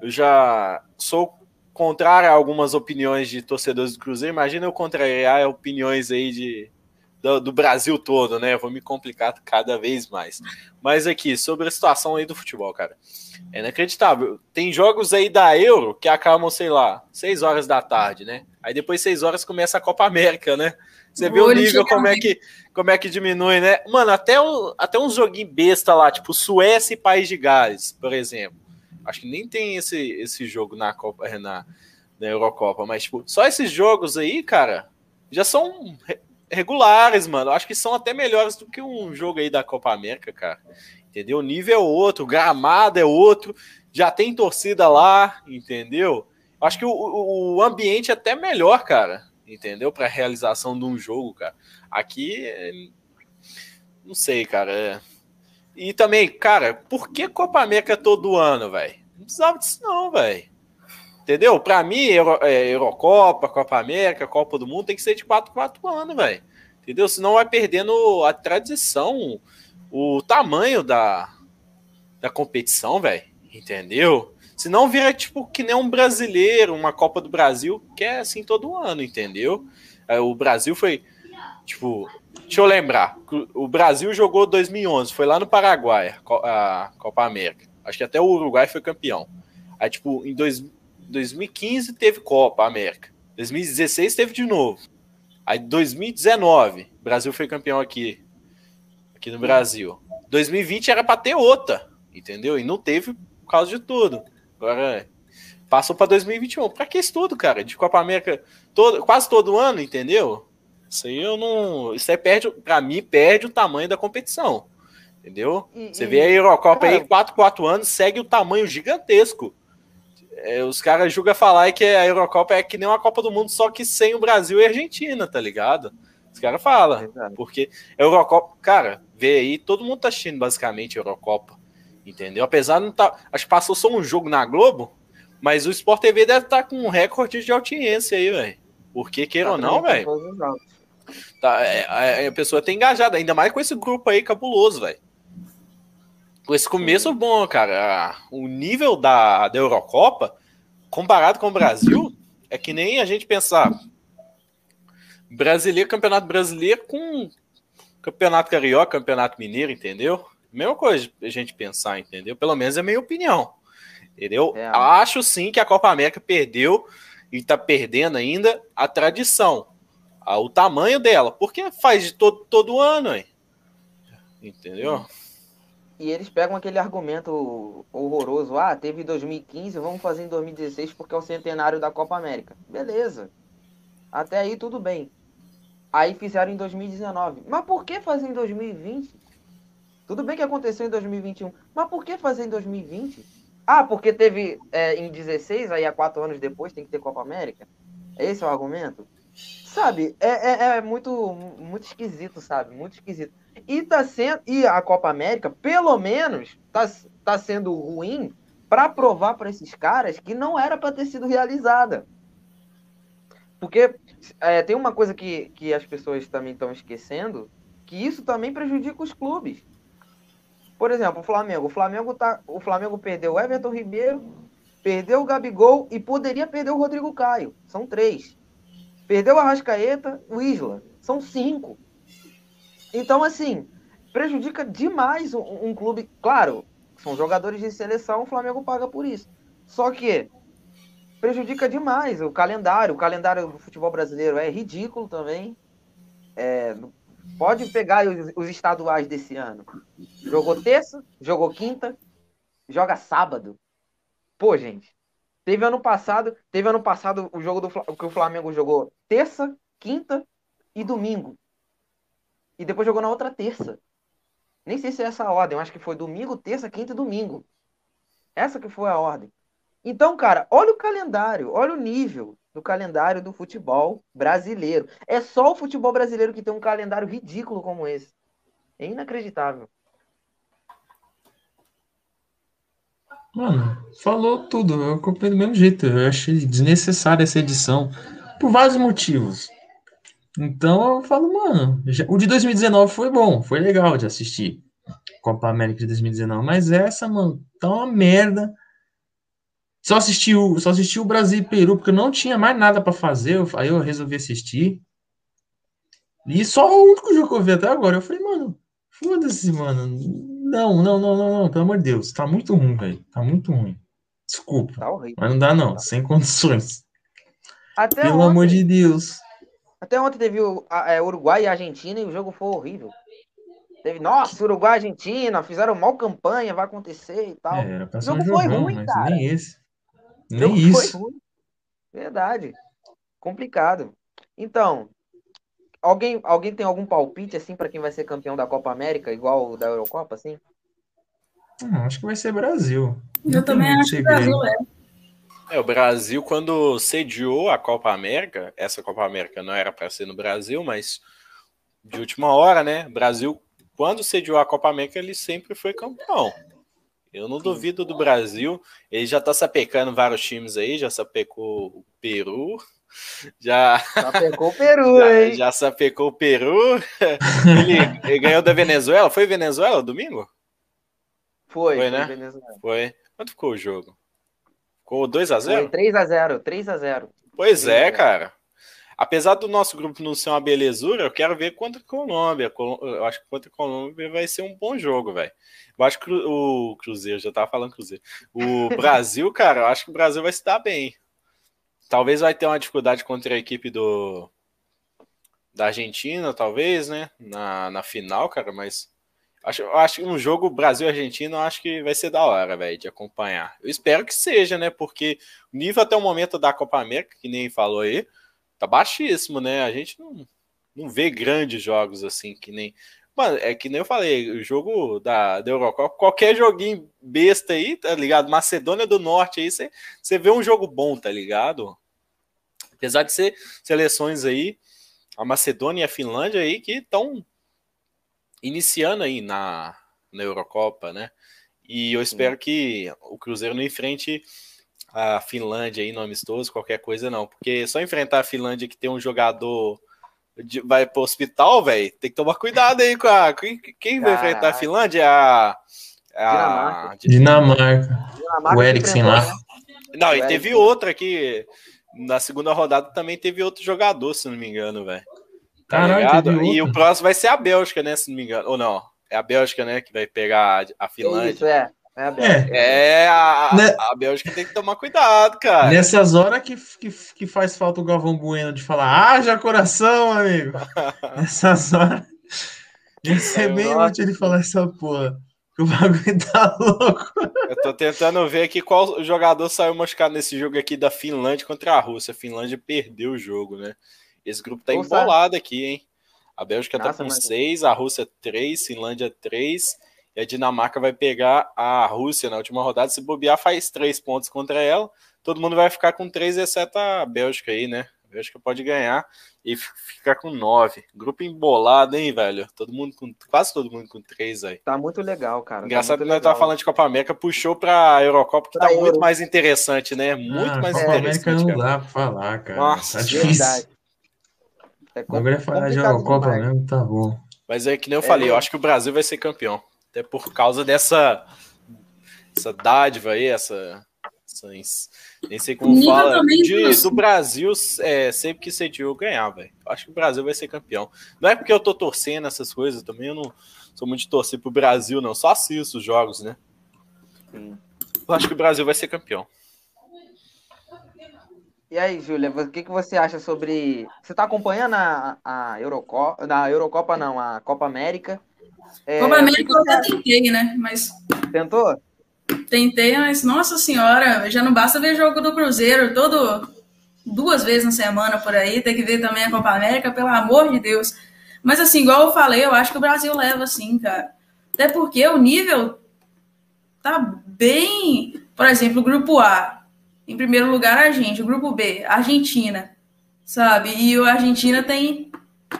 eu já sou contrário a algumas opiniões de torcedores do Cruzeiro. Imagina eu contrariar opiniões aí de, do, do, Brasil todo, né? Eu vou me complicar cada vez mais. Mas aqui, sobre a situação aí do futebol, cara. É inacreditável. Tem jogos aí da Euro que acabam, sei lá, 6 horas da tarde, né? Aí depois 6 horas começa a Copa América, né? Você vê o nível como é, que, como é que diminui, né? Mano, até, o, até uns joguinhos besta lá, tipo Suécia e País de Gales, por exemplo. Acho que nem tem esse, esse jogo na Copa, na, na Eurocopa, mas tipo, só esses jogos aí, cara, já são regulares, mano. Acho que são até melhores do que um jogo aí da Copa América, cara. Entendeu? O nível é outro, o gramado é outro, já tem torcida lá, entendeu? Acho que o, o ambiente é até melhor, cara entendeu? Para realização de um jogo, cara. Aqui, não sei, cara. É... E também, cara, por que Copa América todo ano, velho? Não precisava disso, não, velho. Entendeu? Para mim, Euro, é, Eurocopa, Copa América, Copa do Mundo tem que ser de 4 4 anos, velho. Entendeu? Senão vai perdendo a tradição, o tamanho da, da competição, velho. Entendeu? Se não vira tipo que nem um brasileiro, uma Copa do Brasil, que é assim todo ano, entendeu? É, o Brasil foi, tipo, deixa eu lembrar, o Brasil jogou 2011, foi lá no Paraguai, a Copa América. Acho que até o Uruguai foi campeão. Aí, tipo, em dois, 2015 teve Copa América. 2016 teve de novo. Aí 2019, o Brasil foi campeão aqui, aqui no Brasil. 2020 era para ter outra, entendeu? E não teve por causa de tudo. Agora passou para 2021. Para que isso tudo, cara? De Copa América todo, quase todo ano, entendeu? Isso aí eu não. Isso aí perde, para mim, perde o tamanho da competição. Entendeu? E, Você vê a Eurocopa aí, 4, 4 anos, segue o tamanho gigantesco. É, os caras julgam falar que a Eurocopa é que nem uma Copa do Mundo, só que sem o Brasil e a Argentina, tá ligado? Os caras falam. Porque a Eurocopa, cara, vê aí, todo mundo tá assistindo basicamente a Eurocopa. Entendeu? Apesar de não estar. Tá, acho que passou só um jogo na Globo, mas o Sport TV deve estar tá com um recorde de audiência aí, velho. Porque, queira tá ou não, velho. Tá, é, a, a pessoa tá engajada, ainda mais com esse grupo aí cabuloso, velho. Com esse começo bom, cara. O nível da, da Eurocopa, comparado com o Brasil, é que nem a gente pensar brasileiro, campeonato brasileiro com campeonato carioca, campeonato mineiro, entendeu? Mesma coisa a gente pensar, entendeu? Pelo menos é a minha opinião. Entendeu? É. Acho sim que a Copa América perdeu e tá perdendo ainda a tradição, o tamanho dela, porque faz de todo, todo ano, hein? entendeu? E eles pegam aquele argumento horroroso, ah, teve em 2015, vamos fazer em 2016 porque é o centenário da Copa América. Beleza. Até aí tudo bem. Aí fizeram em 2019. Mas por que fazer em 2020? Tudo bem que aconteceu em 2021, mas por que fazer em 2020? Ah, porque teve é, em 16, aí há quatro anos depois tem que ter Copa América? Esse é o argumento? Sabe, é, é, é, muito, muito esquisito, sabe? Muito esquisito. E, tá sendo, e a Copa América, pelo menos, tá, tá sendo ruim para provar para esses caras que não era para ter sido realizada. Porque é, tem uma coisa que, que as pessoas também estão esquecendo, que isso também prejudica os clubes. Por exemplo, o Flamengo. O Flamengo, tá, o Flamengo perdeu o Everton Ribeiro, perdeu o Gabigol e poderia perder o Rodrigo Caio. São três. Perdeu o Arrascaeta, o Isla. São cinco. Então, assim, prejudica demais um, um clube. Claro, são jogadores de seleção, o Flamengo paga por isso. Só que prejudica demais o calendário. O calendário do futebol brasileiro é ridículo também. É, Pode pegar os, os, estaduais desse ano. Jogou terça, jogou quinta, joga sábado. Pô, gente. Teve ano passado, teve ano passado o jogo do que o Flamengo jogou terça, quinta e domingo. E depois jogou na outra terça. Nem sei se é essa a ordem, eu acho que foi domingo, terça, quinta e domingo. Essa que foi a ordem. Então, cara, olha o calendário, olha o nível do calendário do futebol brasileiro. É só o futebol brasileiro que tem um calendário ridículo como esse. É inacreditável. Mano, falou tudo. Eu comprei do mesmo jeito. Eu achei desnecessária essa edição. Por vários motivos. Então eu falo, mano, o de 2019 foi bom, foi legal de assistir. Copa América de 2019. Mas essa, mano, tá uma merda. Só assisti o, só assisti o Brasil e Peru, porque eu não tinha mais nada para fazer. Aí eu resolvi assistir. E só o único jogo que eu vi até agora. Eu falei, mano, foda-se, mano. Não, não, não, não, não, pelo amor de Deus. Tá muito ruim, velho. Tá muito ruim. Desculpa. Tá mas não dá, não. Sem condições. Até pelo ontem, amor de Deus. Até ontem teve o a, é, Uruguai e Argentina e o jogo foi horrível. Teve, nossa, Uruguai e Argentina, fizeram mal campanha, vai acontecer e tal. É, o jogo um foi jogão, ruim, cara. Nem esse. Nem isso. Verdade. Complicado. Então, alguém, alguém tem algum palpite assim para quem vai ser campeão da Copa América, igual o da Eurocopa, assim? Hum, acho que vai ser Brasil. Eu Não também acho que o Brasil é. É, o Brasil, quando sediou a Copa América, essa Copa América não era para ser no Brasil, mas de última hora, né? Brasil, quando sediou a Copa América, ele sempre foi campeão. Eu não duvido do Brasil. Ele já tá sapecando vários times aí, já sapecou o Peru. Já. Sapecou o Peru, [laughs] já, hein? Já sapecou o Peru. [laughs] Ele, ele, ganhou da Venezuela. Foi Venezuela domingo? Foi, foi, né? Venezuela. Foi. Quanto ficou o jogo? Ficou 2x0? Foi 3x0, 3x0. Pois 3 é, cara. Apesar do nosso grupo não ser uma belezura, eu quero ver contra a Colômbia. Eu acho que contra a Colômbia vai ser um bom jogo, velho. Eu acho que o Cruzeiro, já tava falando Cruzeiro. O [laughs] Brasil, cara, eu acho que o Brasil vai se dar bem. Talvez vai ter uma dificuldade contra a equipe do da Argentina, talvez, né? Na, na final, cara, mas acho, acho que um jogo Brasil-Argentina, acho que vai ser da hora, velho, de acompanhar. Eu espero que seja, né? Porque o nível até o momento da Copa América, que nem falou aí, tá baixíssimo, né? A gente não, não vê grandes jogos assim, que nem. Mano, é que nem eu falei, o jogo da, da Eurocopa, qualquer joguinho besta aí, tá ligado? Macedônia do Norte aí, você vê um jogo bom, tá ligado? Apesar de ser seleções aí, a Macedônia e a Finlândia aí que estão iniciando aí na, na Eurocopa, né? E eu espero que o Cruzeiro não enfrente a Finlândia aí no amistoso, qualquer coisa não, porque só enfrentar a Finlândia que tem um jogador de, vai pro hospital, velho, tem que tomar cuidado aí com a quem, quem vai enfrentar a Finlândia é a, a Dinamarca. Dinamarca. O Eriksen lá. Né? Não, e teve outra aqui na segunda rodada também teve outro jogador, se não me engano, velho. Tá Caralho, e o próximo vai ser a Bélgica, né, se não me engano. Ou não, é a Bélgica, né, que vai pegar a Finlândia. Isso, é. É a Bélgica. É, a, né? a Bélgica tem que tomar cuidado, cara. Nessas horas que, que, que faz falta o Galvão Bueno de falar, haja coração, amigo. [laughs] Nessas horas. Ia ser é, bem útil ele falar essa porra. Que o bagulho tá louco. Eu tô tentando ver aqui qual jogador saiu machucado nesse jogo aqui da Finlândia contra a Rússia. A Finlândia perdeu o jogo, né? Esse grupo tá Nossa. embolado aqui, hein? A Bélgica tá Nossa, tá com 6, mas... a Rússia 3, Finlândia 3 e a Dinamarca vai pegar a Rússia na última rodada. Se bobear, faz três pontos contra ela. Todo mundo vai ficar com três, exceto a Bélgica aí, né? A Bélgica pode ganhar e ficar com nove. Grupo embolado, hein, velho? Todo mundo com. Quase todo mundo com três aí. Tá muito legal, cara. Tá Engraçado tá que nós tava falando de Copa América, puxou pra Eurocopa, que pra tá Euro. muito mais interessante, né? Muito ah, mais Copa interessante. Copa América não dá pra falar, cara. Nossa, tá difícil. Verdade. É Agora é falar de Eurocopa mesmo, tá bom. Mas é que nem eu falei, é, eu acho que o Brasil vai ser campeão. Até por causa dessa essa dádiva aí, essa, essa nem sei como Nível fala, de, do Brasil é, sempre que sediou ganhar, velho. Acho que o Brasil vai ser campeão. Não é porque eu tô torcendo essas coisas também, eu não sou muito de torcer pro Brasil, não. Só assisto os jogos, né? Sim. Eu acho que o Brasil vai ser campeão. E aí, Júlia, o que, que você acha sobre. Você está acompanhando a, a Eurocopa. Na Eurocopa, não, a Copa América. É, Copa América eu até tentei, né? Mas. Tentou? Tentei, mas nossa senhora, já não basta ver jogo do Cruzeiro todo duas vezes na semana por aí, tem que ver também a Copa América, pelo amor de Deus. Mas assim, igual eu falei, eu acho que o Brasil leva assim, cara. Até porque o nível tá bem, por exemplo, o grupo A, em primeiro lugar a gente, o grupo B, Argentina, sabe? E o Argentina tem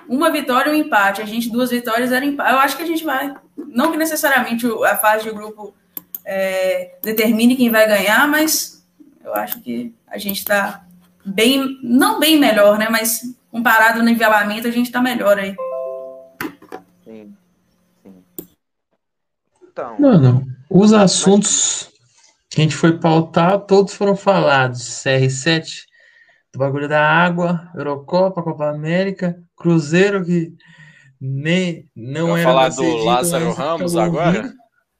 uma vitória e um empate. A gente, duas vitórias, era empate. Eu acho que a gente vai. Não que necessariamente a fase de grupo é, determine quem vai ganhar, mas eu acho que a gente está bem, não bem melhor, né? Mas comparado no nivelamento, a gente está melhor aí. Sim, sim. Então. Mano, os assuntos que a gente foi pautar, todos foram falados. CR7, do bagulho da água, Eurocopa, Copa América, Cruzeiro, que nem, não Vai era falar do Lázaro Ramos agora?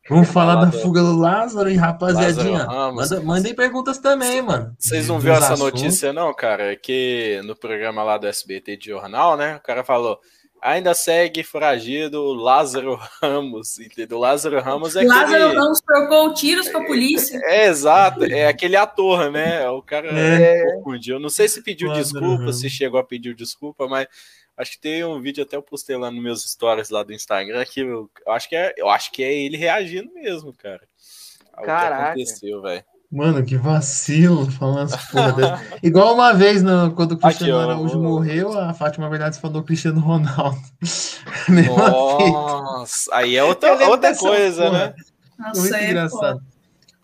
Vamos falar da fuga do Lázaro e rapaziadinha. Manda, mandem perguntas também, mano. Vocês não viram essa notícia, não, cara? É que no programa lá do SBT de jornal, né? O cara falou: ainda segue foragido Lázaro Ramos, entendeu? Lázaro Ramos é Lázaro aquele... Ramos trocou tiros com a polícia. É, é, exato, é aquele ator, né? O cara é. confundiu. Não sei se pediu Lázaro desculpa, Ramos. se chegou a pedir desculpa, mas acho que tem um vídeo até eu postei lá nos meus stories lá do Instagram que eu, eu acho que é, eu acho que é ele reagindo mesmo, cara. Caraca. aconteceu, velho. Mano, que vacilo falando as porra. [laughs] Igual uma vez no, quando o Cristiano Aqui, Araújo morreu, a Fátima Verdades falou Cristiano Ronaldo. [laughs] Nossa, aí é outra, outra coisa, porra. né? Nossa, Muito é, engraçado. Pô.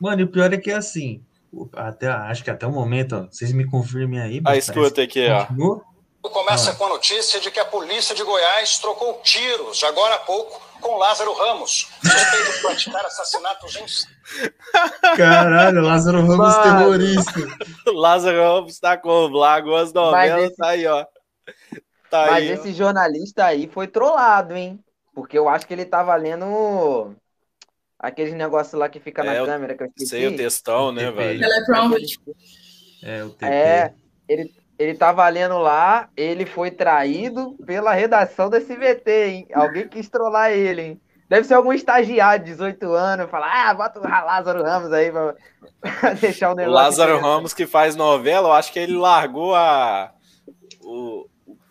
Mano, e o pior é que é assim, até, acho que até o momento, ó, vocês me confirmem aí. A escuta aqui, ó. Começa ah. com a notícia de que a polícia de Goiás trocou tiros, agora há pouco, com Lázaro Ramos, suspeito de praticar assassinatos em... [laughs] Caralho, Lázaro Ramos Mano. terrorista. [laughs] Lázaro Ramos tá com Lagoas Novelas, esse... tá aí, ó. Tá Mas aí, esse ó. jornalista aí foi trollado, hein? Porque eu acho que ele tava lendo aqueles negócios lá que fica é, na câmera. Que eu sei o textão, né, velho? É, o TP. É, ele, ele tá valendo lá, ele foi traído pela redação do SBT, hein? Alguém quis trollar ele, hein? Deve ser algum estagiário de 18 anos, falar, ah, bota o Lázaro Ramos aí pra, pra [laughs] deixar o negócio. O Lázaro Ramos que faz novela, eu acho que ele largou a, o,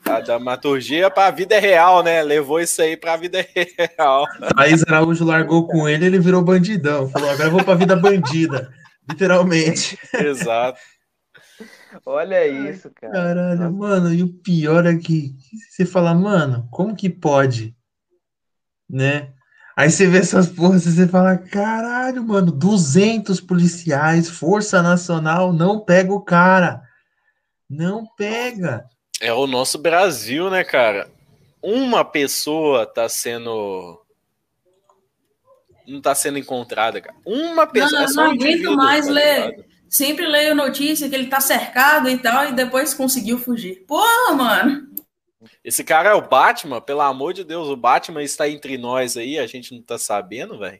a dramaturgia pra vida real, né? Levou isso aí pra vida [laughs] real. Aí Araújo largou com ele, ele virou bandidão. Falou, agora eu vou pra vida bandida. Literalmente. Exato. Olha isso, cara. Caralho, Nossa. mano, e o pior é que você fala, mano, como que pode? Né? Aí você vê essas porras e você fala, caralho, mano, 200 policiais, Força Nacional, não pega o cara. Não pega. É o nosso Brasil, né, cara? Uma pessoa tá sendo. Não tá sendo encontrada, cara. Uma pessoa. Não, é não aguento mais tá ler sempre leio notícia que ele tá cercado e tal, e depois conseguiu fugir. Porra, mano! Esse cara é o Batman, pelo amor de Deus, o Batman está entre nós aí, a gente não tá sabendo, velho.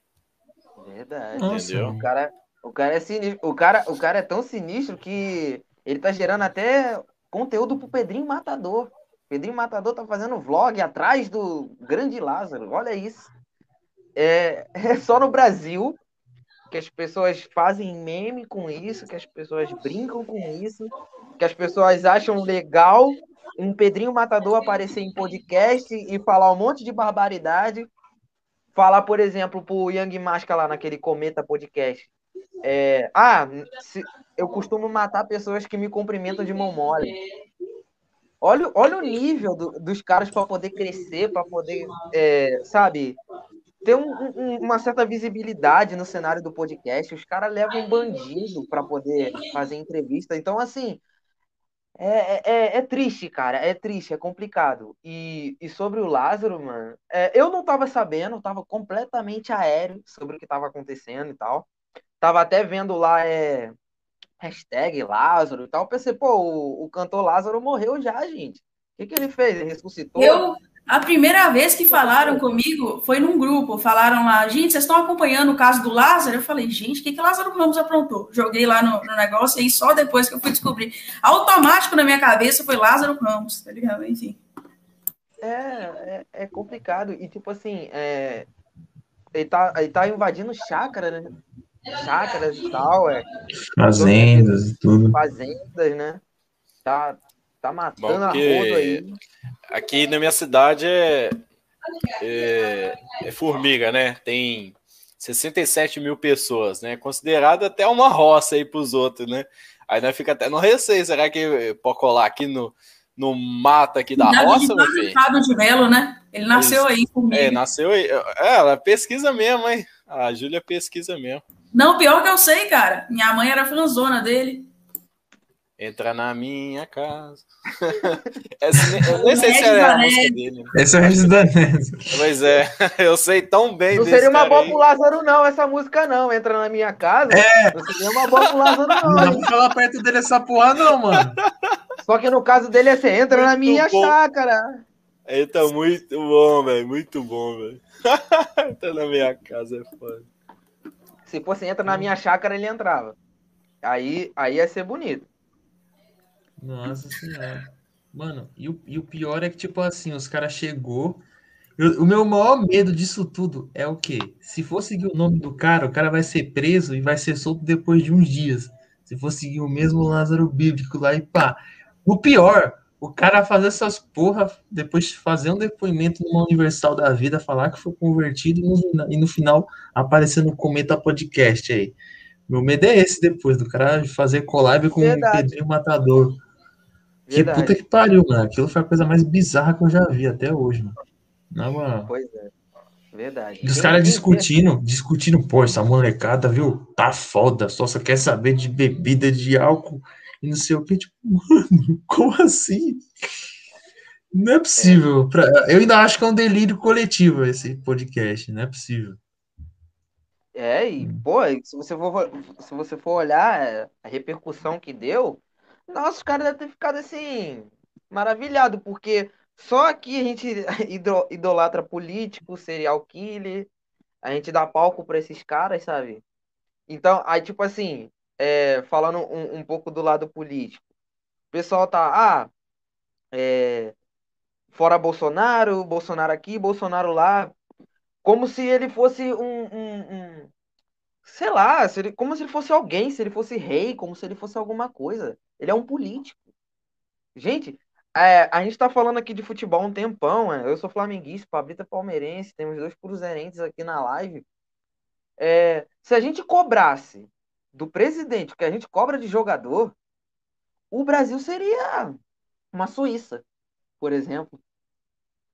Verdade. Entendeu? O cara, o cara é sinistro. O cara, o cara é tão sinistro que ele tá gerando até conteúdo pro Pedrinho Matador. Pedrinho Matador tá fazendo vlog atrás do grande Lázaro. Olha isso. É, [laughs] é só no Brasil que as pessoas fazem meme com isso, que as pessoas brincam com isso, que as pessoas acham legal um Pedrinho Matador aparecer em podcast e falar um monte de barbaridade. Falar, por exemplo, pro Young Masca lá naquele Cometa Podcast. É, ah, se, eu costumo matar pessoas que me cumprimentam de mão mole. Olha, olha o nível do, dos caras para poder crescer, para poder, é, sabe, ter um, um, uma certa visibilidade no cenário do podcast. Os caras levam um bandido para poder fazer entrevista. Então, assim, é, é, é, triste, cara. É triste, é complicado. E, e sobre o Lázaro, mano, é, eu não tava sabendo, tava completamente aéreo sobre o que tava acontecendo e tal. Tava até vendo lá, é. Hashtag Lázaro e tal. Pensei, pô, o, o cantor Lázaro morreu já, gente. O que, que ele fez? Ele ressuscitou? Eu, a primeira vez que falaram comigo foi num grupo. Falaram lá, gente, vocês estão acompanhando o caso do Lázaro? Eu falei, gente, o que, que Lázaro Ramos aprontou? Joguei lá no, no, negócio e só depois que eu fui descobrir. Automático na minha cabeça foi Lázaro Ramos, tá ligado? Enfim. É, é, é complicado. E tipo assim, é, ele, tá, ele tá invadindo chácara, né? Chácaras e tal. É, fazendas e tudo. Fazendas, né? Tá, Tá matando Bom, a rodo aí. Aqui na minha cidade é, é, é, formiga, né? Tem 67 mil pessoas, né? Considerado até uma roça aí para os outros, né? Aí nós fica até no receio. Será que pode colar aqui no, no mata aqui da roça, meu filho? de Melo, né? Ele nasceu aí, formiga. É, nasceu aí. É, ela pesquisa mesmo, hein? A Júlia pesquisa mesmo. Não, pior que eu sei, cara. Minha mãe era fanzona dele. Entra na minha casa. [laughs] Essa, eu nem sei se é a música dele. Esse é o Regis Danese. Pois é, [laughs] eu sei tão bem Não seria uma boa pro Lázaro, não, essa música não. Entra na minha casa. É. Não seria uma boa pro Lázaro, não. Não vou falar perto dele essa porra, não, mano. Só que no caso dele é você entra muito na minha bom. chácara. Eita, muito bom, velho. Muito bom, velho. [laughs] entra na minha casa, é foda. Se fosse entra na minha chácara, ele entrava. Aí, aí ia ser bonito. Nossa senhora. Mano, e o, e o pior é que, tipo assim, os caras chegou. Eu, o meu maior medo disso tudo é o quê? Se for seguir o nome do cara, o cara vai ser preso e vai ser solto depois de uns dias. Se for seguir o mesmo Lázaro Bíblico lá e pá. O pior, o cara fazer essas porra, depois fazer um depoimento numa Universal da Vida, falar que foi convertido e no, e no final aparecer no Comenta Podcast aí. Meu medo é esse depois, do cara fazer collab com o Pedrinho Matador. Verdade. Que puta que pariu, mano. Aquilo foi a coisa mais bizarra que eu já vi até hoje, mano. Na moral. Pois é. Verdade. E os caras discutindo, discutindo, pô, essa molecada, viu? Tá foda, só só quer saber de bebida, de álcool e não sei o que. Tipo, [laughs] mano, como assim? Não é possível. É. Pra... Eu ainda acho que é um delírio coletivo esse podcast, não é possível. É, e, pô, se você for, se você for olhar a repercussão que deu, nossa, os caras devem ter ficado assim, maravilhado, porque só aqui a gente [laughs] idolatra político, serial killer, a gente dá palco para esses caras, sabe? Então, aí, tipo assim, é, falando um, um, pouco do lado político, o pessoal tá, ah, é, fora Bolsonaro, Bolsonaro aqui, Bolsonaro lá, como se ele fosse um, um, um sei lá, se ele, como se ele fosse alguém, se ele fosse rei, como se ele fosse alguma coisa. Ele é um político. Gente, é, a gente tá falando aqui de futebol um tempão, é. eu sou flamenguista, Pablito é palmeirense, temos dois cruzeirenses aqui na live. É, se a gente cobrasse do presidente o que a gente cobra de jogador, o Brasil seria uma Suíça, por exemplo.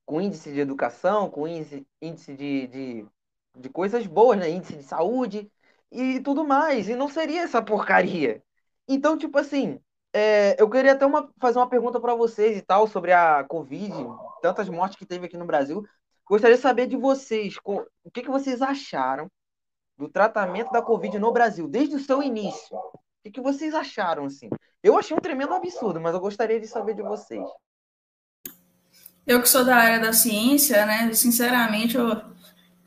Com índice de educação, com índice, índice de, de, de coisas boas, né? índice de saúde e tudo mais. E não seria essa porcaria. Então, tipo assim, é, eu queria até uma, fazer uma pergunta para vocês e tal sobre a Covid, tantas mortes que teve aqui no Brasil. Gostaria de saber de vocês, o que, que vocês acharam do tratamento da Covid no Brasil, desde o seu início. O que, que vocês acharam, assim? Eu achei um tremendo absurdo, mas eu gostaria de saber de vocês. Eu que sou da área da ciência, né? Sinceramente, eu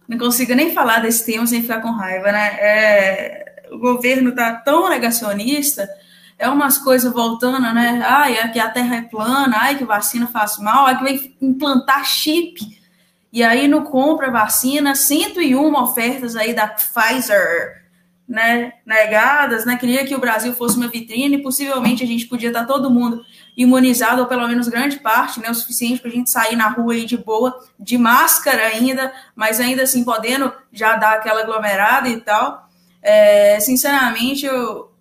não consigo nem falar desse tema sem ficar com raiva, né? É, o governo tá tão negacionista, é umas coisas voltando, né? Ai, é que a Terra é plana, ai, que vacina faz mal, ai, que vem implantar chip. E aí não compra vacina, 101 ofertas aí da Pfizer, né, negadas, né? Queria que o Brasil fosse uma vitrine, possivelmente a gente podia estar todo mundo imunizado, ou pelo menos grande parte, né? O suficiente para a gente sair na rua aí de boa, de máscara ainda, mas ainda assim podendo já dar aquela aglomerada e tal. É, sinceramente, eu.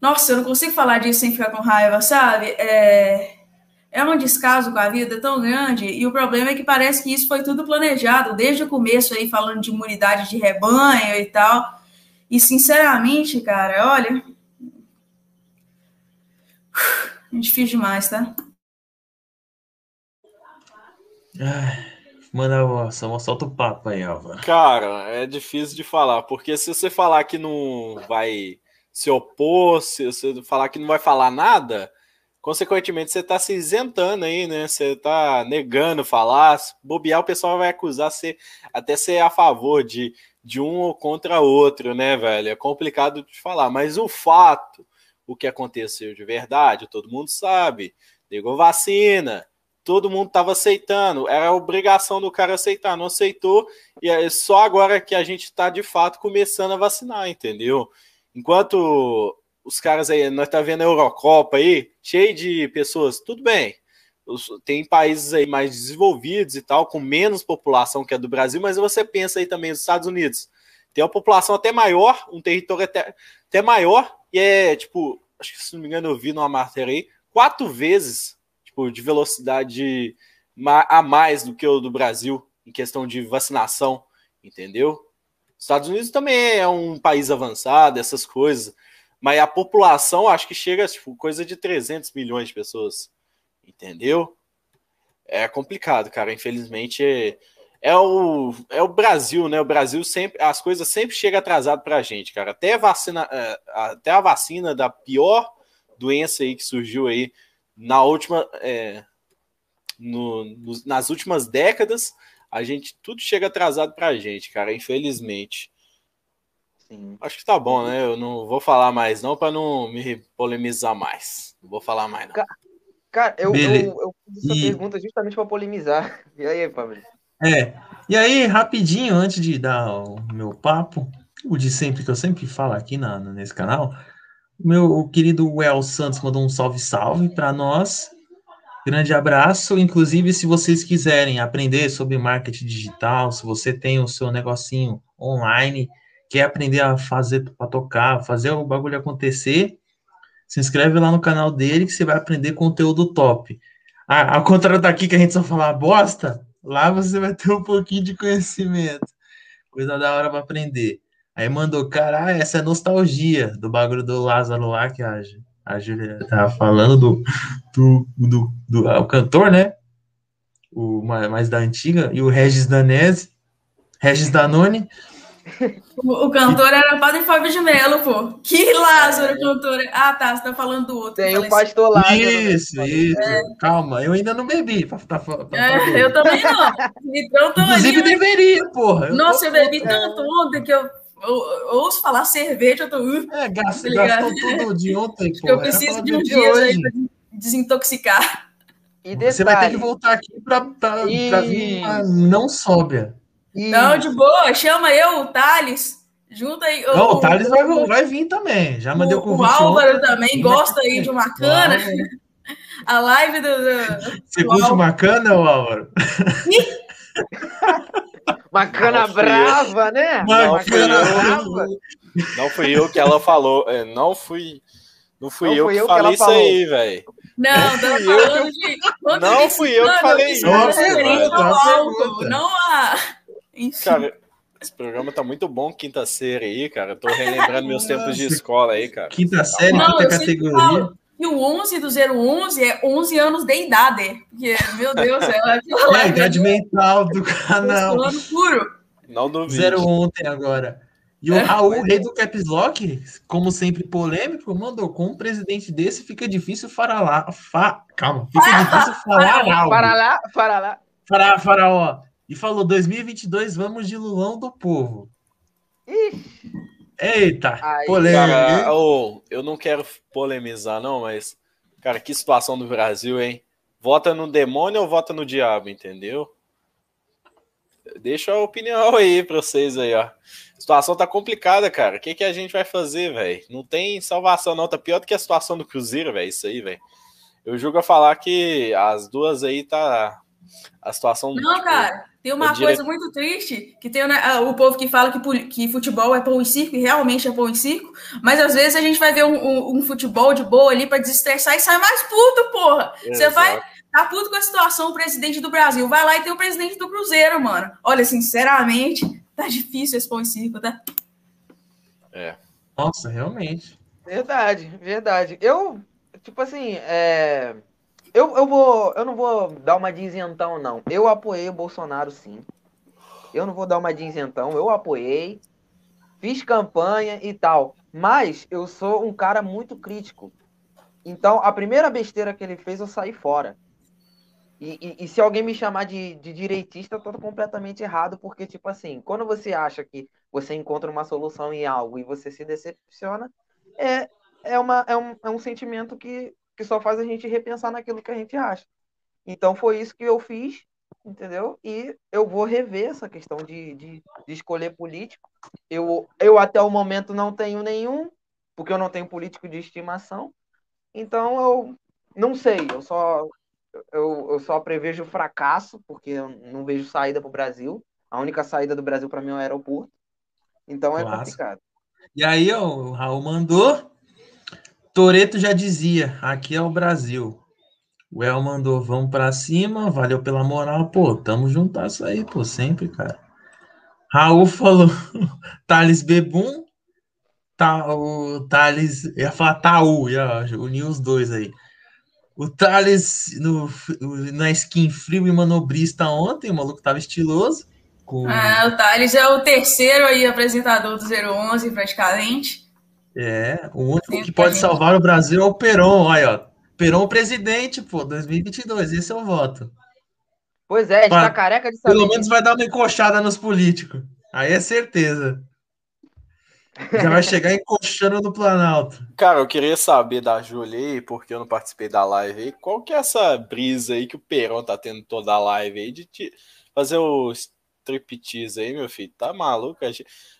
Nossa, eu não consigo falar disso sem ficar com raiva, sabe? É, é um descaso com a vida tão grande, e o problema é que parece que isso foi tudo planejado, desde o começo aí, falando de imunidade de rebanho e tal. E sinceramente, cara, olha. É difícil demais, tá? manda, só solta o papo aí, Alva. Cara, é difícil de falar, porque se você falar que não vai se opor, se você falar que não vai falar nada, consequentemente você está se isentando aí, né? Você está negando falar. Se bobear, o pessoal vai acusar você até ser a favor de de um ou contra outro, né, velho? É complicado de falar, mas o fato, o que aconteceu de verdade, todo mundo sabe. Negou vacina, todo mundo estava aceitando, era obrigação do cara aceitar, não aceitou, e é só agora que a gente está de fato começando a vacinar, entendeu? Enquanto os caras aí, nós tá vendo a Eurocopa aí, cheio de pessoas, tudo bem, tem países aí mais desenvolvidos e tal, com menos população que a do Brasil, mas você pensa aí também nos Estados Unidos. Tem uma população até maior, um território até, até maior, e é tipo, acho que se não me engano, eu vi numa matéria aí, quatro vezes tipo, de velocidade a mais do que o do Brasil em questão de vacinação, entendeu? Estados Unidos também é um país avançado, essas coisas, mas a população acho que chega tipo, coisa de 300 milhões de pessoas. Entendeu? É complicado, cara. Infelizmente é, o, é o Brasil, né? O Brasil sempre. As coisas sempre chegam atrasado pra gente, cara. Até a vacina, é, até a vacina da pior doença aí que surgiu aí na última. É, no, no, nas últimas décadas, a gente tudo chega atrasado pra gente, cara, infelizmente. Sim. Acho que tá bom, né? Eu não vou falar mais, não, para não me polemizar mais. Não vou falar mais, não. Cara, eu, eu, eu, fiz essa e... pergunta justamente para polemizar. [laughs] E aí, Pablo? É. E aí, rapidinho, antes de dar o meu papo, o de sempre, que eu sempre falo aqui na, nesse canal, meu querido Well Santos mandou um salve, salve para nós. Grande abraço. Inclusive, se vocês quiserem aprender sobre marketing digital, se você tem o seu negocinho online, quer aprender a fazer para tocar, fazer o bagulho acontecer, se inscreve lá no canal dele que você vai aprender conteúdo top. Ah, ao contrário daqui que a gente só fala bosta, lá você vai ter um pouquinho de conhecimento. Coisa da hora para aprender. Aí mandou, cara, essa é nostalgia do bagulho do Lázaro lá que a, a Júlia tava falando do, do, do, do ah, o cantor, né? O mais da antiga, e o Regis Danese, Regis Danone. O, o cantor era Padre Fábio de Mello, pô. Que Lázaro, cantor. Ah, tá, você tá falando do outro. Tem o pastor Lázaro. Né? Isso, isso. É. Calma, eu ainda não bebi. Pra, pra, pra, é, eu também não. Então, Inclusive, ali, deveria, porra. Eu Nossa, tô... eu bebi tanto ontem que eu eu ouço falar cerveja, eu tô. Uh, é, gastou, tá gastou tudo de ontem, pô. Eu preciso de um dia aí pra desintoxicar. Detalhe, Você vai ter que voltar aqui pra, pra, e... pra vir uma não sóbria. E... Não, de boa, chama eu, o Thales. Junta aí. Não, o, o Thales vai, vai vir também. Já mandei o convite. O Álvaro ontem. também gosta aí de uma cana. [laughs] A live do. do Você do curte uma cana, Álvaro? Uma cana [laughs] brava, né? Uma cana brava. Não fui eu que ela falou. É, não fui. Não fui não eu que eu falei que isso falou. aí, velho. Não, não, fui eu, de, não fui eu que falei isso. Não, não a. Enfim. Cara, esse programa tá muito bom, quinta série aí, cara. Eu tô relembrando meus tempos de escola aí, cara. Quinta série, não, quinta categoria. E o 11 do 011 é 11 anos de idade. Porque, meu Deus, é, [laughs] é a idade mental do canal. Ano puro. Não duvido. Zero ontem agora. E o é, Raul, rei do Caps Lock, como sempre polêmico, mandou: com um presidente desse fica difícil falar. Fa, calma, fica [laughs] difícil falar algo. Faralá, faralá. Fará, faraó. E falou: 2022, vamos de Lulão do povo. Ixi. Eita, polêmica. Cara, oh, eu não quero polemizar, não, mas, cara, que situação do Brasil, hein? Vota no demônio ou vota no diabo, entendeu? Deixa a opinião aí pra vocês aí, ó. A situação tá complicada, cara. O que, que a gente vai fazer, velho? Não tem salvação, não. Tá pior do que a situação do Cruzeiro, velho. Isso aí, velho. Eu julgo a falar que as duas aí tá. A situação. Não, tipo, cara. Tem uma dire... coisa muito triste, que tem né, o povo que fala que, que futebol é pão e circo, e realmente é pão e circo, mas às vezes a gente vai ver um, um, um futebol de boa ali para desestressar e sai mais puto, porra. Você vai tá puto com a situação, o presidente do Brasil vai lá e tem o presidente do Cruzeiro, mano. Olha, sinceramente, tá difícil esse pão e circo, tá? É. Nossa, realmente. Verdade, verdade. Eu, tipo assim, é eu, eu, vou, eu não vou dar uma de isentão, não. Eu apoiei o Bolsonaro, sim. Eu não vou dar uma de isentão. Eu apoiei, fiz campanha e tal. Mas eu sou um cara muito crítico. Então, a primeira besteira que ele fez, eu saí fora. E, e, e se alguém me chamar de, de direitista, eu tô completamente errado, porque, tipo assim, quando você acha que você encontra uma solução em algo e você se decepciona, é, é, uma, é, um, é um sentimento que que só faz a gente repensar naquilo que a gente acha. Então foi isso que eu fiz, entendeu? E eu vou rever essa questão de, de, de, escolher político. Eu, eu até o momento não tenho nenhum, porque eu não tenho político de estimação. Então eu não sei, eu só eu, eu só prevejo fracasso, porque eu não vejo saída para o Brasil. A única saída do Brasil para mim é o aeroporto. Então é Nossa. complicado. E aí, ó, o Raul mandou Toreto já dizia, aqui é o Brasil. O El mandou, vamos para cima, valeu pela moral, pô, tamo juntas aí, pô, sempre, cara. Raul falou, [laughs] Thales Bebum, tá, o Thales, ia falar Taú, ia unir os dois aí. O Thales no, na skin frio e manobrista ontem, o maluco tava estiloso. Com... Ah, o Thales é o terceiro aí apresentador do 011, praticamente. É, o único que pode salvar o Brasil é o Peron, aí, ó. Peron presidente, pô, 2022, esse é o voto. Pois é, a gente pra, tá careca de saber. Pelo menos vai dar uma encoxada nos políticos. Aí é certeza. Já vai chegar [laughs] encoxando no Planalto. Cara, eu queria saber da Júlia aí, porque eu não participei da live aí. Qual que é essa brisa aí que o Perão tá tendo toda a live aí de te fazer o striptease aí, meu filho? Tá maluco?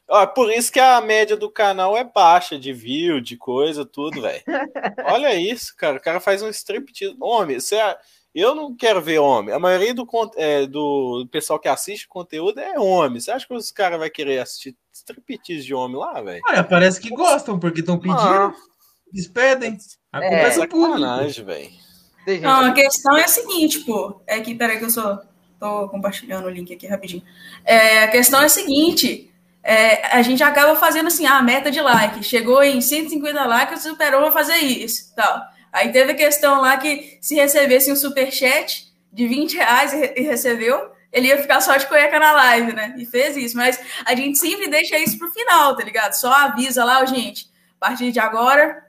Ó, por isso que a média do canal é baixa de view, de coisa, tudo, velho. Olha isso, cara. O cara faz um striptease. Homem, você. É eu não quero ver homem. A maioria do, é, do pessoal que assiste conteúdo é homem. Você acha que os caras vão querer assistir striptease de homem lá, velho? Olha, parece que gostam, porque estão pedindo. Ah. Eles pedem. A culpa é, é do público. velho. Não, a questão é a seguinte, pô. É que, peraí que eu só tô compartilhando o link aqui rapidinho. É, a questão é a seguinte. É, a gente acaba fazendo assim, a meta de like. Chegou em 150 likes, superou, vai fazer isso. Tal. Aí teve a questão lá que se recebesse um superchat de 20 reais e recebeu, ele ia ficar só de cueca na live, né? E fez isso. Mas a gente sempre deixa isso pro final, tá ligado? Só avisa lá, gente, a partir de agora.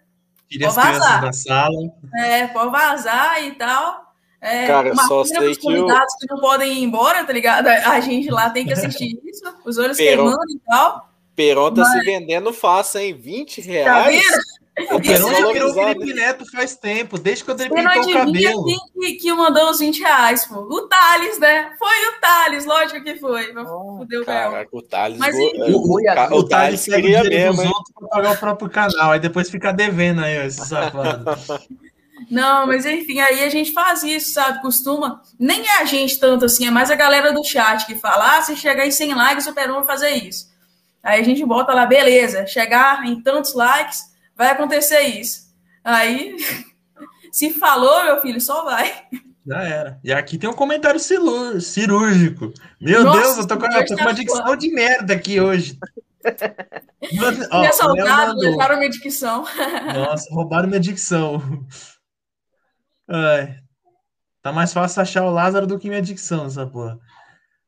Tira as da sala. É, pode vazar e tal. É, Cara, só sei que convidados eu... que não podem ir embora, tá ligado? A gente lá tem que assistir [laughs] isso, os olhos Peron... queimando e tal. Peron tá Mas... se vendendo fácil, hein? 20 tá reais. Tá o Peron já virou o Felipe Neto faz tempo, desde quando ele pintou o cabelo. Quem que, que mandou os 20 reais, pô? O Thales, né? Foi o Thales, lógico que foi. Oh, Fudeu caraca, o Thales. Mas, o, o, o, o Thales queria mesmo. Os outros pra pagar o próprio canal, aí depois fica devendo aí, esse safado. [laughs] Não, mas enfim, aí a gente faz isso, sabe? Costuma. Nem é a gente tanto assim, é mais a galera do chat que fala: ah, se chegar em 100 likes, o Peron vai fazer isso. Aí a gente bota lá, beleza, chegar em tantos likes vai acontecer isso. Aí, [laughs] se falou, meu filho, só vai. Já era. E aqui tem um comentário cirúrgico. Meu Nossa, Deus, eu tô com, eu tô com uma dicção de merda aqui hoje. [laughs] Mano, ó, minha saudade, levaram minha dicção. Nossa, roubaram minha dicção. Ai. Tá mais fácil achar o Lázaro do que minha dicção, essa porra.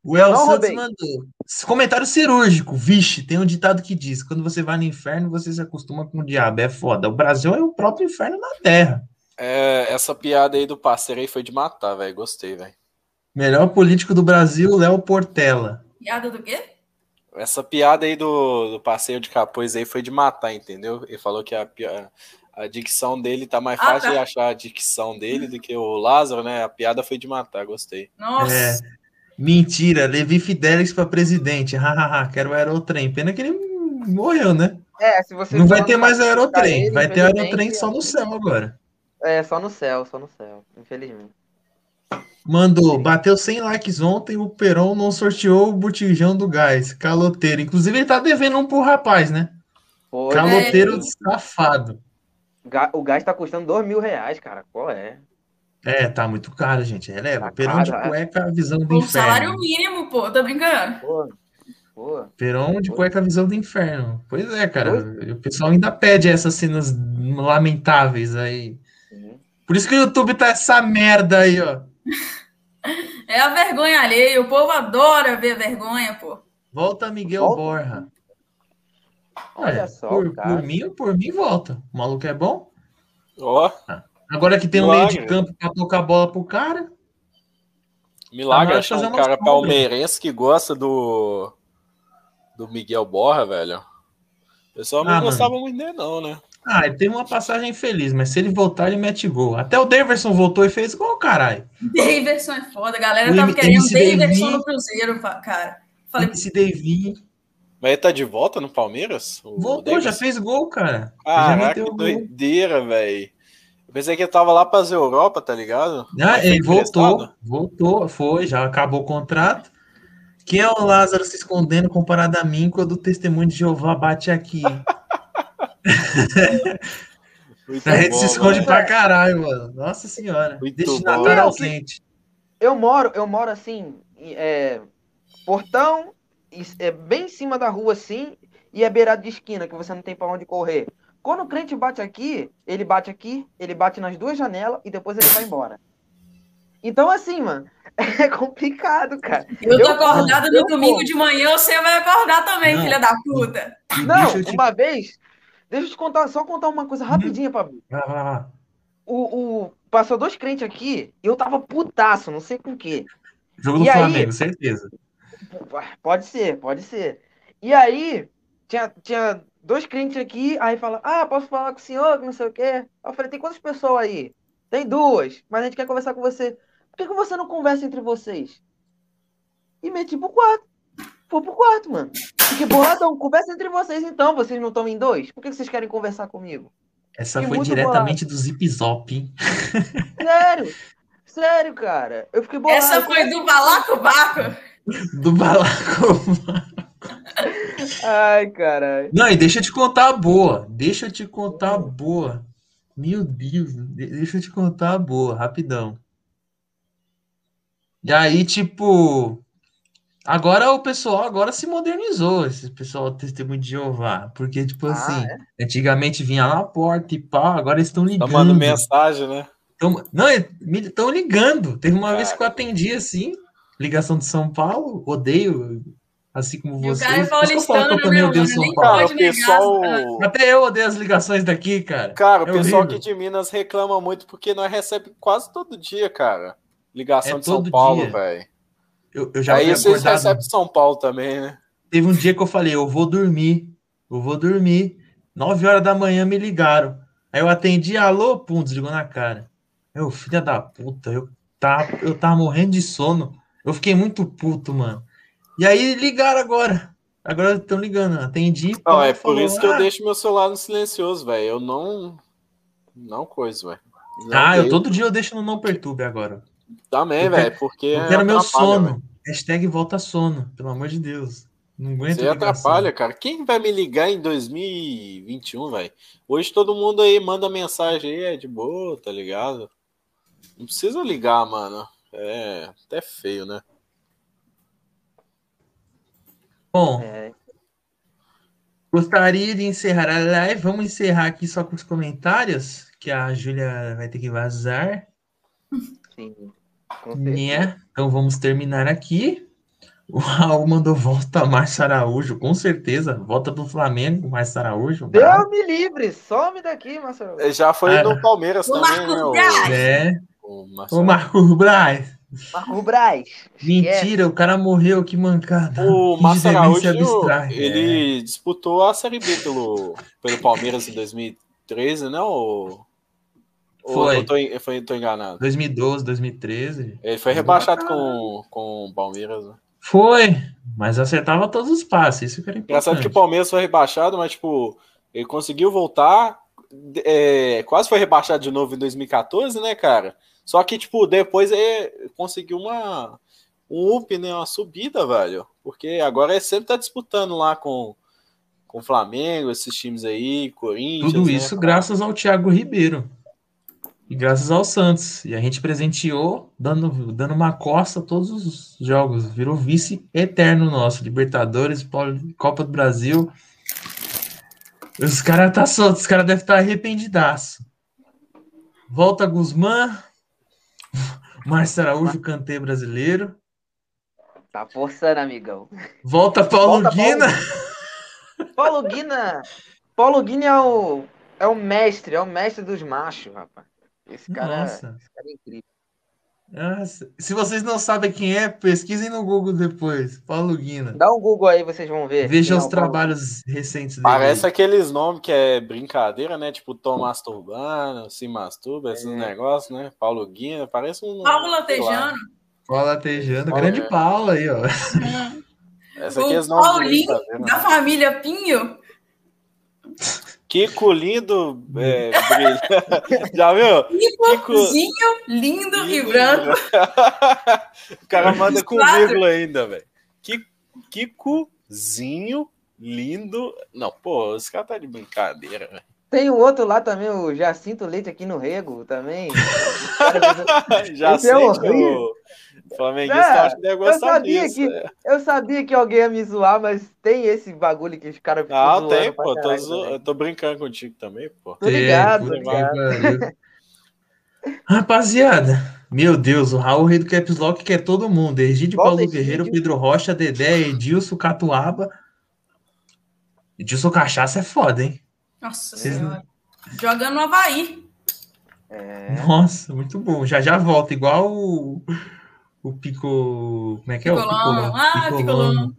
O El não, Santos mandou. Comentário cirúrgico. Vixe, tem um ditado que diz: quando você vai no inferno, você se acostuma com o diabo. É foda. O Brasil é o próprio inferno na Terra. É, essa piada aí do parceiro aí foi de matar, velho. Gostei, velho. Melhor político do Brasil, Léo Portela. Piada do quê? Essa piada aí do, do parceiro de capuz aí foi de matar, entendeu? Ele falou que a, a, dicção dele tá mais ah, fácil tá. de achar a dicção dele do que o Lázaro, né? A piada foi de matar, gostei. Nossa. É. Mentira, Levi Fidelix para presidente. Hahaha, quero o aerotrem. Pena que ele morreu, né? É, se você Não vai ter mais aerotrem. Ele, vai ter aerotrem só no céu agora. É, só no céu, só no céu, infelizmente. Mandou, bateu 100 likes ontem, o Peron não sorteou o botijão do gás, caloteiro. Inclusive, ele tá devendo um pro rapaz, né? Foi. Caloteiro é. safado. O gás tá custando 2 mil reais, cara. Qual é? É, tá muito caro, gente. Releva. Tá Perão de é. cueca, a visão do inferno. Salário mínimo, pô, tá brincando. Pô, pô, Perão de pô. cueca, a visão do inferno. Pois é, cara. Pô. O pessoal ainda pede essas cenas lamentáveis aí. Por isso que o YouTube tá essa merda aí, ó. [laughs] É a vergonha alheia. O povo adora ver vergonha, pô. Volta Miguel volta. Borra. Olha é, só, por, por, mim, por mim, volta. O maluco é bom? Ó. Oh. Agora que tem um meio de campo para tocar a bola pro cara. Milagre achar um cara palmeirense que gosta do do Miguel Borra, velho. O pessoal não ah, gostava mano. muito dele, não, né? Ah, ele teve uma passagem feliz, mas se ele voltar, ele mete gol. Até o Daverson voltou e fez gol, caralho. [laughs] Daverson é foda, a galera o tava M querendo Daverson no Cruzeiro, cara. Falei, esse Davi. Mas ele tá de volta no Palmeiras? Voltou, já fez gol, cara. Caraca, que doideira, velho. Eu pensei que ele tava lá para as Europa, tá ligado? Ah, ele voltou, voltou, foi, já acabou o contrato. Quem é o Lázaro se escondendo comparado a mim quando o testemunho de Jeová bate aqui? [laughs] [laughs] a gente bom, se esconde mano. pra caralho, mano. Nossa senhora. Muito Deixa natural quente. Eu moro, eu moro assim, é, portão, é bem em cima da rua assim, e é beirado de esquina, que você não tem para onde correr. Quando o crente bate aqui, ele bate aqui, ele bate nas duas janelas e depois ele vai embora. Então, assim, mano, [laughs] é complicado, cara. Eu tô eu, acordado no domingo de manhã, você vai acordar também, não. filha da puta. Não, te... uma vez, deixa eu te contar, só contar uma coisa rapidinha, Pablo. O, o, passou dois crentes aqui e eu tava putaço, não sei com o quê. Jogo do e Flamengo, aí, certeza. Pode ser, pode ser. E aí, tinha, tinha dois clientes aqui, aí fala, ah, posso falar com o senhor, que não sei o quê. Eu falei, tem quantas pessoas aí? Tem duas, mas a gente quer conversar com você. Por que, que você não conversa entre vocês? E meti pro quarto. Foi pro quarto, mano. Fiquei boladão. Conversa entre vocês então. Vocês não estão em dois? Por que vocês querem conversar comigo? Essa Fiquei foi diretamente bolado. do Zip Zop, hein? Sério. Sério, cara. Eu fiquei bolado. Essa foi do Balacobaco. Do Balacobaco. Ai, caralho. Não, e deixa eu te contar a boa. Deixa eu te contar a boa. Meu Deus, deixa eu te contar a boa, rapidão. E aí, tipo, agora o pessoal agora se modernizou, esse pessoal testemunho de Jeová, porque tipo ah, assim, é? antigamente vinha lá na porta e pá, agora estão ligando. Tá mandando mensagem, né? Tão, não, estão ligando. Teve uma Cara. vez que eu atendi assim, ligação de São Paulo, odeio assim como você. O cara é paulistano, eu também odeio São Paulo. Cara, pessoal... Até eu odeio as ligações daqui, cara. Cara, é o pessoal horrível. aqui de Minas reclama muito porque nós recebemos quase todo dia, cara. Ligação é de São Paulo, velho. Eu, eu já Aí vocês acordado... recebem São Paulo também, né? Teve um dia que eu falei, eu vou dormir, eu vou dormir. Nove horas da manhã me ligaram. Aí eu atendi, alô, pum, desligou na cara. Eu, filha da puta, eu, tá, eu tava morrendo de sono. Eu fiquei muito puto, mano. E aí ligaram agora. Agora estão ligando, atendi. Não, é por isso que eu ah. deixo meu celular no silencioso, velho. Eu não. Não coisa, velho. Ah, eu todo dia eu deixo no não perturbe agora. Também, velho, porque. Eu quero meu sono. Véio. Hashtag volta sono, pelo amor de Deus. Não aguento. Você atrapalha, cara. Quem vai me ligar em 2021, velho? Hoje todo mundo aí manda mensagem aí, é de boa, tá ligado? Não precisa ligar, mano. É até feio, né? Bom, é. gostaria de encerrar a live. Vamos encerrar aqui só com os comentários, que a Júlia vai ter que vazar. Sim. Né? Então vamos terminar aqui. O Raul mandou volta Márcio Araújo, com certeza. Volta do Flamengo, Márcio Araújo. Deus me livre, some daqui, Márcio Araújo. Já foi ah. no Palmeiras o também, Marcos né? O... É. O, Marcos Braz. Marco Braz. Mentira, o cara morreu, que mancada. O Márcio Araújo, ele é. disputou a Série B pelo, pelo Palmeiras em 2013, não? Ou, foi. Ou tô, foi, tô enganado? 2012, 2013. Ele foi rebaixado com, com o Palmeiras, né? Foi, mas acertava todos os passes, isso que era importante. Engraçado que o Palmeiras foi rebaixado, mas, tipo, ele conseguiu voltar, é, quase foi rebaixado de novo em 2014, né, cara? Só que, tipo, depois ele conseguiu uma, um up, né? Uma subida, velho. Porque agora ele sempre tá disputando lá com com Flamengo, esses times aí, Corinthians. Tudo né, isso né, graças ao Thiago Ribeiro. E graças ao Santos. E a gente presenteou, dando, dando uma costa a todos os jogos. Virou vice eterno nosso. Libertadores, Copa do Brasil. Os caras tá soltos, os caras devem estar tá arrependidaço. Volta Guzmán, Márcio Araújo, cantê brasileiro. Tá forçando, amigão. Volta Paulo Volta, Guina. Paulo... Paulo Guina. Paulo Guina é o, é o mestre, é o mestre dos machos, rapaz. Esse cara, Nossa. esse cara é incrível. Se vocês não sabem quem é, pesquisem no Google depois. Paulo Guina. Dá um Google aí, vocês vão ver. Veja os trabalhos Paulo... recentes dele. Parece aqueles nomes que é brincadeira, né? Tipo Tom Masturbano, Se Masturba, esses é. negócios, né? Paulo Guina, parece um. Paulo Latejano. Paulo Latejano, grande é. Paulo aí, ó. Essa aqui é os nomes Paulinho, tá da família Pinho. Kiko lindo, é, [laughs] já viu? Kikozinho lindo, lindo e branco. [laughs] o cara manda com vírgula ainda, velho. Kikozinho lindo. Não, pô, esse cara tá de brincadeira, velho. Tem o outro lá também, o Jacinto Leite aqui no Rego também. [laughs] Jacinto. É. Flamenguista é, acho que deve gostar eu sabia disso. Que, é. Eu sabia que alguém ia me zoar, mas tem esse bagulho que os caras ficam Ah, tem, pô. Tô, zo... eu tô brincando contigo também, pô. Tô ligado, tô ligado. Rapaziada, meu Deus, o Raul Rei do Caps Lock quer todo mundo. Egídio Paulo Egídio. Guerreiro, Pedro Rocha, Dedé, Edilson Catuaba. Edilson Cachaça é foda, hein? Nossa Vocês... senhora. Jogando no Havaí. É... Nossa, muito bom. Já já volta, igual o o Pico. Como é que é? Picolão. O Picolão. Ah, Picolão.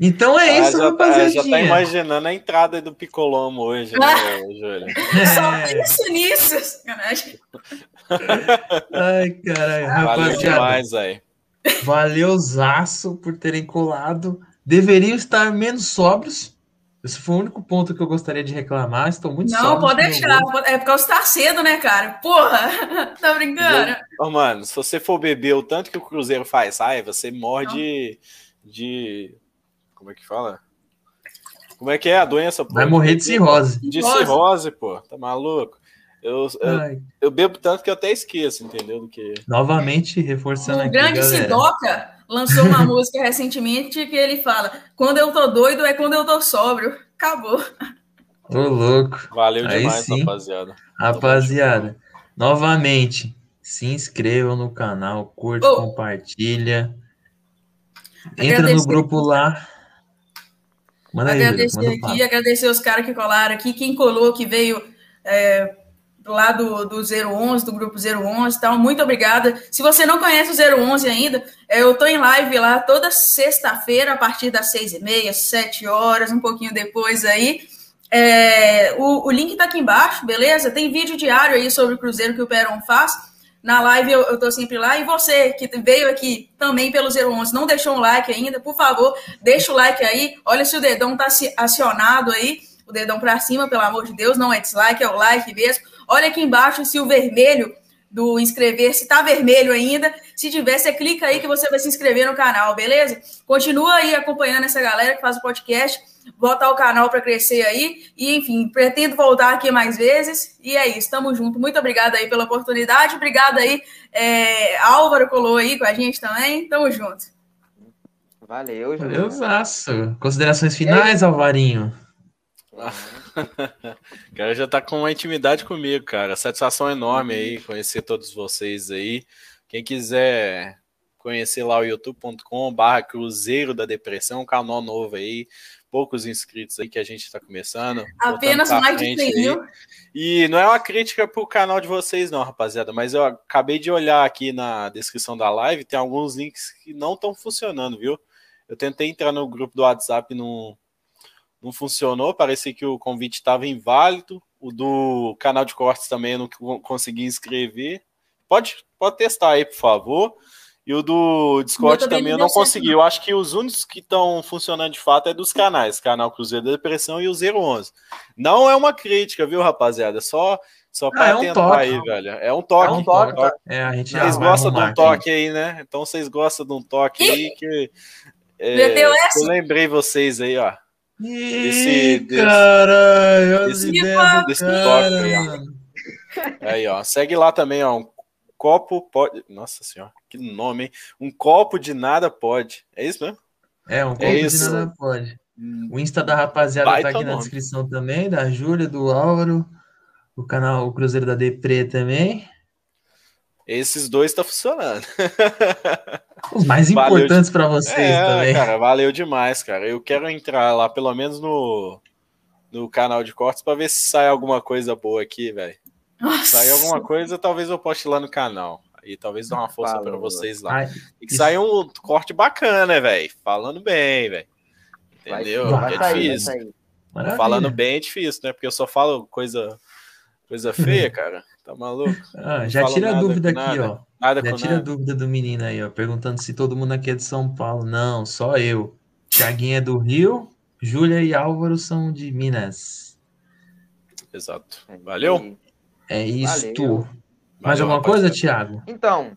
Então é isso, já, tá, já tá imaginando a entrada do Picolomo hoje, né, Júlio? [laughs] Só isso nisso, sacanagem. Ai, caralho, Valeu demais, aí. Valeuzaço por terem colado. Deveriam estar menos sóbrios. Esse foi o único ponto que eu gostaria de reclamar. Estou muito Não, pode deixar. É porque está cedo, né, cara? Porra, [laughs] tá brincando? Oh, mano, se você for beber o tanto que o Cruzeiro faz ai, você morre de, de como é que fala? Como é que é a doença? Pô? Vai morrer de cirrose. De cirrose, pô. Tá maluco? Eu, eu, eu, bebo tanto que eu até esqueço, entendeu? Do que... Novamente, reforçando o aqui. Grande Sidoca lançou uma música recentemente que ele fala: Quando eu tô doido é quando eu tô sóbrio. Acabou. Ô, louco. Valeu Aí demais, sim. rapaziada. Rapaziada, novamente, se inscrevam no canal, curte, oh. compartilha. Entra Agradecer. no grupo lá. Manda agradecer aí, aqui, agradecer os caras que colaram aqui, quem colou, que veio é, lá do, do 011, do grupo 011 então, muito obrigada. Se você não conhece o 011 ainda, é, eu tô em live lá toda sexta-feira, a partir das seis e meia, sete horas, um pouquinho depois aí. É, o, o link tá aqui embaixo, beleza? Tem vídeo diário aí sobre o Cruzeiro que o Peron faz. Na live eu, tô sempre lá. E você que veio aqui também pelo 011, não deixou um like ainda, por favor, deixa o like aí. Olha se o dedão tá acionado aí, o dedão para cima, pelo amor de Deus, não é dislike, é o like mesmo. Olha aqui embaixo se o vermelho do inscrever, se tá vermelho ainda. Se tiver, você clica aí que você vai se inscrever no canal, beleza? Continua aí acompanhando essa galera que faz o podcast botar o canal para crescer aí. E, enfim, pretendo voltar aqui mais vezes. E é isso, tamo junto. Muito obrigada aí pela oportunidade. Obrigada aí. É, Álvaro colou aí com a gente também. Tamo junto. Valeu, Júlio. Valeuzaço. Considerações finais, Alvarinho? O [laughs] cara já tá com uma intimidade comigo, cara. Satisfação enorme aí conhecer todos vocês aí. Quem quiser conhecer lá o youtube.com barra Cruzeiro da Depressão, um canal novo aí poucos inscritos aí que a gente está começando. Apenas mais de 100 mil. E não é uma crítica pro canal de vocês, não, rapaziada, mas eu acabei de olhar aqui na descrição da live, tem alguns links que não estão funcionando, viu? Eu tentei entrar no grupo do WhatsApp, não, não funcionou, parecia que o convite estava inválido. O do canal de cortes também eu não consegui inscrever. Pode, pode testar aí, por favor. E o do Discord também, também eu não consegui. Eu acho que os únicos que estão funcionando de fato é dos canais, canal Cruzeiro da Depressão e o 011. Não é uma crítica, viu, rapaziada? Só só para ah, é um tentar toque. aí, velho. É um toque. É um toque. Tá? É, a gente vocês gostam de um toque aí, né? Então vocês gostam de um toque aí que é, eu lembrei vocês aí, ó. Ih, desse, caralho, desse, desse toque aí, ó. Aí, ó. Segue lá também, ó. Um copo pode. Nossa senhora, que nome, hein? Um copo de nada pode. É isso mesmo? É, um é copo é de nada pode. Hum. O Insta da rapaziada Baita tá aqui nome. na descrição também, da Júlia, do Álvaro, o canal o Cruzeiro da Depre também. Esses dois tá funcionando. [laughs] Os mais importantes para vocês é, também. Cara, valeu demais, cara. Eu quero entrar lá, pelo menos no, no canal de cortes, para ver se sai alguma coisa boa aqui, velho. Sair alguma coisa, talvez eu poste lá no canal. E talvez dê uma força para vocês lá. Ai, Tem que sair um corte bacana, velho. Falando bem, velho. Entendeu? Vai, é difícil. Falando bem é difícil, né? Porque eu só falo coisa, coisa feia, [laughs] cara. Tá maluco? [laughs] Ah, já tira a dúvida aqui, nada. ó. Nada já tira nada. a dúvida do menino aí, ó. Perguntando se todo mundo aqui é de São Paulo. Não, só eu. Tiaguinho é do Rio, Júlia e Álvaro são de Minas. Exato. Valeu. É isto. Mais alguma coisa, Thiago? Então,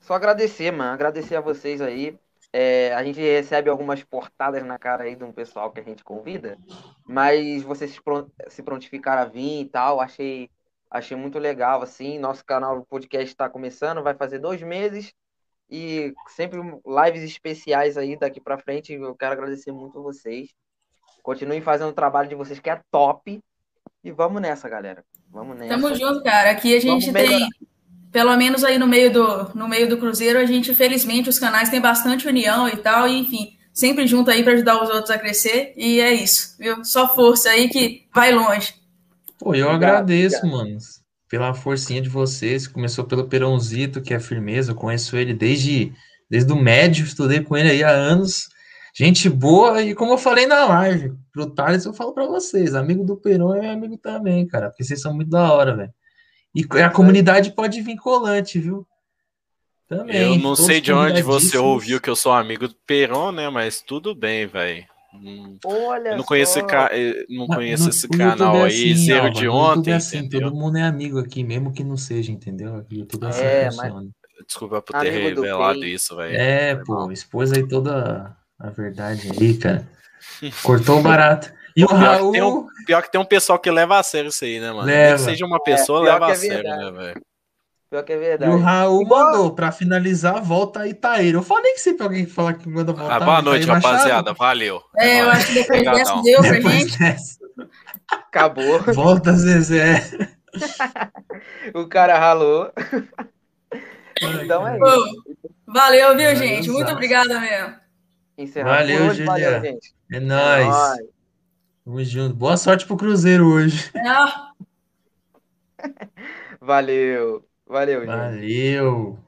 só agradecer, mano. Agradecer a vocês aí. É, a gente recebe algumas portadas na cara aí de um pessoal que a gente convida, mas vocês se prontificaram a vir e tal. Achei, achei muito legal, assim. Nosso canal podcast está começando, vai fazer dois meses e sempre lives especiais aí daqui para frente. Eu quero agradecer muito a vocês. Continuem fazendo o trabalho de vocês que é top. E vamos nessa, galera. Vamos nessa. Tamo junto, cara. Aqui a gente tem, pelo menos aí no meio do, no meio do Cruzeiro, a gente, felizmente, os canais têm bastante união e tal, e, enfim, sempre junto aí para ajudar os outros a crescer. E é isso, viu? Só força aí que vai longe. Pô, eu obrigado, agradeço, obrigado. mano, pela forcinha de vocês. Começou pelo Perãozito, que é firmeza. Eu conheço ele desde, desde o médio, estudei com ele aí há anos. Gente boa, e como eu falei na live, pro Thales eu falo para vocês, amigo do Peron é amigo também, cara, porque vocês são muito da hora, velho. E a comunidade pode vir colante, viu? Também. Eu não sei de onde você ouviu que eu sou amigo do Peron, né? Mas tudo bem, velho. Olha eu não conheço, ca... não conheço no, esse canal é aí, assim, zero de ontem. É assim, todo mundo é amigo aqui, mesmo que não seja, entendeu? YouTube é assim é, funciona. Mas... Desculpa por ter amigo revelado isso, velho. É, pô, expôs aí toda a verdade aí, cara. Cortou o barato. E o pior Raul. Que um, pior que tem um pessoal que leva a sério isso aí, né, mano? Leva. Que seja uma pessoa, é, leva a é sério, né, velho? Pior que é verdade. E o Raul mandou, pra finalizar, volta a Itaíra. Eu falei que sempre alguém fala que manda voltar. Ah, boa noite, rapaziada. Valeu. É, eu acho que depois dessa deu pra gente. Dessa. Acabou. [laughs] Volta, Zezé. [laughs] o cara ralou. então é isso. Valeu, viu, gente? Muito obrigada mesmo. Encerramos valeu, hoje, Julia. gente. É nóis. É nóis. Tamo junto. Boa sorte pro Cruzeiro hoje. [laughs] Valeu. Valeu, gente. Valeu.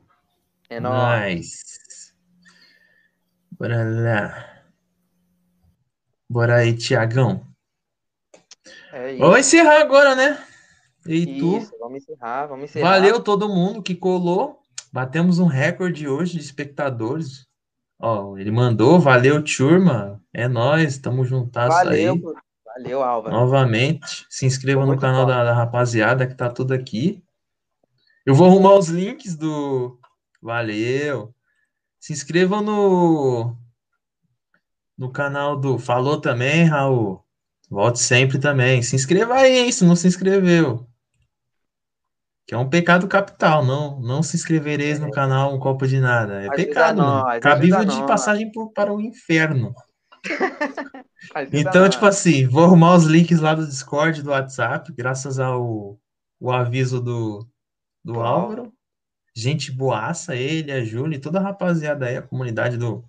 É nóis. Nice. Bora lá. Bora aí, Tiagão. É vamos encerrar agora, né? E isso, tu? vamos encerrar, vamos encerrar. Valeu todo mundo que colou. Batemos um recorde hoje de espectadores. Ó, ele mandou, valeu, turma. É nós, estamos juntados valeu, aí. Valeu, Álvaro. Novamente, se inscreva no canal da, da, rapaziada que tá tudo aqui. Eu vou arrumar os links do. Valeu. Se inscrevam no. No canal do. Falou também, Raul. Volte sempre também. Se inscreva aí, hein, se não se inscreveu. Que é um pecado capital. Não, não se inscrevereis no canal Um Copo de Nada. É ajuda pecado, nós. Cabível de passagem por, para o inferno. [laughs] então, tipo assim, vou arrumar os links lá do Discord, do WhatsApp, graças ao o aviso do, do Álvaro. Gente boaça, ele, a Júlia e toda a rapaziada aí, a comunidade do,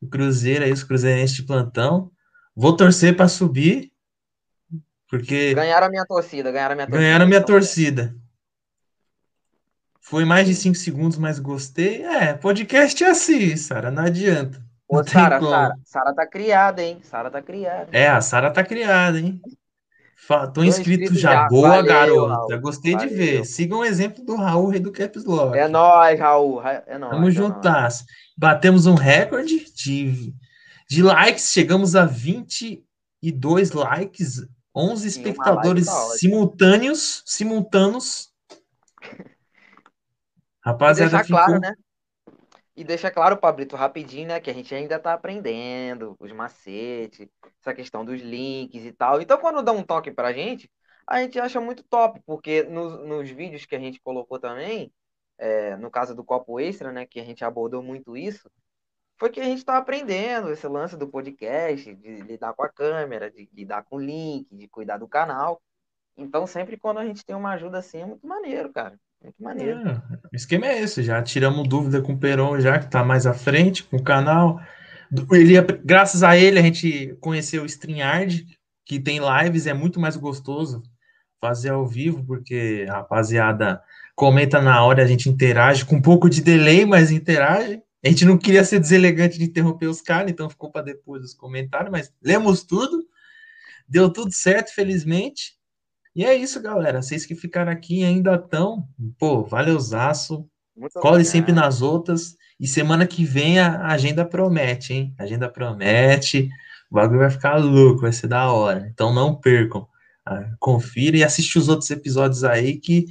do Cruzeiro aí, os cruzeirenses de plantão. Vou torcer para subir, porque... Ganharam a minha torcida, ganharam a minha torcida. Ganharam a minha torcida. Foi mais de cinco segundos, mas gostei. É, podcast é assim, Sara, não adianta. Ô, Sara, Sara, Sara tá criada, hein? Sara tá criada. É, a Sara tá criada, hein? Tô inscrito, já. já. Boa, Valeu, garota. Raul. Gostei Valeu. de ver. Siga um exemplo do Raul, rei do Caps Lock. É nóis, Raul. É nóis. Tamo é juntas. Batemos um recorde de, de likes. Chegamos a 22 likes. 11 Sim, espectadores simultâneos. Simultâneos. [laughs] Rapaziada, ficou... claro, né? E deixa claro, Pablito, rapidinho, né? Que a gente ainda tá aprendendo os macetes, essa questão dos links e tal. Então, quando dá um toque pra gente, a gente acha muito top, porque nos, nos vídeos que a gente colocou também, é, no caso do copo extra, né? Que a gente abordou muito isso, foi que a gente tá aprendendo esse lance do podcast, de lidar com a câmera, de lidar com o link, de cuidar do canal. Então, sempre quando a gente tem uma ajuda assim, é muito maneiro, cara. Muito maneiro. É, o esquema é esse, já tiramos dúvida com o Peron, já que está mais à frente com o canal. Ele, graças a ele, a gente conheceu o StreamYard, que tem lives, é muito mais gostoso fazer ao vivo, porque a rapaziada comenta na hora, a gente interage com um pouco de delay, mas interage. A gente não queria ser deselegante de interromper os caras, então ficou para depois os comentários, mas lemos tudo, deu tudo certo, felizmente. E é isso, galera. Vocês que ficaram aqui ainda estão, pô, valeuzaço. Cole sempre nas outras. E semana que vem a agenda promete, hein? A agenda promete. O bagulho vai ficar louco, vai ser da hora. Então não percam. Ah, confira e assiste os outros episódios aí, que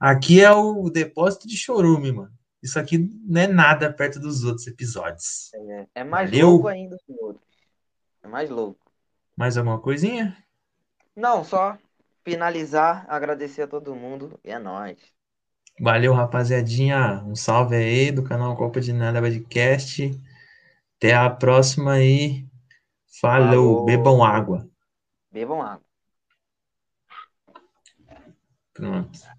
aqui é o depósito de chorume, mano. Isso aqui não é nada perto dos outros episódios. É, é mais Valeu. louco ainda que o outro. É mais louco. Mais alguma coisinha? Não, só finalizar, agradecer a todo mundo e é nóis. Valeu, rapaziadinha. Um salve aí do canal Copa de Nada Podcast. Até a próxima aí. Falou. Falou. Bebam água. Bebam água. Pronto.